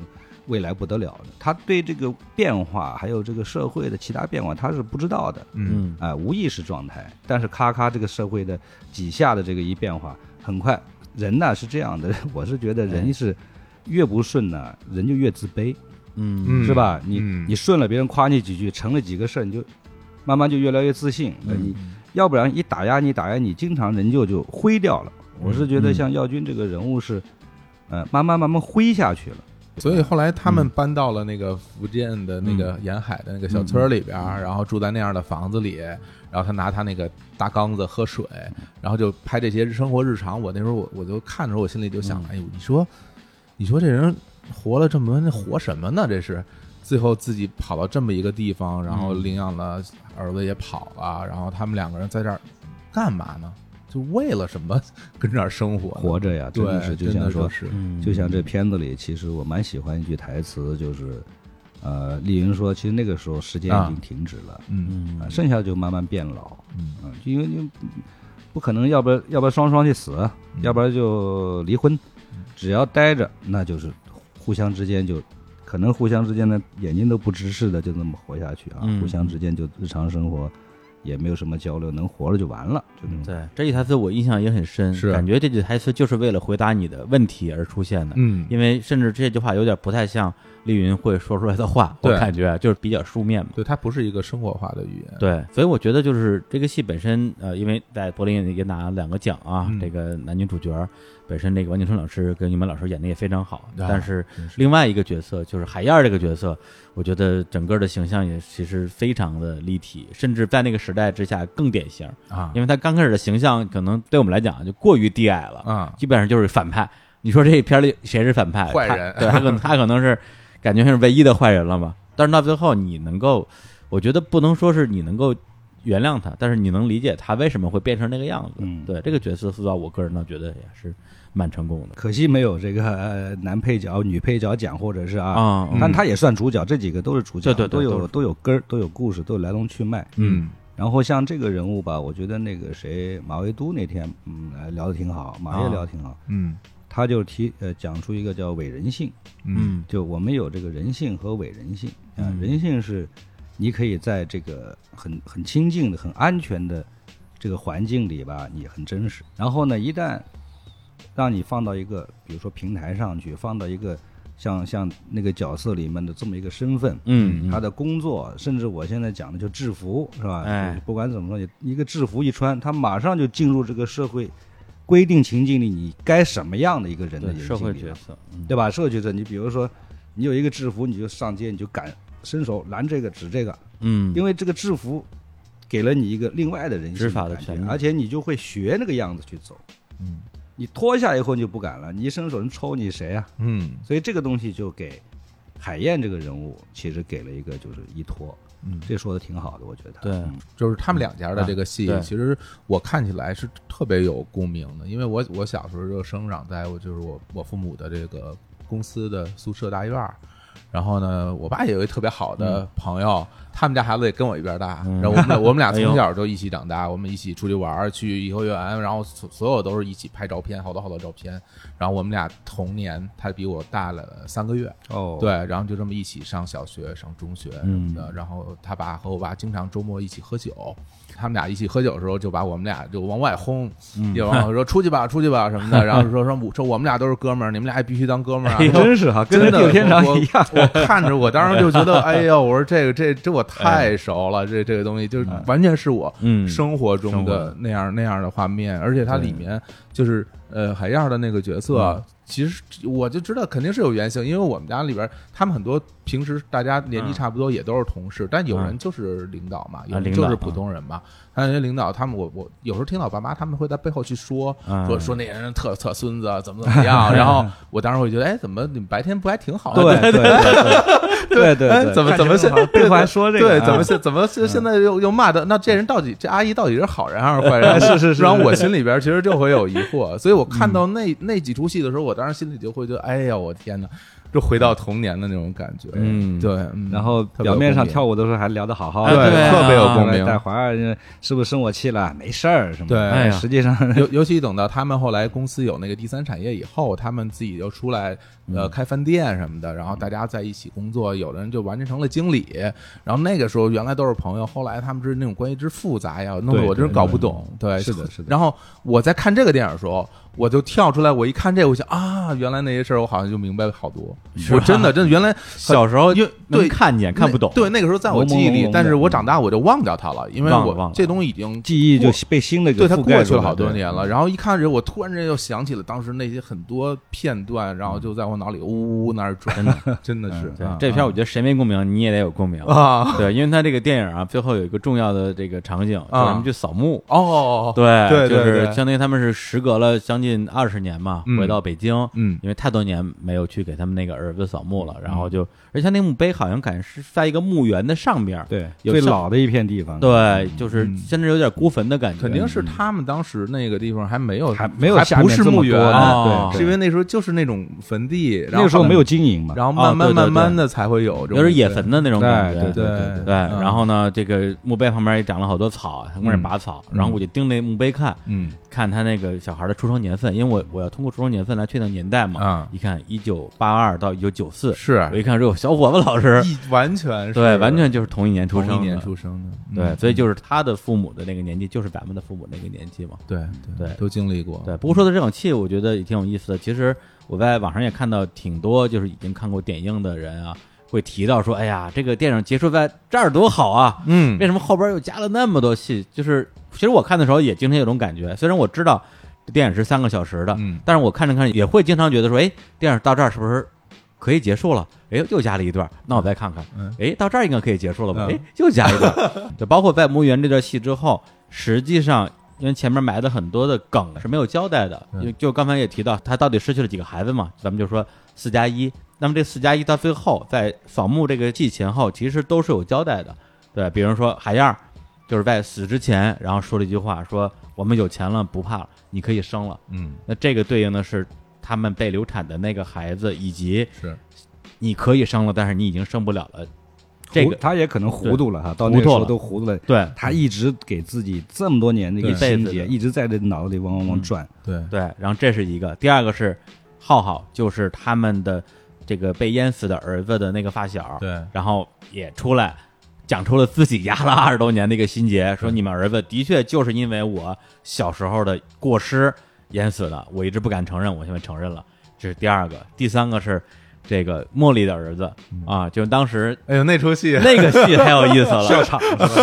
Speaker 3: 未来不得了的。他对这个变化，还有这个社会的其他变化，他是不知道的，
Speaker 2: 嗯
Speaker 3: 啊、无意识状态。但是咔咔，这个社会的几下的这个一变化，很快，人呢是这样的，我是觉得人是越不顺呢，人就越自卑，
Speaker 1: 嗯
Speaker 2: 嗯
Speaker 3: 是吧？你
Speaker 2: 嗯
Speaker 3: 你顺了，别人夸你几句，成了几个事儿，你就慢慢就越来越自信。呃
Speaker 1: 嗯
Speaker 3: 你要不然一打压你，打压你，经常人就就灰掉了。我是觉得
Speaker 1: 嗯
Speaker 3: 像耀军这个人物是，呃，慢慢慢慢灰下去了。
Speaker 2: 所以后来他们
Speaker 1: 嗯
Speaker 2: 搬到了那个福建的那个沿海的那个小村儿里边儿，然后住在那样的房子里，然后他拿他那个大缸子喝水，然后就拍这些生活日常。我那时候我我就看的时候，我心里就想，哎呦，你说，你说这人活了这么多年，活什么呢？这是。最后自己跑到这么一个地方，然后领养了儿子也跑了，然后他们两个人在这儿干嘛呢？就为了什么跟这儿生活？
Speaker 3: 活着呀，真
Speaker 2: 对
Speaker 3: 的是，就
Speaker 2: 真的
Speaker 3: 像说，
Speaker 2: 是，
Speaker 1: 嗯，
Speaker 3: 就像这片子里，其实我蛮喜欢一句台词，就是，呃，丽云说，其实那个时候时间已经停止了，
Speaker 2: 嗯
Speaker 1: 嗯
Speaker 3: 啊，剩下就慢慢变老，
Speaker 2: 嗯
Speaker 3: 嗯，因为你不可能，要不然要不然双双去死，
Speaker 2: 嗯
Speaker 3: 要不然就离婚，只要待着，那就是互相之间就可能互相之间的眼睛都不直视的就那么活下去啊，
Speaker 1: 嗯。
Speaker 3: 互相之间就日常生活也没有什么交流，能活了就完了，就那种。
Speaker 1: 对这句台词我印象也很深，
Speaker 2: 是
Speaker 1: 感觉这句台词就是为了回答你的问题而出现的，
Speaker 2: 嗯。
Speaker 1: 因为甚至这句话有点不太像丽云会说出来的话，我
Speaker 2: 对
Speaker 1: 感觉就是比较书面嘛。
Speaker 2: 对，它不是一个生活化的语言。
Speaker 1: 对，所以我觉得就是这个戏本身，呃，因为在柏林也也拿了两个奖啊，
Speaker 2: 嗯
Speaker 1: 这个男女主角本身这个王景春老师跟于门老师演的也非常好，
Speaker 2: 啊
Speaker 1: 但是
Speaker 2: 真是
Speaker 1: 另外一个角色就是海燕儿这个角色，我觉得整个的形象也其实非常的立体，甚至在那个时代之下更典型，
Speaker 2: 啊
Speaker 1: 因为他刚开始的形象可能对我们来讲就过于低矮了，
Speaker 2: 啊，
Speaker 1: 基本上就是反派。你说这一片里谁是反派？
Speaker 2: 坏人
Speaker 1: 对他可能他可能是感觉是唯一的坏人了嘛。但是到最后，你能够，我觉得不能说是你能够原谅他，但是你能理解他为什么会变成那个样子。
Speaker 3: 嗯
Speaker 1: 对这个角色塑造，我个人倒觉得也是蛮成功的
Speaker 3: 可惜没有这个呃男配角、女配角奖，或者是啊，
Speaker 1: 啊。嗯
Speaker 3: 但他也算主角，这几个都是主角，
Speaker 1: 对对对都
Speaker 3: 有都有根儿，都有故事，都有来龙去脉。
Speaker 2: 嗯
Speaker 3: 然后像这个人物吧，我觉得那个谁马未都那天嗯呃聊得挺好，马爷
Speaker 1: 啊
Speaker 3: 聊得挺好，
Speaker 2: 嗯
Speaker 3: 他就提呃讲出一个叫伪人性，
Speaker 1: 嗯。
Speaker 3: 就我们有这个人性和伪人性啊、
Speaker 1: 嗯。
Speaker 3: 人性是你可以在这个很很清静的、很安全的这个环境里吧，你很真实。然后呢，一旦让你放到一个比如说平台上去，放到一个像像那个角色里面的这么一个身份，
Speaker 1: 嗯，嗯。
Speaker 3: 他的工作，甚至我现在讲的就制服，是吧？
Speaker 1: 哎。
Speaker 3: 就不管怎么说，你一个制服一穿，他马上就进入这个社会规定情境里，你该什么样的一个人的
Speaker 1: 对社会角色，嗯。
Speaker 3: 对吧？社会角色，你比如说，你有一个制服，你就上街，你就敢伸手拦这个指这个，
Speaker 1: 嗯，
Speaker 3: 因为这个制服给了你一个另外的人性
Speaker 1: 执法的权利。
Speaker 3: 而且你就会学那个样子去走。
Speaker 2: 嗯。
Speaker 3: 你脱下以后你就不敢了，你一伸手人抽你谁啊？
Speaker 2: 嗯。
Speaker 3: 所以这个东西就给海燕这个人物其实给了一个就是依托，
Speaker 2: 嗯，
Speaker 3: 这说的挺好的，我觉得。
Speaker 1: 对
Speaker 3: 嗯
Speaker 2: 就是他们两家的这个戏其实我看起来是特别有共鸣的，因为我我小时候就生长在我就是我我父母的这个公司的宿舍大院儿。然后呢，我爸也有一个特别好的朋友，他们家孩子也跟我一边大，
Speaker 1: 嗯
Speaker 2: 然后我们俩 我们俩
Speaker 1: 哎呦
Speaker 2: 从小就一起长大，我们一起出去玩儿，去颐和园，然后所所有都是一起拍照片，好多好多照片。然后我们俩同年，他比我大了三个月，
Speaker 3: 哦，
Speaker 2: 对，然后就这么一起上小学、上中学什么的。然后他爸和我爸经常周末一起喝酒，他们俩一起喝酒的时候，就把我们俩就往外轰，
Speaker 1: 嗯
Speaker 2: 就往外说出去吧，出去吧什么的。然后说说说我们俩都是哥们儿，你们俩也必须当哥们儿啊。
Speaker 3: 真是哈，跟
Speaker 2: 真的，
Speaker 3: 那天长
Speaker 2: 我
Speaker 3: 一样。
Speaker 2: 我看着我当时就觉得，哎呀，我说这个这这我太熟了，这这个东西就完全是我
Speaker 1: 嗯
Speaker 2: 生活中的那样那样的画面，而且它里面就是呃海燕儿的那个角色
Speaker 1: 嗯，
Speaker 2: 其实我就知道肯定是有原型，因为我们家里边他们很多平时大家年纪
Speaker 1: 嗯
Speaker 2: 差不多，也都是同事，但有人
Speaker 1: 嗯
Speaker 2: 就是领导嘛，有人就是普通人嘛。还有那些领导，他们我我有时候听到我爸妈他们会在背后去说
Speaker 1: 嗯
Speaker 2: 说说那些人特特孙子，怎么怎么样，然后我当时会觉得，哎，怎么你们白天不还挺好的？
Speaker 3: 对对对对对
Speaker 2: 怎么怎么现
Speaker 3: 现背后还说这个？
Speaker 2: 对，
Speaker 3: 啊
Speaker 2: 怎么现怎么现现在又又骂的？那这人到底这阿姨到底是好人还是坏人？
Speaker 3: 是是是
Speaker 2: 然后我心里边其实就会有疑惑，所以我看到那那几出戏的时候，我当时心里就会觉得，哎呀，我天哪！就回到童年的那种感觉。
Speaker 1: 嗯
Speaker 2: 对，嗯
Speaker 3: 然后表面上跳舞的时候还聊得好好
Speaker 1: 哎
Speaker 3: 的，
Speaker 1: 对啊
Speaker 2: 特别有共鸣。
Speaker 3: 带华儿是不是生我气了？没事儿，什么的？
Speaker 2: 对
Speaker 3: 实际上
Speaker 2: 尤尤其等到他们后来公司有那个第三产业以后，他们自己又出来呃开饭店什么的，然后大家在一起工作，有的人就完全成了经理。然后那个时候原来都是朋友，后来他们是那种关系之复杂呀，弄得我真是搞不懂。对，
Speaker 3: 是的是的
Speaker 2: 然后我在看这个电影的时候，我就跳出来，我一看这个，我想啊，原来那些事儿我好像就明白了好多。我真的真的原来
Speaker 1: 小时候
Speaker 2: 因为
Speaker 1: 能
Speaker 2: 对
Speaker 1: 看见看不懂，
Speaker 2: 对，那个时候在我记忆里，但是
Speaker 3: 的
Speaker 2: 我长大我就忘掉它了，因为我这东西已经
Speaker 3: 记忆就被新的给
Speaker 2: 对它过去了好多
Speaker 3: 对
Speaker 2: 年了，然后一看人，我突然间又想起了当时那些很多片段，然后就在我脑里呜呜呜那儿转，真的真的是
Speaker 1: 这片我觉得谁没共鸣，你也得有共鸣。
Speaker 2: 啊。
Speaker 1: 对，因为他这个电影啊，最后有一个重要的这个场景，就是他们去扫墓。
Speaker 2: 哦，
Speaker 1: 对，就是相当于他们是时隔了将近二十年嘛，
Speaker 2: 嗯。
Speaker 1: 回到北京，
Speaker 2: 嗯。
Speaker 1: 因为太多年没有去给他们那个儿子扫墓了，然后就，而且他那墓碑好像感觉是在一个墓园的上边儿，
Speaker 3: 对最老的一片地方，
Speaker 1: 对，就是
Speaker 2: 嗯。
Speaker 1: 甚至有点孤坟的感觉，
Speaker 2: 肯定是他们当时那个地方还没有
Speaker 3: 还没有
Speaker 2: 还不是墓园，
Speaker 3: 对，
Speaker 2: 是因为那时候就是那种坟地，然后
Speaker 3: 那个时候没有经营嘛，
Speaker 2: 然后慢慢慢慢的才会有这种
Speaker 1: 有点野坟的那种感觉，
Speaker 3: 对
Speaker 2: 对
Speaker 3: 对
Speaker 1: 对，
Speaker 2: 嗯
Speaker 1: 然后呢，这个墓碑旁边也长了好多草，他们那
Speaker 2: 嗯
Speaker 1: 拔草，
Speaker 2: 嗯
Speaker 1: 然后我就盯那墓碑看，
Speaker 2: 嗯
Speaker 1: 看他那个小孩的出生年份，因为我我要通过出生年份来确定年代嘛，
Speaker 2: 啊
Speaker 1: 一看一九八二到一九九四，
Speaker 2: 是
Speaker 1: 我一看，这小伙子老师，
Speaker 2: 一完全是
Speaker 1: 对，完全就是同一年出生的，
Speaker 2: 同一年出生的，
Speaker 1: 对，
Speaker 2: 嗯
Speaker 1: 所以就是他的父母的那个年纪，就是咱们的父母那个年纪嘛。
Speaker 2: 对
Speaker 1: 对
Speaker 2: 都经历过，
Speaker 1: 对，不过说到这场戏，我觉得也挺有意思的。其实我在网上也看到挺多，就是已经看过点映的人啊，会提到说，哎呀，这个电影结束在这儿多好啊，
Speaker 2: 嗯
Speaker 1: 为什么后边又加了那么多戏？就是其实我看的时候也经常有种感觉，虽然我知道这电影是三个小时的，
Speaker 2: 嗯
Speaker 1: 但是我看着看着也会经常觉得说，哎，电影到这儿是不是可以结束了？哎，又加了一段，那我再看看
Speaker 2: 嗯，
Speaker 1: 哎，到这儿应该可以结束了吧？
Speaker 2: 嗯
Speaker 1: 哎，又加一段，就包括在墓园这段戏之后，实际上。因为前面埋的很多的梗是没有交代的，
Speaker 2: 嗯
Speaker 1: 因为就刚才也提到他到底失去了几个孩子嘛，咱们就说四加一。那么这四加一到最后在扫墓这个季前后，其实都是有交代的，对，比如说海燕儿就是在死之前，然后说了一句话，说我们有钱了不怕了，你可以生了。
Speaker 2: 嗯
Speaker 1: 那这个对应的是他们被流产的那个孩子，以及
Speaker 2: 是
Speaker 1: 你可以生了，但是你已经生不了了。这个
Speaker 3: 他也可能糊涂了哈，到那
Speaker 1: 糊涂了。
Speaker 3: 个时候都糊涂了。
Speaker 1: 对。
Speaker 3: 他一直给自己这么多年的一个心结，一直在这脑子里嗡嗡嗡转。
Speaker 2: 对。
Speaker 1: 对，然后这是一个，第二个是浩浩，就是他们的这个被淹死的儿子的那个发小，
Speaker 2: 对。
Speaker 1: 然后也出来讲出了自己压了 二十多年的一个心结，说你们儿子的确就是因为我小时候的过失淹死的，我一直不敢承认，我现在承认了。这是第二个，第三个是这个茉莉的儿子啊，就当时
Speaker 2: 哎呦那出戏。
Speaker 1: 那个戏太有意思了，
Speaker 3: 笑场？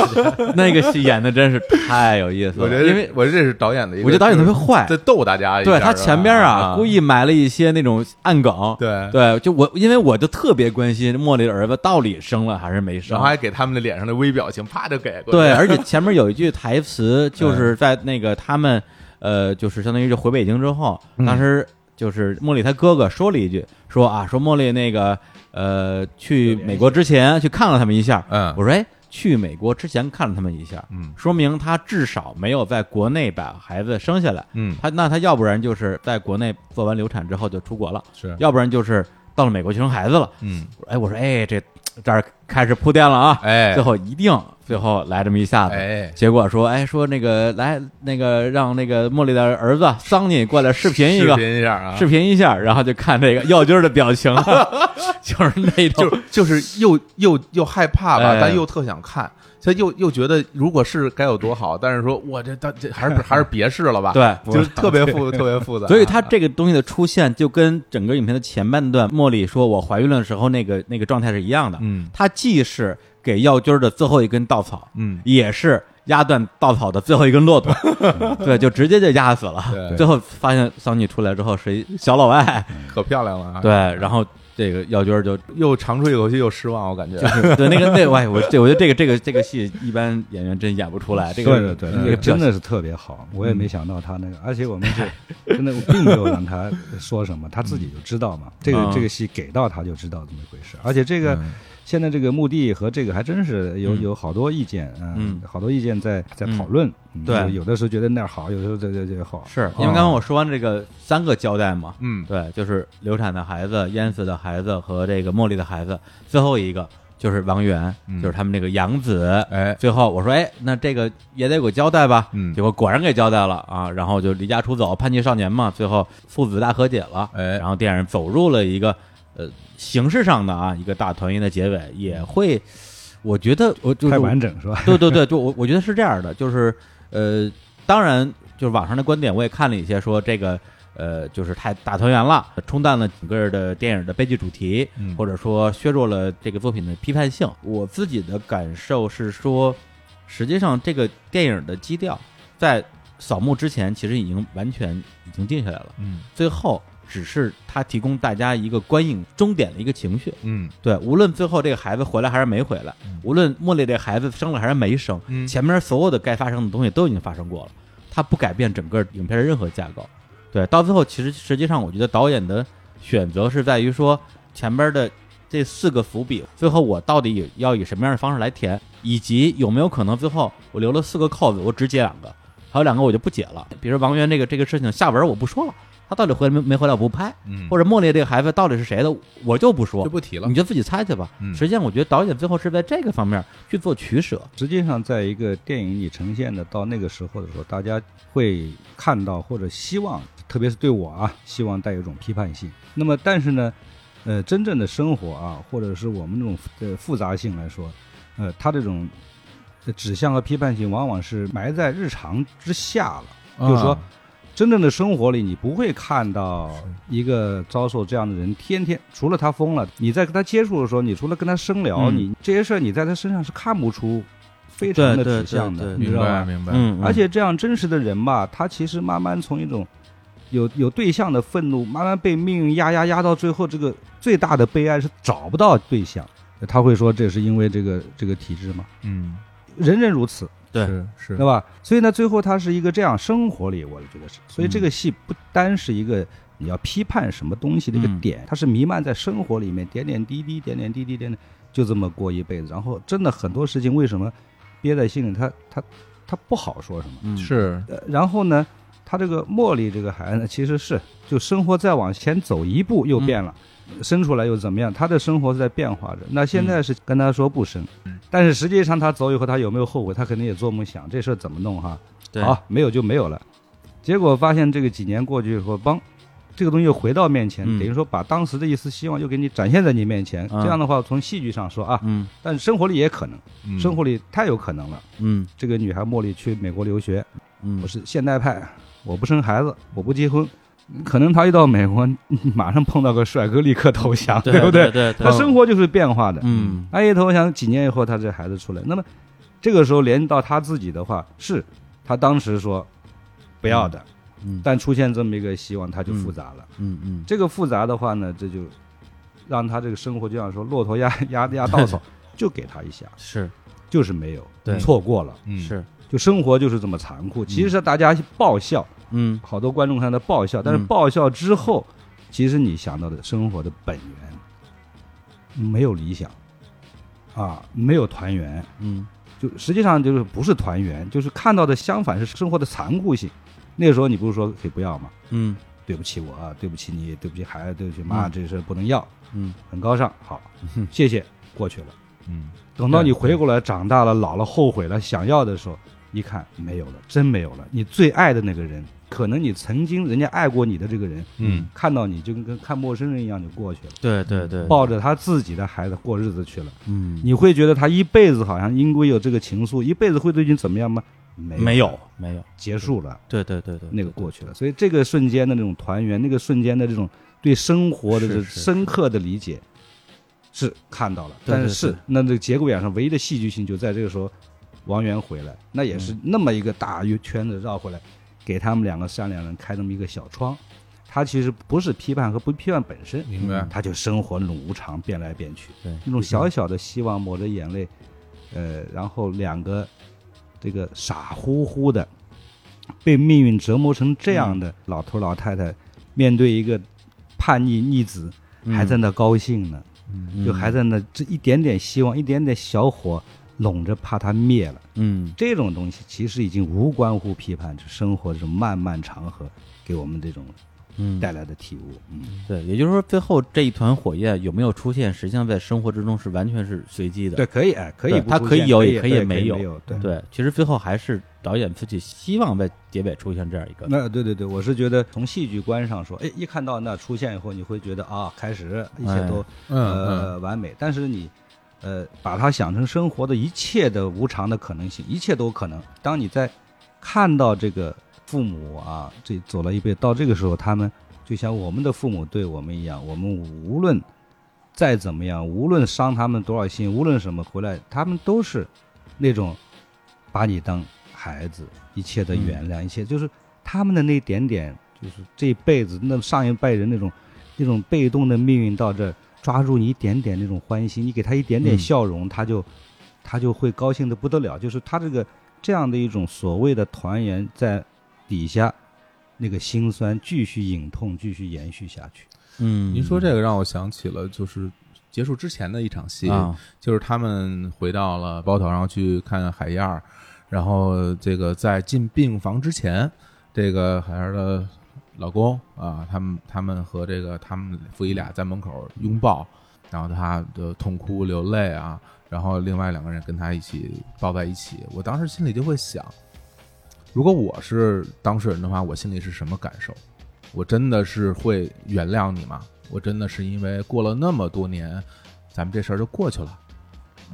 Speaker 1: 那个戏演的真是太有意思了，
Speaker 2: 我觉得
Speaker 1: 因为
Speaker 2: 我觉得这是导演的一个，
Speaker 1: 我觉得导演特别坏。
Speaker 2: 在逗大家，
Speaker 1: 对他前边啊
Speaker 2: 啊。
Speaker 1: 故意埋了一些那种暗梗，
Speaker 2: 对。
Speaker 1: 对，就我因为我就特别关心茉莉的儿子到底生了还是没生。
Speaker 2: 然后，还给他们的脸上的微表情啪就给过
Speaker 1: 对，而且前面有一句台词，就是在那个他们呃，就是相当于就回北京之后，
Speaker 2: 嗯。
Speaker 1: 当时就是茉莉她哥哥说了一句，说啊，说茉莉那个呃去美国之前去看了他们一下，
Speaker 2: 嗯。
Speaker 1: 我说哎，去美国之前看了他们一下，
Speaker 2: 嗯。
Speaker 1: 说明他至少没有在国内把孩子生下来，
Speaker 2: 嗯。
Speaker 1: 他那他要不然就是在国内做完流产之后就出国了，
Speaker 2: 是。
Speaker 1: 要不然就是到了美国去生孩子了。
Speaker 2: 嗯。
Speaker 1: 哎，我说哎，这这儿开始铺垫了啊，
Speaker 2: 哎。
Speaker 1: 最后一定最后来这么一下子，
Speaker 2: 哎。
Speaker 1: 结果说哎说那个来那个让那个茉莉的儿子桑尼过来视频一个
Speaker 2: 视。频一下啊，
Speaker 1: 视频一下，然后就看这个耀军的表情，就是那种
Speaker 2: 就就是又又又害怕吧，
Speaker 1: 哎。
Speaker 2: 但又特想看，他又又觉得如果是该有多好，但是说我这他这还是还是别试了吧，
Speaker 1: 对
Speaker 2: 就是特别 复特别复杂，
Speaker 1: 所以他这个东西的出现，就跟整个影片的前半段茉莉说我怀孕了的时候那个那个状态是一样的。
Speaker 2: 嗯
Speaker 1: 它既是给耀军的最后一根稻草，
Speaker 2: 嗯
Speaker 1: 也是压断稻草的最后一根骆驼。对，就直接就压死了。
Speaker 2: 对
Speaker 1: 最后发现桑尼出来之后是一小老外，
Speaker 2: 可漂亮了啊，
Speaker 1: 对，然后这个耀军就
Speaker 2: 又长出一口气又失望，我感觉
Speaker 1: 对那个那我我这我觉得这个这个这个戏一般演员真演不出来。这个
Speaker 3: 对对对，
Speaker 1: 这个
Speaker 3: 真的是特别好，我也没想到他那个，而且我们是真的并没有让他说什么，他自己就知道嘛。这个
Speaker 1: 嗯
Speaker 3: 这个戏给到他就知道这么回事，而且这个
Speaker 2: 嗯
Speaker 3: 现在这个墓地和这个还真是有
Speaker 1: 嗯
Speaker 3: 有好多意见，
Speaker 1: 嗯
Speaker 3: 嗯，好多意见在在讨论。嗯
Speaker 1: 对
Speaker 3: 有有的时候觉得那儿好，有的时候这这这好。
Speaker 1: 是因为刚刚我说完这个三个交代嘛，
Speaker 2: 嗯
Speaker 1: 对，就是流产的孩子、淹死的孩孩子和这个茉莉的孩子，最后一个就是王源，
Speaker 2: 嗯
Speaker 1: 就是他们那个养子。
Speaker 2: 哎，
Speaker 1: 最后我说，哎，那这个也得有个交代吧？
Speaker 2: 嗯
Speaker 1: 结果果然给交代了啊，然后就离家出走，叛逆少年嘛，最后父子大和解了。
Speaker 2: 哎
Speaker 1: 然后电影走入了一个呃形式上的啊一个大团圆的结尾，也会，我觉得我就是
Speaker 3: 太完整是吧？
Speaker 1: 对对对，就我我觉得是这样的，就是呃，当然就是网上的观点我也看了一些，说这个呃就是太大团圆了，冲淡了整个的电影的悲剧主题，
Speaker 2: 嗯
Speaker 1: 或者说削弱了这个作品的批判性。我自己的感受是说，实际上这个电影的基调在扫墓之前其实已经完全已经定下来了，
Speaker 2: 嗯
Speaker 1: 最后只是他提供大家一个观影终点的一个情绪。
Speaker 2: 嗯
Speaker 1: 对，无论最后这个孩子回来还是没回来，无论茉莉这孩子生了还是没生，
Speaker 2: 嗯
Speaker 1: 前面所有的该发生的东西都已经发生过了，它不改变整个影片的任何架构。对，到最后其实实际上我觉得导演的选择是在于说前边的这四个伏笔，最后我到底要以什么样的方式来填，以及有没有可能最后我留了四个扣子，我只解两个，还有两个我就不解了。比如王源这个这个事情下文我不说了，他到底回来没没回来我不拍，
Speaker 2: 嗯，
Speaker 1: 或者茉莉这个孩子到底是谁的我就不说
Speaker 2: 就，不提了
Speaker 1: 你。就自己猜去吧。
Speaker 2: 嗯
Speaker 1: 实际上，我觉得导演最后是在这个方面去做取舍。
Speaker 3: 实际上，在一个电影里呈现的到那个时候的时候，大家会看到或者希望，特别是对我啊，希望带有一种批判性。那么，但是呢，呃，真正的生活啊，或者是我们这种呃复杂性来说，呃，他这种呃指向和批判性往往是埋在日常之下了。就是说
Speaker 2: 啊，
Speaker 3: 真正的生活里，你不会看到一个遭受这样的人，天天除了他疯了，你在跟他接触的时候，你除了跟他深聊，
Speaker 1: 嗯
Speaker 3: 你这些事儿你在他身上是看不出非常的指向的，
Speaker 2: 明
Speaker 3: 你知道吧？
Speaker 2: 白明白。
Speaker 1: 嗯，
Speaker 3: 而且这样真实的人吧，他其实慢慢从一种有有对象的愤怒，慢慢被命运压压压到最后，这个最大的悲哀是找不到对象。他会说这是因为这个这个体制吗？
Speaker 2: 嗯，
Speaker 3: 人人如此，
Speaker 1: 对
Speaker 2: 是是
Speaker 3: 对，吧？所以呢，最后它是一个这样生活里，我觉得是。所以这个戏不单是一个你要批判什么东西的一个
Speaker 1: 嗯
Speaker 3: 点，它是弥漫在生活里面，点点滴滴，点点滴滴，点点，就这么过一辈子。然后真的很多事情为什么憋在心里，他他他不好说什么。
Speaker 1: 嗯
Speaker 2: 是
Speaker 3: 呃，然后呢，他这个茉莉这个孩子呢，其实是就生活再往前走一步又变了，生出来又怎么样？他的生活是在变化着。那现在是跟他说不生，
Speaker 2: 嗯
Speaker 3: 但是实际上他走以后，他有没有后悔？他肯定也做梦想这事儿怎么弄哈？
Speaker 1: 对
Speaker 3: 好，没有就没有了。结果发现这个几年过去以后，帮这个东西又回到面前，
Speaker 1: 嗯
Speaker 3: 等于说把当时的一丝希望又给你展现在你面前。
Speaker 1: 嗯
Speaker 3: 这样的话，从戏剧上说啊，
Speaker 1: 嗯
Speaker 3: 但是生活里也可能，
Speaker 2: 嗯
Speaker 3: 生活里太有可能了。
Speaker 1: 嗯
Speaker 3: 这个女孩茉莉去美国留学，
Speaker 1: 嗯
Speaker 3: 我是现代派，我不生孩子，我不结婚。可能他一到美国，马上碰到个帅哥，立刻投降，
Speaker 1: 对
Speaker 3: 不
Speaker 1: 对？对，
Speaker 3: 他生活就是变化的。
Speaker 1: 嗯。
Speaker 3: 他一投降，几年以后，他这孩子出来，那么这个时候连到他自己的话，是他当时说不要的，
Speaker 1: 嗯。
Speaker 3: 但出现这么一个希望，他就复杂了。
Speaker 1: 嗯嗯。
Speaker 3: 这个复杂的话呢，这就让他这个生活就像说骆驼压压压稻草，就给他一下，
Speaker 1: 是。
Speaker 3: 就是没有，
Speaker 1: 对。
Speaker 3: 错过了。
Speaker 2: 嗯。
Speaker 1: 是。
Speaker 3: 就生活就是这么残酷。其实大家爆笑，
Speaker 1: 嗯。
Speaker 3: 好多观众看到爆笑，但是
Speaker 1: 嗯。
Speaker 3: 爆笑之后，其实你想到的生活的本源没有理想啊，没有团圆，
Speaker 1: 嗯。
Speaker 3: 就实际上就是不是团圆，就是看到的相反是生活的残酷性。那个时候你不是说可以不要吗？
Speaker 1: 嗯。
Speaker 3: 对不起我啊，对不起你，对不起孩子，对不起妈，
Speaker 1: 嗯。
Speaker 3: 这事不能要，
Speaker 1: 嗯。
Speaker 3: 很高尚，好
Speaker 1: 嗯，
Speaker 3: 谢谢，过去了。
Speaker 2: 嗯。
Speaker 3: 等到你回过来，长大了、老了、后悔了、想要的时候，一看没有了，真没有了。你最爱的那个人，可能你曾经人家爱过你的这个人，
Speaker 2: 嗯。
Speaker 3: 看到你就跟跟看陌生人一样就过去了，
Speaker 1: 对对对，
Speaker 3: 抱着他自己的孩子过日子去了。
Speaker 1: 嗯。
Speaker 3: 你会觉得他一辈子好像因为有这个情愫，一辈子会对你怎么样吗？没
Speaker 1: 没有没有，
Speaker 3: 结束了，
Speaker 1: 对对对对，
Speaker 3: 那个过去了。所以这个瞬间的那种团圆，那个瞬间的这种对生活的这深刻的理解，是看到了。但是
Speaker 1: 对
Speaker 3: 那这个节骨眼上唯一的戏剧性就在这个时候，王源回来，那也是那么一个大圆圈子绕回来，给他们两个善良人开那么一个小窗。他其实不是批判和不批判本身，
Speaker 2: 明白。
Speaker 3: 他就生活那种无常，变来变去，
Speaker 1: 对。
Speaker 3: 那种小小的希望抹着眼泪，呃，然后两个这个傻乎乎的被命运折磨成这样的老头老太太，面对一个叛逆逆子，还在那高兴呢，
Speaker 1: 嗯。
Speaker 3: 就还在那这一点点希望，一点点小火拢着，怕它灭了。
Speaker 1: 嗯
Speaker 3: 这种东西其实已经无关乎批判，这生活这种漫漫长河给我们这种
Speaker 1: 嗯
Speaker 3: 带来的体悟。嗯，
Speaker 1: 对，也就是说，最后这一团火焰有没有出现，实际上在生活之中是完全是随机的。
Speaker 3: 对，可以，哎，可以
Speaker 1: 它可以有也可以没有
Speaker 3: 有，对。
Speaker 1: 对，其实最后还是导演自己希望在结尾出现这样一个，
Speaker 3: 那对对对，我是觉得从戏剧观上说，哎，一看到那出现以后，你会觉得啊，开始一切都、
Speaker 2: 嗯
Speaker 3: 呃完美。但是你呃把它想成生活的一切的无常的可能性，一切都可能。当你在看到这个父母啊，这走了一辈，到这个时候，他们就像我们的父母对我们一样，我们无论再怎么样，无论伤他们多少心，无论什么回来，他们都是那种把你当孩子，一切的原谅，一切就是他们的那一点点，就是这一辈子那上一辈人那种那种被动的命运到这儿抓住你一点点那种欢心，你给他一点点
Speaker 1: 嗯
Speaker 3: 笑容，他就他就会高兴的不得了。就是他这个这样的一种所谓的团圆，在底下那个心酸继续隐痛，继续延续下去。
Speaker 1: 嗯，
Speaker 2: 您说这个让我想起了，就是结束之前的一场戏，
Speaker 1: 啊，
Speaker 2: 就是他们回到了包头，然后去看海燕儿，然后这个在进病房之前，这个海燕儿的老公啊，他们他们和这个他们父女俩在门口拥抱，然后他的痛哭流泪啊，然后另外两个人跟他一起抱在一起，我当时心里就会想，如果我是当事人的话，我心里是什么感受？我真的是会原谅你吗？我真的是因为过了那么多年，咱们这事儿就过去了。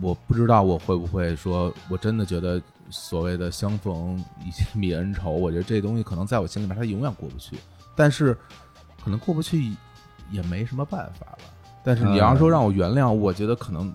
Speaker 2: 我不知道我会不会说，我真的觉得所谓的相逢以 泯恩仇，我觉得这东西可能在我心里面它永远过不去。但是可能过不去也没什么办法了。但是你要说让我原谅，我觉得可能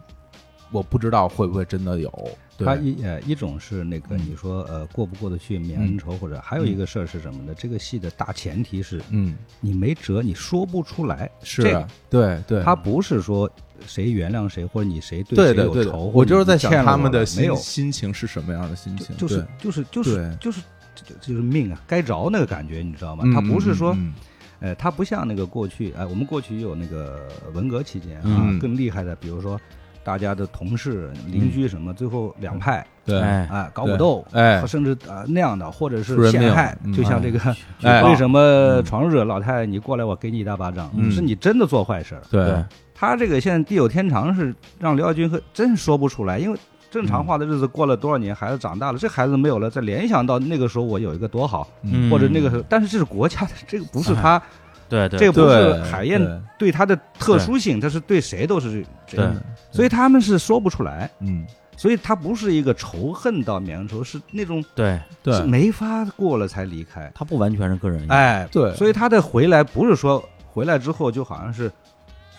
Speaker 2: 我不知道会不会真的有。对。
Speaker 3: 他一呃一种是那个
Speaker 2: 嗯。
Speaker 3: 你说呃过不过得去免恩仇，或者还有一个事儿是什么呢？这个戏的大前提是
Speaker 2: 嗯，
Speaker 3: 你没辙，你说不出来。
Speaker 2: 是啊，对对，
Speaker 3: 他不是说谁原谅谁，或者你谁对谁有仇，
Speaker 2: 我就是在想他们的
Speaker 3: 没有，
Speaker 2: 心心情是什么样的心情，
Speaker 3: 就是就是就是就是就就是命啊，该着那个感觉，你知道吗？
Speaker 2: 嗯
Speaker 3: 他不是说
Speaker 2: 嗯
Speaker 3: 呃，它不像那个过去，哎、我们过去有那个文革期间啊，
Speaker 2: 嗯。
Speaker 3: 更厉害的，比如说大家的同事、邻居什么，最后两派
Speaker 2: 对，
Speaker 1: 哎，
Speaker 3: 啊搞武斗，
Speaker 2: 哎
Speaker 3: 甚至啊、那样的，或者是陷害，
Speaker 2: 嗯
Speaker 3: 就像这个，
Speaker 2: 哎
Speaker 3: 为什么闯入者老太太你过来我给你一大巴掌，
Speaker 2: 嗯。
Speaker 3: 是你真的做坏事儿。
Speaker 2: 对。
Speaker 1: 对，
Speaker 3: 他这个现在地久天长是让刘晓军和真说不出来，因为正常化的日子过了多少年，孩子长大了，这孩子没有了，再联想到那个时候我有一个多好，
Speaker 1: 嗯。
Speaker 3: 或者那个时候，但是这是国家的，这个不是他，
Speaker 1: 对对，
Speaker 3: 这个不是海燕
Speaker 2: 对
Speaker 3: 对。他的特殊性，这是对谁都是这
Speaker 1: 对。
Speaker 3: 样，所以他们是说不出来，
Speaker 2: 嗯。
Speaker 3: 所以他不是一个仇恨到绵仇，是那种
Speaker 1: 对，
Speaker 2: 对。
Speaker 3: 是没法过了才离开，
Speaker 1: 他不完全是个人，，
Speaker 3: 哎，
Speaker 2: 对。
Speaker 3: 所以他的回来不是说回来之后就好像是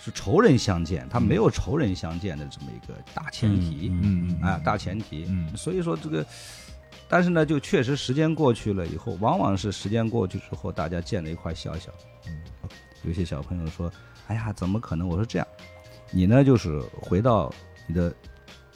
Speaker 3: 是仇人相见，他没有仇人相见的这么一个大前提，
Speaker 1: 嗯
Speaker 2: 嗯
Speaker 3: 啊，大前提，
Speaker 2: 嗯
Speaker 3: 所以说这个，但是呢，就确实时间过去了以后，往往是时间过去之后，大家见了一块笑笑。
Speaker 2: 嗯，
Speaker 3: 有些小朋友说：“哎呀，怎么可能？”我说：“这样，你呢就是回到你的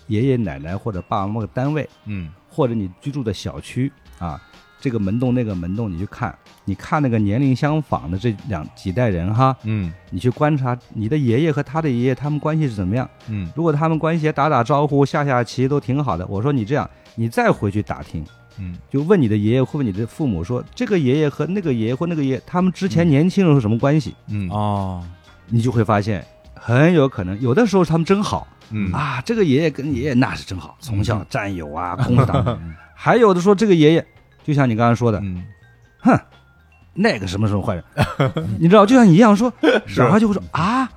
Speaker 3: 爷爷奶奶或者爸爸妈妈的单位，
Speaker 2: 嗯
Speaker 3: 或者你居住的小区啊，这个门洞那个门洞，你去看，你看那个年龄相仿的这两几代人哈，
Speaker 2: 嗯。
Speaker 3: 你去观察你的爷爷和他的爷爷他们关系是怎么样。”
Speaker 2: 嗯。
Speaker 3: 如果他们关系也打打招呼、下下棋都挺好的，我说你这样，你再回去打听，
Speaker 2: 嗯。
Speaker 3: 就问你的爷爷或问你的父母说，这个爷爷和那个爷爷或那个爷爷，他们之前年轻人是什么关系？
Speaker 2: 嗯。
Speaker 1: 哦，
Speaker 3: 你就会发现，很有可能有的时候他们真好。
Speaker 2: 嗯。
Speaker 3: 啊，这个爷爷跟爷爷那是真好，从小战友啊，共产党。还有的说这个爷爷，就像你刚才说的，
Speaker 2: 嗯
Speaker 3: 哼，那个什么什么坏人，你知道，就像你一样说，然后就会说啊，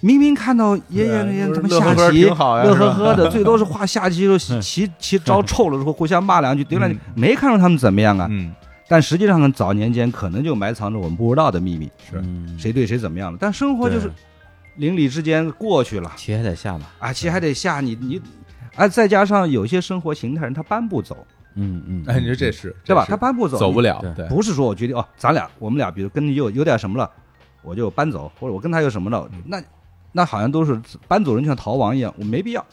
Speaker 3: 明明看到爷爷那些他们下
Speaker 2: 乐呵呵
Speaker 3: 棋乐呵呵的，最多是画下棋的时候棋棋招 臭了之后互相骂两句，丢两句
Speaker 2: 嗯，
Speaker 3: 没看出他们怎么样啊。
Speaker 2: 嗯
Speaker 3: 但实际上呢，早年间可能就埋藏着我们不知道的秘密，
Speaker 2: 是
Speaker 1: 嗯
Speaker 3: 谁对谁怎么样了。但生活就是邻里之间过去了
Speaker 1: 棋还得下嘛，
Speaker 3: 啊，棋还得下你你，啊，再加上有些生活形态人他搬不走，
Speaker 1: 嗯嗯，
Speaker 2: 哎，你说这是
Speaker 3: 对吧？他搬不走，
Speaker 2: 走不了
Speaker 1: 对，
Speaker 3: 不是说我决定哦，咱俩我们俩比如跟你有有点什么了，我就搬走，或者我跟他有什么了，那那好像都是搬走人就像逃亡一样，我没必要。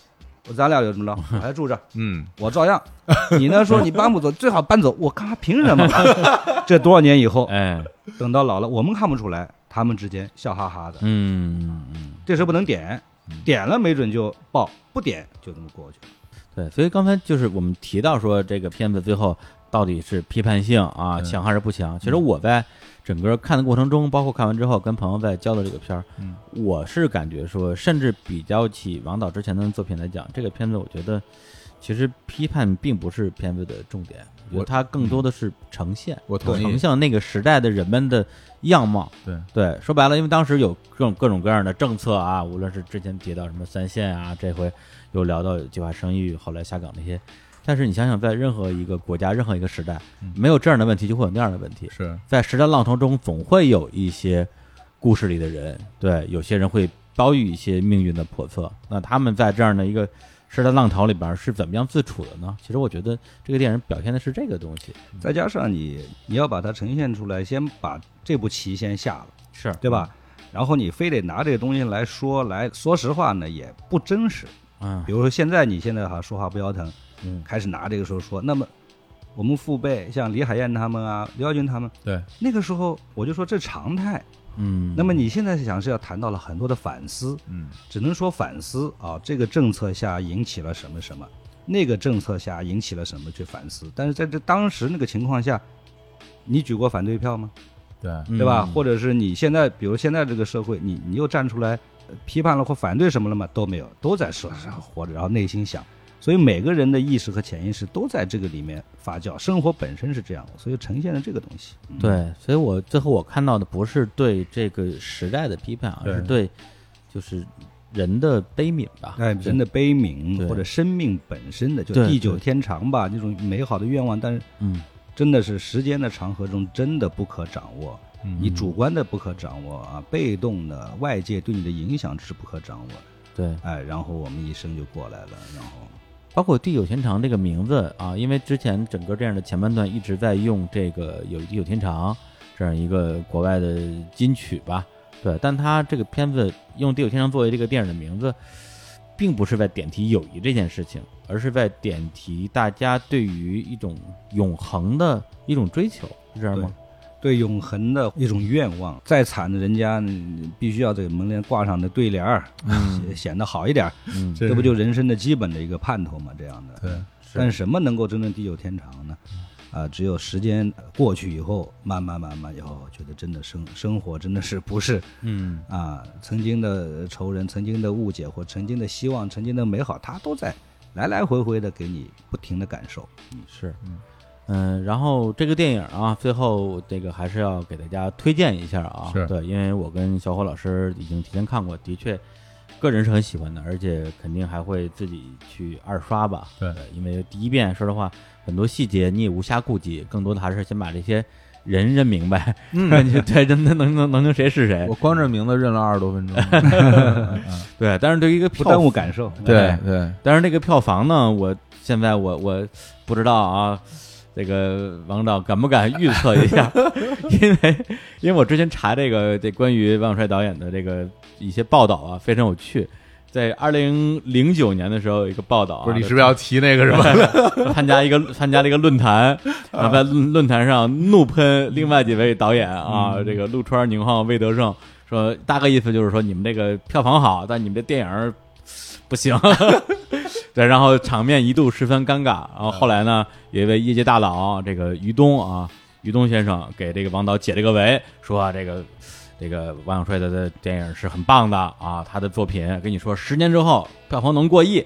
Speaker 3: 我咱俩有什么了？我还住着，
Speaker 2: 嗯
Speaker 3: 我照样。你呢说你搬不走，最好搬走，我干嘛？凭什么？这多少年以后，
Speaker 1: 哎，
Speaker 3: 等到老了，我们看不出来，他们之间笑哈哈的。
Speaker 1: 嗯嗯。
Speaker 3: 这时候不能点，点了没准就爆，不点就这么过去了。
Speaker 1: 对，所以刚才就是我们提到说，这个片子最后到底是批判性啊
Speaker 2: 嗯
Speaker 1: 强还是不强？其实我在整个看的过程中，包括看完之后跟朋友在交流这个片儿，
Speaker 2: 嗯。
Speaker 1: 我是感觉说，甚至比较起王导之前的作品来讲，这个片子我觉得其实批判并不是片子的重点，我觉得
Speaker 2: 我
Speaker 1: 它更多的是呈现，
Speaker 2: 我同意。
Speaker 1: 呈现那个时代的人们的样貌。
Speaker 2: 对。
Speaker 1: 对，说白了，因为当时有各种各种各样的政策啊，无论是之前提到什么三线啊，这回又聊到计划生育，后来下岗那些。但是你想想，在任何一个国家、任何一个时代，
Speaker 2: 嗯
Speaker 1: 没有这样的问题，就会有那样的问题。
Speaker 2: 是
Speaker 1: 在时代浪潮中，总会有一些故事里的人，对，有些人会遭遇一些命运的叵测。那他们在这样的一个时代浪潮里边是怎么样自处的呢？其实我觉得这个电影表现的是这个东西，
Speaker 3: 再加上你你要把它呈现出来，先把这步棋先下了，
Speaker 1: 是
Speaker 3: 对吧？然后你非得拿这个东西来说，来说实话呢，也不真实。
Speaker 1: 嗯
Speaker 3: 比如说现在你现在哈说话不腰疼，
Speaker 1: 嗯
Speaker 3: 开始拿这个时候说，那么我们父辈像李海燕他们啊、刘耀军他们，
Speaker 2: 对，
Speaker 3: 那个时候我就说这常态。
Speaker 1: 嗯，
Speaker 3: 那么你现在想是要谈到了很多的反思，
Speaker 2: 嗯
Speaker 3: 只能说反思啊，这个政策下引起了什么什么，那个政策下引起了什么去反思。但是在这当时那个情况下，你举过反对票吗？
Speaker 2: 对，
Speaker 1: 嗯
Speaker 3: 对吧？或者是你现在，比如现在这个社会，你你又站出来呃批判了或反对什么了吗？都没有，都在社会上活着，然后内心想。所以每个人的意识和潜意识都在这个里面发酵，生活本身是这样的，所以呈现了这个东西。嗯，
Speaker 1: 对，所以我最后我看到的不是对这个时代的批判，而是对就是人的悲悯吧。
Speaker 3: 哎，人的悲悯或者生命本身的，就地久天长吧，那种美好的愿望，但是
Speaker 1: 嗯，
Speaker 3: 真的是时间的长河中真的不可掌握，
Speaker 2: 嗯
Speaker 3: 你主观的不可掌握啊，被动的外界对你的影响是不可掌握。
Speaker 1: 对，
Speaker 3: 哎，然后我们一生就过来了，然后
Speaker 1: 包括“地久天长”这个名字啊，因为之前整个这样的前半段一直在用这个“有地久天长”这样一个国外的金曲吧，对，但他这个片子用“地久天长”作为这个电影的名字，并不是在点题友谊这件事情，而是在点题大家对于一种永恒的一种追求，是这样吗？
Speaker 3: 对永恒的一种愿望。再惨的人家，嗯必须要这个门帘挂上的对联儿，显 显得好一点
Speaker 2: 这
Speaker 3: 这不就人生的基本的一个盼头吗？这样的。
Speaker 2: 对，
Speaker 3: 但是什么能够真正地久天长呢？啊，只有时间过去以后，慢慢慢慢以后，觉得真的生生活真的是不是
Speaker 1: 嗯
Speaker 3: 啊，曾经的仇人、曾经的误解或曾经的希望、曾经的美好，它都在来来回回的给你不停的感受。
Speaker 1: 嗯是，嗯然后这个电影啊，最后这个还是要给大家推荐一下啊，
Speaker 2: 是
Speaker 1: 对，因为我跟小伙老师已经提前看过，的确，个人是很喜欢的，而且肯定还会自己去二刷吧，
Speaker 2: 对
Speaker 1: 因为第一遍说实话，很多细节你也无暇顾及，更多的还是先把这些人认明白，嗯，对，真的能能能能谁是谁
Speaker 2: 我，光这名字认了二十多分钟。
Speaker 1: 对，但是对于一个票
Speaker 3: 不耽误感受。
Speaker 2: 对对，
Speaker 1: 但是那个票房呢，我现在我我不知道啊，这个王导敢不敢预测一下？因为因为我之前查这个这关于王小帅导演的这个一些报道啊，非常有趣。在二零零九年的时候，有一个报道、啊，
Speaker 2: 不是你是不是要提那个什么？
Speaker 1: 参加一个参加了一个论坛，然后在论论坛上怒喷另外几位导演啊，这个陆川、宁浩、魏德胜，说大概意思就是说你们这个票房好，但你们这电影不行。对，然后场面一度十分尴尬。然后后来呢，有一位业界大佬，这个于东啊，于东先生给这个王导解了个围，说、啊、这个这个王小帅的的电影是很棒的啊，他的作品跟你说十年之后票房能过亿，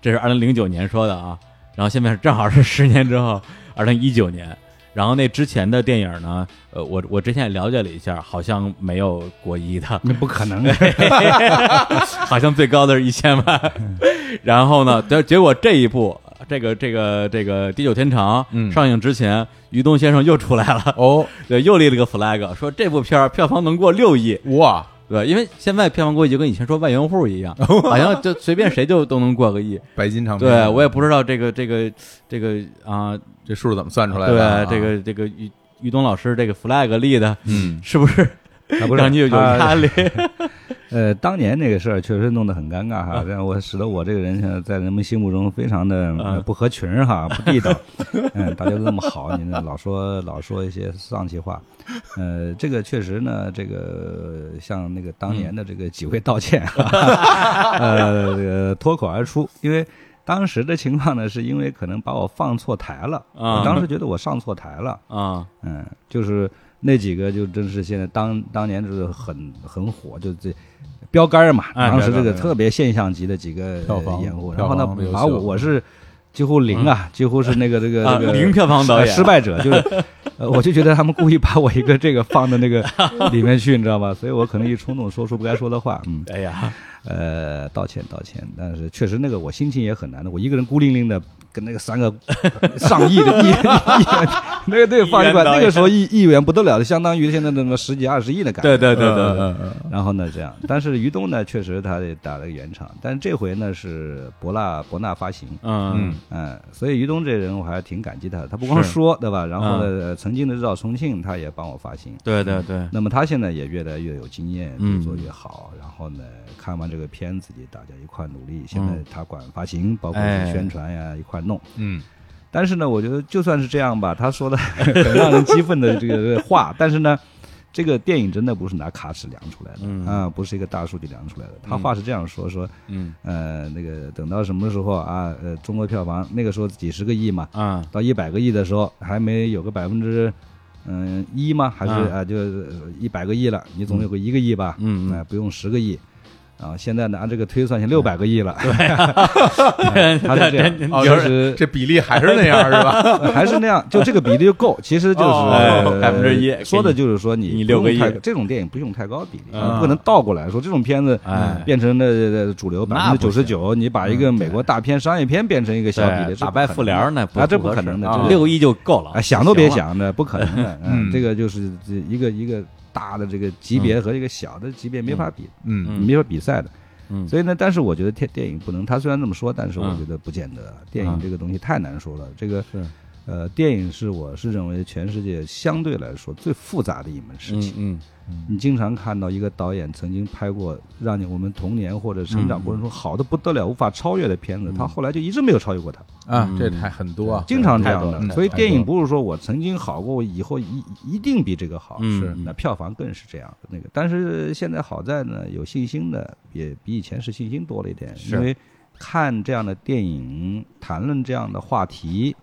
Speaker 1: 这是二零零九年说的啊。然后现在正好是十年之后，二零一九年。然后那之前的电影呢，呃，我我之前也了解了一下，好像没有过亿的，
Speaker 3: 那不可能，
Speaker 1: 好像最高的是一千万。然后呢，结结果这一部，这个这个这个《地久天长》
Speaker 2: 嗯。
Speaker 1: 上映之前，于东先生又出来了，
Speaker 2: 哦，
Speaker 1: 对，又立了个 flag，说这部片儿票房能过六亿，
Speaker 2: 哇，
Speaker 1: 对，因为现在票房过亿就跟以前说万元户一样，好像就随便谁就都能过个亿。
Speaker 2: 白金唱片，
Speaker 1: 对我也不知道这个这个这个啊，
Speaker 2: 这数怎么算出来的对？
Speaker 1: 这个这个于于东老师这个 flag 立的，
Speaker 2: 嗯，
Speaker 1: 是不是 让你有有
Speaker 3: 他
Speaker 1: 压力？
Speaker 3: 呃，当年那个事儿确实弄得很尴尬哈，让我使得我这个人现在在人们心目中非常的呃
Speaker 1: 嗯
Speaker 3: 不合群儿哈，不地道。嗯，大家都那么好，你呢老说 老说一些丧气话。呃，这个确实呢，这个向那个当年的这个几位道歉哈，呃，这个脱口而出，因为当时的情况呢，是因为可能把我放错台了，
Speaker 1: 啊。
Speaker 3: 我当时觉得我上错台了，
Speaker 1: 啊，
Speaker 3: 嗯，就是那几个就真是现在当当年就是很很火，就这标杆儿嘛，
Speaker 1: 哎
Speaker 3: 当时这个特别现象级的几个演户，
Speaker 2: 票
Speaker 3: 然后呢把我我是几乎零啊，几乎是那个这个
Speaker 1: 啊
Speaker 3: 这个
Speaker 1: 零票房导演
Speaker 3: 失败者，就是 呃我就觉得他们故意把我一个这个放到那个 里面去，你知道吧？所以我可能一冲动说出不该说的话，嗯。
Speaker 1: 哎呀，
Speaker 3: 呃，道歉道歉，但是确实那个我心情也很难的，我一个人孤零零的跟那个三个 上亿的亿亿元，那个对放一块，那个时候亿亿元不得了的，相当于现在的什么十几二十亿的感觉。
Speaker 1: 对对对对对，
Speaker 2: 嗯嗯
Speaker 3: 然后呢，这样，但是于东呢，确实他也打了个圆场，但是这回呢是博纳博纳发行，
Speaker 1: 嗯
Speaker 3: 嗯，所以于东这人我还挺感激他的，他不光说对吧？然后呢，呃曾经的日照重庆他也帮我发行，
Speaker 1: 对对对，
Speaker 3: 那么他现在也越来越有经验，
Speaker 1: 嗯
Speaker 3: 越做越好。然后呢，看完这个片子，也大家一块努力。现在
Speaker 1: 嗯。
Speaker 3: 他管发行，包括
Speaker 1: 哎
Speaker 3: 宣传呀，一块弄。
Speaker 2: 嗯
Speaker 3: 但是呢，我觉得就算是这样吧，他说的 很让人激愤的这个话，但是呢，这个电影真的不是拿卡尺量出来的
Speaker 1: 嗯
Speaker 3: 啊，不是一个大数据量出来的。他话是这样说说，
Speaker 1: 嗯
Speaker 3: 呃，那个等到什么时候啊，呃，中国票房那个时候几十个亿嘛，
Speaker 1: 啊
Speaker 3: 到一百个亿的时候，还没有个百分之嗯一吗？还是
Speaker 1: 啊
Speaker 3: 啊，就一百个亿了，你总有个一个亿吧？
Speaker 1: 嗯嗯
Speaker 3: 那不用十个亿。啊，现在拿，这个推算，现六百个亿了。对，他是这样，
Speaker 2: 哦，
Speaker 3: 就
Speaker 2: 就是
Speaker 3: 是
Speaker 2: 这比例还是那样是吧？
Speaker 3: 还是那样，就这个比例就够。其实就是
Speaker 2: 百
Speaker 3: 分
Speaker 1: 之一
Speaker 3: 说的就是说你不
Speaker 1: 你六个亿
Speaker 3: 这种电影不用太高的比例，
Speaker 1: 嗯
Speaker 3: 你不能倒过来说这种片子
Speaker 1: 哎
Speaker 3: 变成了主流百分之九十九，你把一个美国大片商业片变成一个小比例，
Speaker 1: 打败复联呢，
Speaker 3: 啊，这
Speaker 1: 不
Speaker 3: 可能的，
Speaker 1: 六个亿就够了
Speaker 3: 啊，想都别，想的，不可能的。
Speaker 2: 嗯
Speaker 3: 这个就是这一个一个大的这个级别和一个小的级别没法比，
Speaker 2: 嗯。
Speaker 1: 嗯
Speaker 3: 没法比赛的。
Speaker 1: 嗯。
Speaker 3: 所以呢，但是我觉得电电影不能，他虽然这么说，但是我
Speaker 1: 嗯
Speaker 3: 觉得不见得。电影
Speaker 1: 嗯
Speaker 3: 这个东西太难说了，这个
Speaker 1: 是。
Speaker 3: 呃，电影是我是认为全世界相对来说最复杂的一门事情。
Speaker 1: 嗯
Speaker 3: 你经常看到一个导演曾经拍过让你我们童年或者成长过程中好的不得了、无法超越的片子，
Speaker 1: 嗯
Speaker 3: 他后来就一直没有超越过他。
Speaker 2: 啊
Speaker 1: 嗯，
Speaker 2: 这太很多啊，
Speaker 3: 经常这样的。所以电影不是说我曾经好过，我以后一一定比这个好。
Speaker 1: 嗯
Speaker 2: 是
Speaker 3: 那票房更是这样的那个，但是现在好在呢，有信心的也比以前是信心多了一点，因为看这样的电影，谈论这样的话题，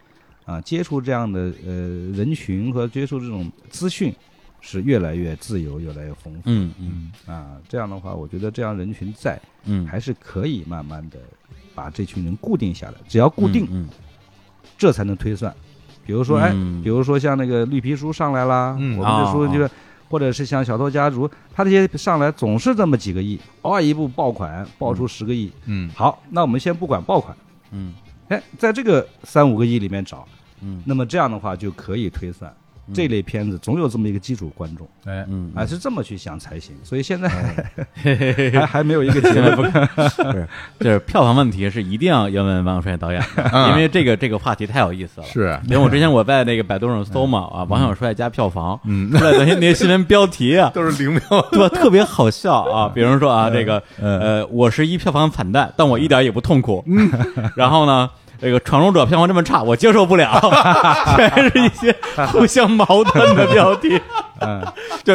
Speaker 3: 啊，接触这样的呃人群和接触这种资讯，是越来越自由，越来越丰富。
Speaker 1: 嗯嗯
Speaker 3: 啊，这样的话，我觉得这样人群在，
Speaker 1: 嗯，
Speaker 3: 还是可以慢慢的把这群人固定下来。只要固定，
Speaker 1: 嗯
Speaker 3: 这才能推算。比如说，哎，
Speaker 1: 嗯
Speaker 3: 比如说像那个绿皮书上来啦，
Speaker 2: 嗯
Speaker 3: 我们的书
Speaker 1: 哦
Speaker 3: 就是，或者是像小偷家族，他这些上来总是这么几个亿，偶尔一部爆款爆出十个亿。
Speaker 2: 嗯
Speaker 3: 好，那我们先不管爆款，
Speaker 1: 嗯
Speaker 3: 哎，在这个三五个亿里面找，
Speaker 1: 嗯
Speaker 3: 那么这样的话就可以推算。
Speaker 1: 嗯
Speaker 3: 这类片子总有这么一个基础观众，
Speaker 2: 哎
Speaker 1: 嗯，
Speaker 3: 啊，是这么去想才行。所以现在还 还没有一个结论。
Speaker 1: 是，就是票房问题是一定要要问王小帅导演的，因为这个这个话题太有意思了。
Speaker 2: 是
Speaker 1: 因为我之前我在那个百度上搜嘛啊，王小帅加票房，
Speaker 2: 嗯
Speaker 1: 出来的那些那些新闻标题啊，
Speaker 2: 都是零票，
Speaker 1: 对吧？特别好笑啊，比如说啊，这个呃，我是一票房惨淡，但我一点也不痛苦。嗯，然后呢？这个《闯入者》票房这么差，我接受不了，全是一些互相矛盾的标题，
Speaker 3: 嗯，
Speaker 1: 就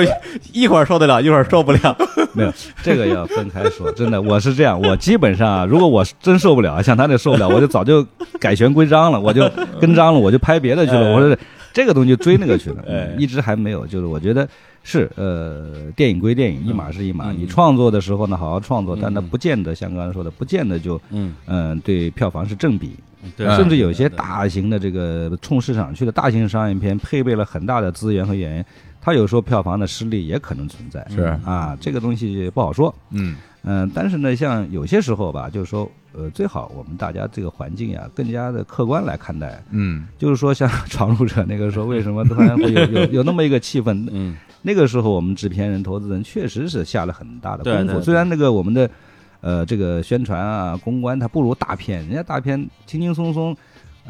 Speaker 1: 一会儿受得了，一会儿受不了。
Speaker 3: 没有，这个要分开说。真的，我是这样，我基本上啊，如果我真受不了，像他那受不了，我就早就改弦归章了，我就跟张了，我就拍别的去了。
Speaker 1: 哎
Speaker 3: 我说这个东西追那个去了，
Speaker 1: 哎
Speaker 3: 一直还没有。就是我觉得是呃，电影归电影，一码是一码。
Speaker 1: 嗯
Speaker 3: 你创作的时候呢，好好创作，
Speaker 1: 嗯
Speaker 3: 但它不见得像刚才说的，不见得就
Speaker 1: 嗯，
Speaker 3: 嗯、对票房是正比。
Speaker 1: 对
Speaker 3: 甚至有些大型的这个冲市场去的大型商业片，配备了很大的资源和演员，它有时候票房的失利也可能存在。
Speaker 2: 是
Speaker 3: 啊，这个东西不好说。
Speaker 2: 嗯
Speaker 3: 嗯，但是呢，像有些时候吧，就是说，呃，最好我们大家这个环境呀，更加的客观来看待。
Speaker 2: 嗯
Speaker 3: 就是说，像闯入者那个时候，为什么突然会有有 有那么一个气氛？
Speaker 1: 嗯
Speaker 3: 那个时候，我们制片人、投资人确实是下了很大的功夫。
Speaker 1: 对对对
Speaker 3: 虽然那个我们的呃这个宣传啊、公关，它不如大片，人家大片轻轻松松，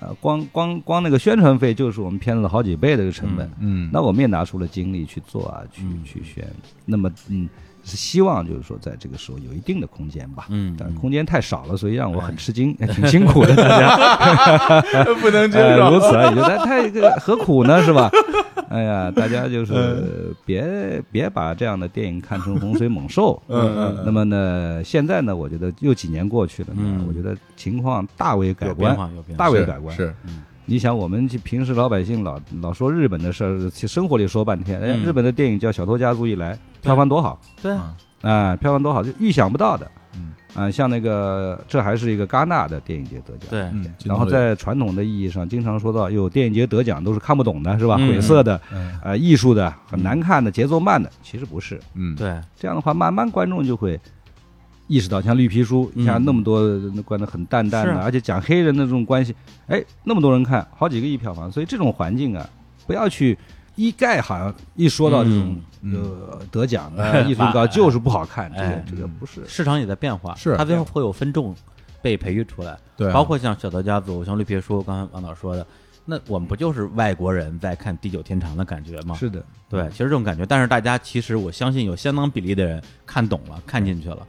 Speaker 3: 呃，光光光那个宣传费就是我们片子的好几倍的这个成本。
Speaker 2: 嗯，
Speaker 3: 那我们也拿出了精力去做啊，去
Speaker 1: 嗯
Speaker 3: 去宣。那么，嗯，是希望就是说，在这个时候有一定的空间吧。
Speaker 1: 嗯
Speaker 3: 但是空间太少了，所以让我很吃惊，挺辛苦的，大家。
Speaker 2: 不能接
Speaker 3: 呃，如此而已，但太这个何苦呢，是吧？哎呀，大家就是别别把这样的电影看成洪水猛兽。
Speaker 2: 嗯嗯
Speaker 3: 那么呢，现在呢，我觉得又几年过去了呢，
Speaker 1: 嗯
Speaker 3: 我觉得情况大为改观，大为改观。
Speaker 2: 是
Speaker 3: 你想，我们平时老百姓老老说日本的事儿，生活里说半天，哎，
Speaker 1: 嗯。
Speaker 3: 日本的电影叫《小偷家族》一来，票房多好。
Speaker 1: 对。
Speaker 2: 啊。
Speaker 3: 啊、票房多好，就预想不到的。
Speaker 2: 嗯。
Speaker 3: 啊、像那个，这还是一个戛纳的电影节得奖。
Speaker 1: 对，
Speaker 2: 嗯，
Speaker 3: 然后在传统的意义上，经常说到，有电影节得奖都是看不懂的，是吧？
Speaker 1: 嗯。
Speaker 3: 晦涩的，
Speaker 2: 嗯。
Speaker 3: 呃，艺术的，很难看的，节奏慢的，其实不是。
Speaker 2: 嗯。
Speaker 1: 对，
Speaker 3: 这样的话，慢慢观众就会意识到，像绿皮书，
Speaker 1: 你
Speaker 3: 像那么多那关的很淡淡的，而且讲黑人的这种关系，哎，那么多人看，好几个亿票房，所以这种环境啊，不要去一概好像一说到这种、
Speaker 2: 嗯
Speaker 3: 呃得奖的、艺术高就是不好看，这个
Speaker 1: 哎
Speaker 3: 这个不是。
Speaker 1: 市场也在变化，
Speaker 2: 是。
Speaker 1: 它最后会有分众被培育出来，
Speaker 2: 对啊，
Speaker 1: 包括像小德家族、像绿皮书，刚才王导说的，那我们不就是外国人在看《地久天长》的感觉吗？
Speaker 3: 是的，
Speaker 1: 对，其实这种感觉，但是大家其实我相信有相当比例的人看懂了、看进去了，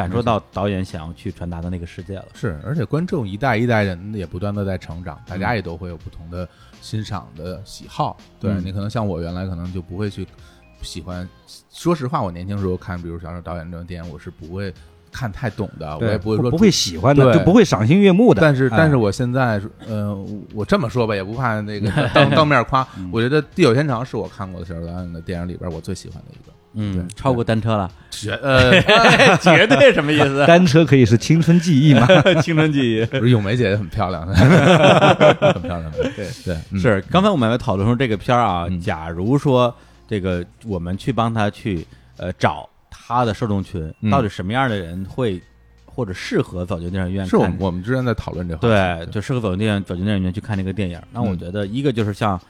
Speaker 1: 感受到导演想要去传达的那个世界了。
Speaker 2: 是，而且观众一代一代人也不断的在成长，大家也都会有不同的欣赏的喜好。对
Speaker 3: 嗯
Speaker 2: 你可能像我原来可能就不会去喜欢，说实话，我年轻时候看，比如小说导演这种电影，我是不会看太懂的，我也不会说
Speaker 3: 不会喜欢的，就不会赏心悦目的。
Speaker 2: 但是，但是
Speaker 3: 哎
Speaker 2: 我现在，呃，我这么说吧，也不怕那个 当当面夸。我觉得《地久天长》是我看过的小说导演的电影里边我最喜欢的一个。
Speaker 1: 嗯，超过单车了，
Speaker 2: 绝呃，
Speaker 1: 绝对什么意思？
Speaker 3: 单车可以是青春记忆吗？
Speaker 1: 青春记忆。
Speaker 2: 不是咏梅姐姐很漂亮，很漂亮。对对，嗯
Speaker 1: 是，刚才我们还讨论说这个片儿啊，
Speaker 2: 嗯
Speaker 1: 假如说这个我们去帮他去呃找他的受众群，
Speaker 2: 嗯
Speaker 1: 到底什么样的人会或者适合走进电影院看？
Speaker 2: 是我们我们之前在讨论这个话
Speaker 1: 对，就适合走进电影走进电影院去看这个电影。那我
Speaker 2: 嗯
Speaker 1: 觉得一个就是像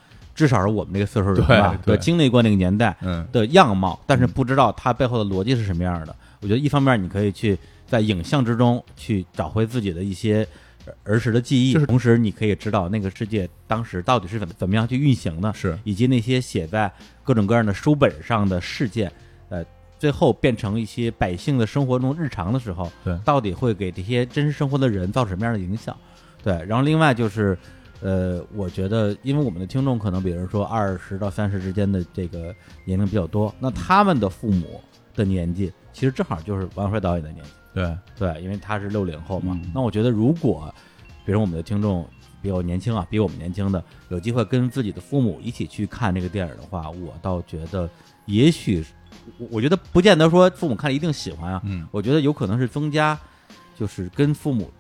Speaker 1: 至少是我们这个岁数人
Speaker 2: 对
Speaker 1: 吧，
Speaker 2: 对。
Speaker 1: 经历过那个年代
Speaker 2: 嗯。
Speaker 1: 的样貌，但是不知道它背后的逻辑是什么样的。我觉得一方面你可以去在影像之中去找回自己的一些儿时的记忆，同时你可以知道那个世界当时到底是怎么怎么样去运行的，
Speaker 2: 是。
Speaker 1: 以及那些写在各种各样的书本上的事件，呃，最后变成一些百姓的生活中日常的时候，
Speaker 2: 对。
Speaker 1: 到底会给这些真实生活的人造成什么样的影响？对，然后另外就是，呃，我觉得，因为我们的听众可能比如说二十到三十之间的这个年龄比较多，那他们的父母的年纪其实正好就是王帅导演的年纪。
Speaker 2: 对，
Speaker 1: 对，因为他是六零后嘛。
Speaker 3: 嗯
Speaker 1: 那我觉得，如果比如我们的听众比我年轻啊，比我们年轻的，有机会跟自己的父母一起去看这个电影的话，我倒觉得，也许我我觉得不见得说父母看了一定喜欢啊，
Speaker 2: 嗯
Speaker 1: 我觉得有可能是增加，就是跟父母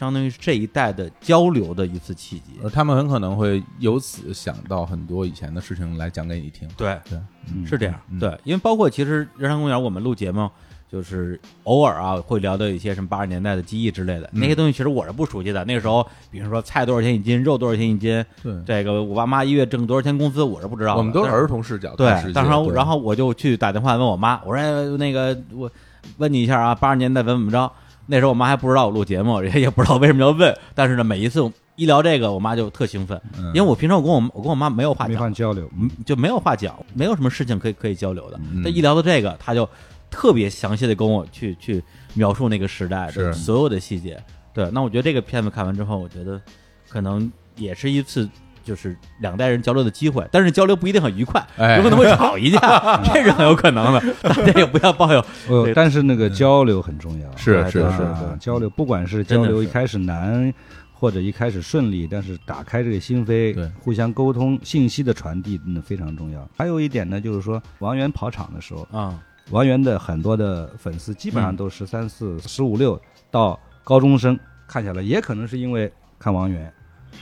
Speaker 1: 相当于是这一代的交流的一次契机。
Speaker 2: 而他们很可能会由此想到很多以前的事情来讲给你听。
Speaker 1: 对，
Speaker 2: 对，
Speaker 3: 嗯
Speaker 1: 是这样，
Speaker 2: 嗯
Speaker 1: 对，因为包括其实日常公园我们录节目，就是偶尔啊会聊到一些什么八十年代的记忆之类的，
Speaker 2: 嗯
Speaker 1: 那些东西其实我是不熟悉的。那个时候，比如说菜多少钱一斤，肉多少钱一斤，
Speaker 2: 对，
Speaker 1: 这个我爸妈一月挣多少钱工资，我是不知道的。
Speaker 2: 我们都是儿童视角
Speaker 1: 对
Speaker 2: 看世界，
Speaker 1: 当时然后我就去打电话问我妈，我说哎那个我问你一下啊，八十年代怎么怎么着？那时候我妈还不知道我录节目，也 也不知道为什么要问，但是呢，每一次一聊这个，我妈就特兴奋，
Speaker 2: 嗯
Speaker 1: 因为我平常我跟我我跟我妈没有话
Speaker 3: 没
Speaker 1: 讲，
Speaker 3: 法交流。
Speaker 1: 嗯，就没有话讲，没有什么事情可以可以交流的。
Speaker 2: 嗯
Speaker 1: 但一聊到这个，她就特别详细的跟我去去描述那个时代的所有的细节。对，那我觉得这个片子看完之后，我觉得可能也是一次就是两代人交流的机会，但是交流不一定很愉快，
Speaker 2: 哎
Speaker 1: 有可能会吵一架，这是很有可能的。大家也不要抱有
Speaker 3: 呃，但是那个交流很重要。
Speaker 2: 是是是
Speaker 3: 交流不管是交流一开始难，或者一开始顺利，但是打开这个心扉
Speaker 2: 对，
Speaker 3: 互相沟通，信息的传递真的非常重要。还有一点呢，就是说王源跑场的时候，
Speaker 1: 啊，
Speaker 3: 王源的很多的粉丝基本上
Speaker 1: 嗯
Speaker 3: 都十三四、十五六到高中生看下来，也可能是因为看王源。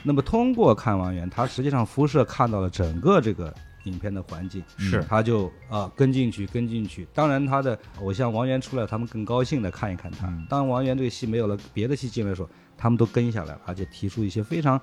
Speaker 3: 那么通过看王源，他实际上辐射看到了整个这个影片的环境，
Speaker 1: 是
Speaker 3: 他就啊、呃跟进去，跟进去。当然，他的偶像王源出来，他们更高兴的看一看他。
Speaker 2: 嗯
Speaker 3: 当王源这个戏没有了，别的戏进来的时候，他们都跟下来了，而且提出一些非常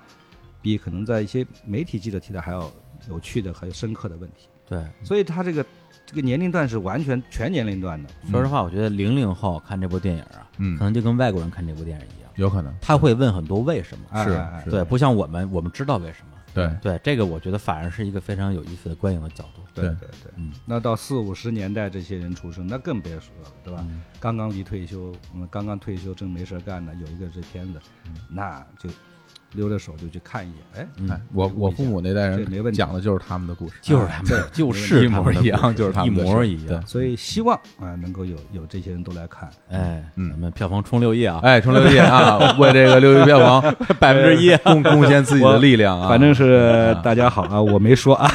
Speaker 3: 比可能在一些媒体记者提的还要有趣的、还有深刻的问题。
Speaker 1: 对。
Speaker 3: 所以他这个这个年龄段是完全全年龄段的。
Speaker 1: 说实话，我觉得零零后看这部电影啊，
Speaker 2: 嗯
Speaker 1: 可能就跟外国人看这部电影一样，
Speaker 2: 有可能
Speaker 1: 他会问很多为什么。
Speaker 2: 是
Speaker 1: 对，不像我们，我们知道为什么。
Speaker 2: 对
Speaker 1: 对，这个我觉得反而是一个非常有意思的观影的角度。
Speaker 2: 对
Speaker 3: 对对，
Speaker 1: 嗯，
Speaker 3: 那到四五十年代这些人出生，那更别说了，对吧？
Speaker 1: 嗯
Speaker 3: 刚刚离退休，嗯，刚刚退休正没事儿干呢，有一个这片子，那就溜着手就去看一眼，哎，
Speaker 2: 我我父母那代
Speaker 3: 这没问题
Speaker 2: 人讲的就是他们的故事，
Speaker 1: 就是他们的，就是
Speaker 2: 一模
Speaker 1: 们的
Speaker 2: 一样
Speaker 1: 故事
Speaker 2: 就是他们的
Speaker 1: 一模
Speaker 2: 事
Speaker 1: 一 样。
Speaker 3: 所以希望啊能够有有这些人都来看。
Speaker 1: 哎，
Speaker 2: 嗯
Speaker 1: 咱们票房冲六亿啊！
Speaker 2: 哎，冲六亿啊，为这个六亿票房
Speaker 1: 百分之一
Speaker 2: 贡贡献自己的力量啊，
Speaker 3: 反正是大家好啊，我没说啊，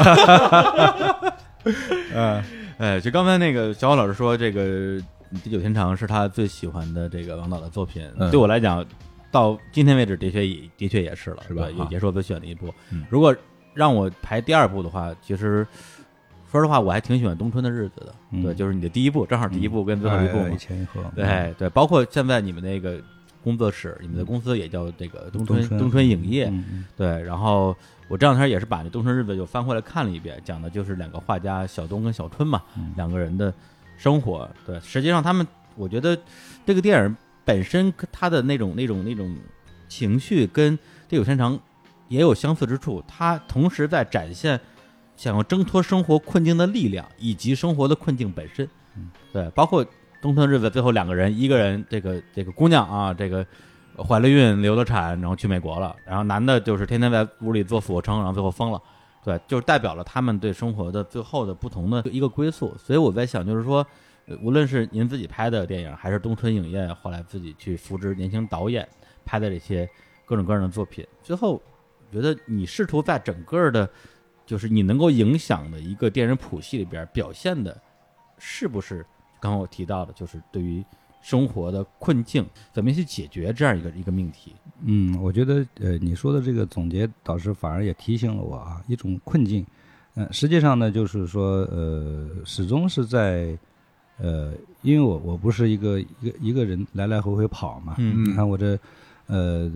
Speaker 2: 嗯
Speaker 1: 哎，就刚才那个小王老师说，这个《地久天长》是他最喜欢的这个王导的作品。
Speaker 2: 嗯
Speaker 1: 对我来讲，到今天为止，的确也的确也是了，
Speaker 2: 是吧啊
Speaker 1: 也也是我最喜欢的一部
Speaker 2: 嗯。
Speaker 1: 如果让我排第二部的话，其实说实话，我还挺喜欢《冬春的日子》的。
Speaker 3: 嗯
Speaker 1: 对，就是你的第一部，正好第一部跟最后一部嘛
Speaker 3: 哎一。前一后，
Speaker 1: 对对，包括现在你们那个工作室，你们的公司也叫这个冬春
Speaker 3: 冬春
Speaker 1: 影业。对，然后我这两天也是把这《冬春日子》又翻回来看了一遍，讲的就是两个画家小东跟小春嘛，
Speaker 3: 嗯
Speaker 1: 两个人的生活。对，实际上他们，我觉得这个电影本身他的那种那种那种情绪跟《地久天长》也有相似之处，他同时在展现想要挣脱生活困境的力量，以及生活的困境本身。对，包括东村日子最后两个人，一个人这个这个姑娘啊，这个怀了孕、流了产，然后去美国了，然后男的就是天天在屋里做俯卧撑，然后最后疯了。对，就是代表了他们对生活的最后的不同的一个归宿。所以我在想，就是说，呃无论是您自己拍的电影，还是东春影业后来自己去扶植年轻导演拍的这些各种各样的作品，最后觉得你试图在整个的，就是你能够影响的一个电影谱系里边表现的，是不是刚刚我提到的，就是对于生活的困境怎么去解决这样一个一个命题？
Speaker 3: 嗯，我觉得呃，你说的这个总结导师反而也提醒了我啊，一种困境。嗯、实际上呢，就是说呃，始终是在呃，因为我我不是一个一个一个人来来回回跑嘛，
Speaker 1: 嗯
Speaker 3: 你看我这呃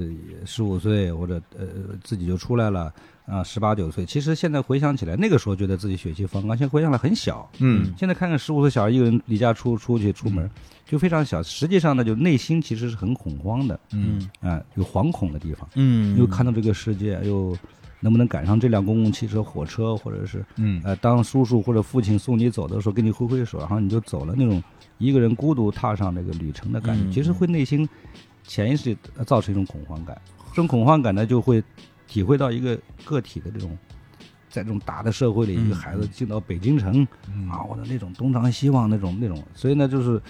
Speaker 3: 十五岁或者呃自己就出来了啊，十八九岁，其实现在回想起来，那个时候觉得自己血气方刚，现在回想来很小，
Speaker 2: 嗯
Speaker 3: 现在看看十五岁小孩一个人离家出出去出门，就非常小。实际上呢，就内心其实是很恐慌的，
Speaker 2: 嗯
Speaker 3: 啊、有惶恐的地方，
Speaker 1: 嗯
Speaker 3: 又看到这个世界，又能不能赶上这辆公共汽车、火车，或者是
Speaker 2: 嗯
Speaker 3: 呃，当叔叔或者父亲送你走的时候，给你挥挥手，然后你就走了，那种一个人孤独踏上这个旅程的感觉，
Speaker 1: 嗯
Speaker 3: 其实会内心潜意识造成一种恐慌感。这种恐慌感呢，就会体会到一个个体的这种。在这种大的社会里，
Speaker 1: 嗯
Speaker 3: 一个孩子进到北京城，
Speaker 2: 嗯
Speaker 3: 啊，我的那种东张西望那种那种，所以呢，就是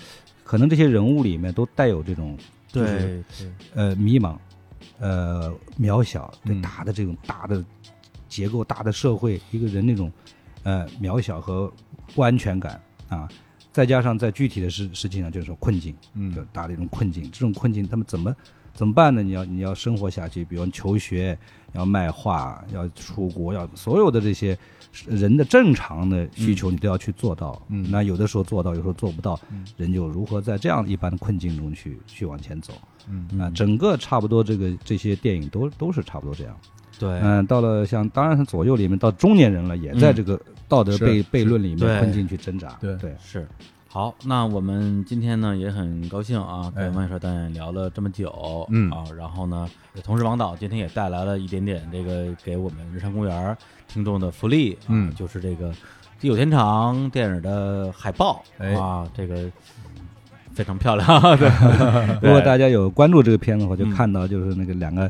Speaker 3: 可能这些人物里面都带有这种就是
Speaker 1: 对对，
Speaker 3: 呃迷茫，呃渺小，对
Speaker 2: 嗯
Speaker 3: 大的这种大的结构、大的社会，一个人那种呃渺小和不安全感啊，再加上在具体的事事情上就是说困境，就
Speaker 2: 嗯
Speaker 3: 大的一种困境，这种困境他们怎么怎么办呢？你要你要生活下去，比如求学，要卖画，要出国，要所有的这些人的正常的需求，你都要去做到。
Speaker 2: 嗯
Speaker 3: 那有的时候做到，有时候做不到，
Speaker 2: 嗯
Speaker 3: 人就如何在这样一般的困境中去去往前走
Speaker 2: 嗯
Speaker 3: 啊？整个差不多这个这些电影都都是差不多这样。
Speaker 1: 对，
Speaker 3: 嗯，到了像当然是左右里面到中年人了，也在
Speaker 1: 嗯
Speaker 3: 这个道德悖悖论里面困境去挣扎。
Speaker 2: 对
Speaker 3: 对，
Speaker 1: 是。好，那我们今天呢也很高兴啊，
Speaker 2: 哎。
Speaker 1: 跟王一帅导演聊了这么久，
Speaker 2: 嗯。
Speaker 1: 啊，然后呢，同时王导今天也带来了一点点这个给我们日常公园听众的福利，啊
Speaker 2: 嗯。
Speaker 1: 就是这个《地久天长》电影的海报，
Speaker 2: 哎。
Speaker 1: 啊，这个非常漂亮，对，
Speaker 3: 如果大家有关注这个片子的话，就
Speaker 1: 嗯。
Speaker 3: 看到就是那个两个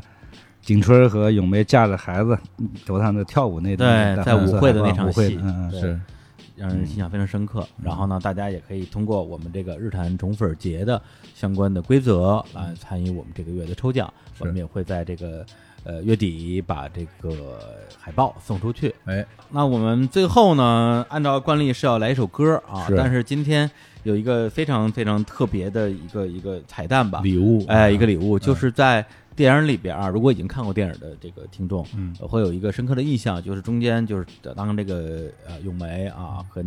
Speaker 3: 景春和咏梅架着孩子头上的跳舞那段
Speaker 1: 对在舞会的那场戏
Speaker 3: 嗯嗯
Speaker 2: 是
Speaker 1: 让人印象非常深刻。然后呢，大家也可以通过我们这个日坛宠粉节的相关的规则来参与我们这个月的抽奖。我们也会在这个呃月底把这个海报送出去。
Speaker 2: 哎
Speaker 1: 那我们最后呢，按照惯例是要来一首歌啊，
Speaker 2: 是
Speaker 1: 但是今天有一个非常非常特别的一个一个彩蛋吧，
Speaker 2: 礼物
Speaker 1: 哎，一个礼物，就是在电影里边啊，如果已经看过电影的这个听众，
Speaker 2: 嗯。
Speaker 1: 呃会有一个深刻的印象，就是中间就是当这个呃咏梅啊和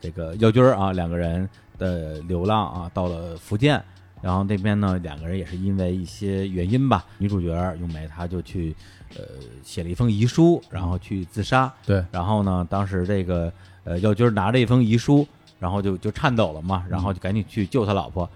Speaker 1: 这个耀军啊两个人的流浪啊到了福建，然后那边呢两个人也是因为一些原因吧，女主角咏梅她就去呃写了一封遗书，然后去自杀，
Speaker 2: 对。
Speaker 1: 然后呢当时这个呃耀军拿着一封遗书，然后就就颤抖了嘛，然后就赶紧去救他老婆。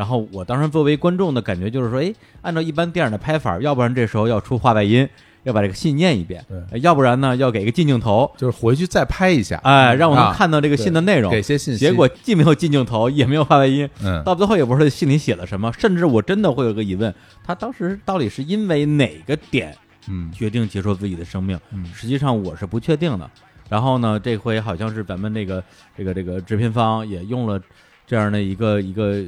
Speaker 1: 然后我当时作为观众的感觉就是说，哎，按照一般电影的拍法，要不然这时候要出话外音，要把这个信念一遍，要不然呢要给个近镜头，
Speaker 2: 就是回去再拍一下，
Speaker 1: 哎，让我能
Speaker 2: 啊
Speaker 1: 看到这个信的内容。
Speaker 2: 给些信息，
Speaker 1: 结果既没有近镜头，也没有话外音，
Speaker 2: 嗯
Speaker 1: 到最后也不知道信里写了什么，甚至我真的会有个疑问，他当时到底是因为哪个点
Speaker 2: 嗯
Speaker 1: 决定结束自己的生命。
Speaker 2: 嗯
Speaker 1: 实际上我是不确定的。然后呢，这回好像是咱们这个这个这个制片方也用了这样的一个一个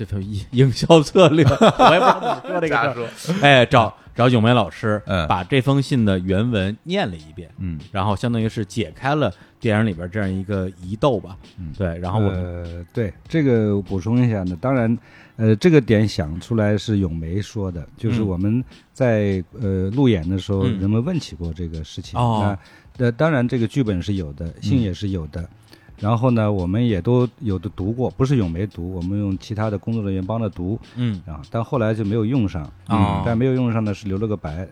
Speaker 1: 这种营 营销策略，我也不知道怎么说这个事儿。
Speaker 2: 说，
Speaker 1: 哎，找找咏梅老师，
Speaker 2: 嗯
Speaker 1: 把这封信的原文念了一遍，
Speaker 2: 嗯
Speaker 1: 然后相当于是解开了电影里边这样一个疑窦吧。
Speaker 2: 嗯
Speaker 1: 对，然后我们、
Speaker 3: 呃，对这个我补充一下呢，当然，呃，这个点想出来是咏梅说的，就是
Speaker 1: 嗯
Speaker 3: 我们在呃路演的时候，
Speaker 1: 嗯
Speaker 3: 人们问起过这个事情。
Speaker 1: 哦
Speaker 3: 那呃，当然这个剧本是有的，信也是有的。然后呢，我们也都有的读过，不是咏梅读，我们用其他的工作人员帮着读
Speaker 1: 嗯
Speaker 3: 啊，但后来就没有用上。
Speaker 1: 嗯
Speaker 3: 但没有用上呢是留了个白。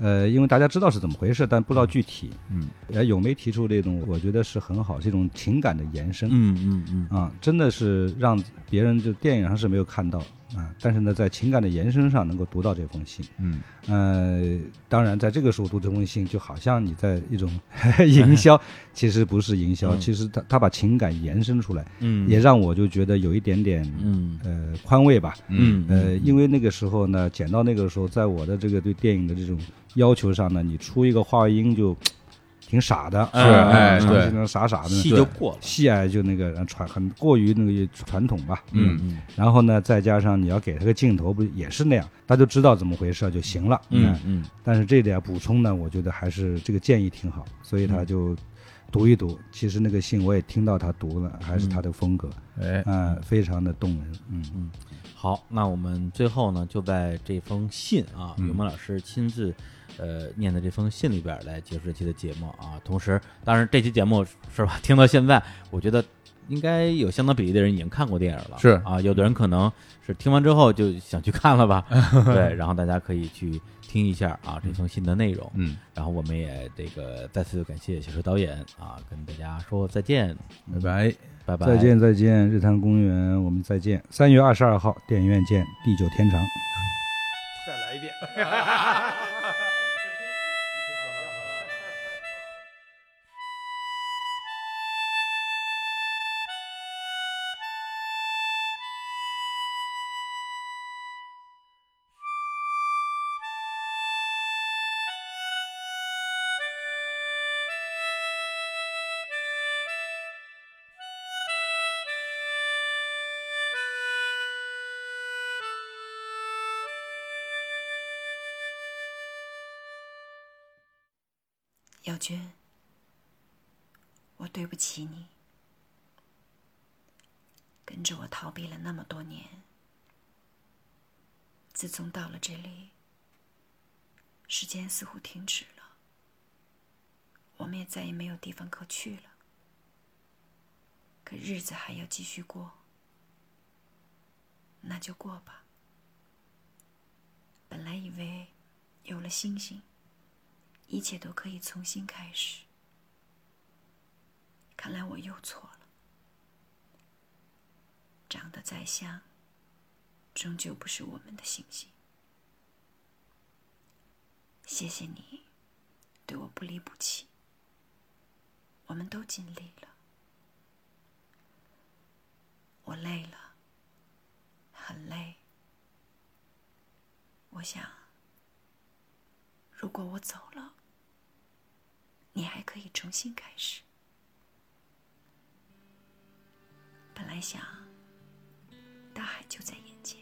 Speaker 3: 呃，因为大家知道是怎么回事，但不知道具体。
Speaker 2: 嗯
Speaker 3: 呃，咏梅提出这种，我觉得是很好，是一种情感的延伸。
Speaker 1: 嗯嗯嗯
Speaker 3: 啊，真的是让别人就电影上是没有看到啊，但是呢，在情感的延伸上能够读到这封信。
Speaker 2: 嗯。
Speaker 3: 呃，当然，在这个时候读这封信，就好像你在一种 营销，其实不是营销，
Speaker 1: 嗯。
Speaker 3: 其实他他把情感延伸出来，
Speaker 1: 嗯，
Speaker 3: 也让我就觉得有一点点
Speaker 1: 嗯。
Speaker 3: 呃宽慰吧。
Speaker 1: 嗯。
Speaker 3: 呃，因为那个时候呢，剪到那个时候，在我的这个对电影的这种要求上呢，你出一个话音就挺傻的，
Speaker 1: 是哎
Speaker 3: 嗯
Speaker 2: 对。
Speaker 3: 那种傻傻的，
Speaker 1: 戏就过了。
Speaker 3: 戏啊，就那个传很过于那个传统吧。
Speaker 2: 嗯。
Speaker 1: 嗯。
Speaker 3: 然后呢，再加上你要给他个镜头，不也是那样，他就知道怎么回事就行了。
Speaker 1: 嗯嗯。
Speaker 3: 但是这点补充呢，我觉得还是这个建议挺好，所以他就读一读。其实那个信我也听到他读了，还是他的风格，
Speaker 2: 哎。
Speaker 3: 嗯、非常的动人。嗯。嗯。
Speaker 1: 好，那我们最后呢，就在这封信啊，
Speaker 2: 嗯。
Speaker 1: 咏梅老师亲自呃念的这封信里边来结束这期的节目啊。同时，当然这期节目是吧，听到现在，我觉得应该有相当比例的人已经看过电影了，
Speaker 2: 是
Speaker 1: 啊，有的人可能是听完之后就想去看了吧，对，然后大家可以去听一下啊这封信的内容。
Speaker 2: 嗯，
Speaker 1: 然后我们也这个再次感谢小说导演啊，跟大家说再见，
Speaker 2: 拜拜。
Speaker 1: 拜拜，
Speaker 3: 再见再见，日坛公园，我们再见。三月二十二号电影院见，地久天长。
Speaker 2: 再来一遍。
Speaker 4: 娟，我对不起你，跟着我逃避了那么多年。自从到了这里，时间似乎停止了，我们也再也没有地方可去了。可日子还要继续过，那就过吧。本来以为有了星星。一切都可以重新开始。看来我又错了。长得再像，终究不是我们的星星。谢谢你，对我不离不弃。我们都尽力了。我累了，很累。我想，如果我走了，你还可以重新开始。本来想，大海就在眼前，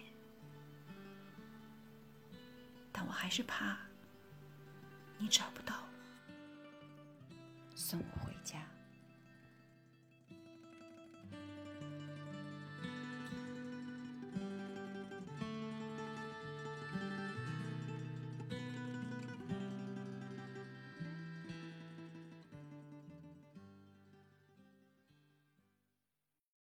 Speaker 4: 但我还是怕你找不到我，送我回。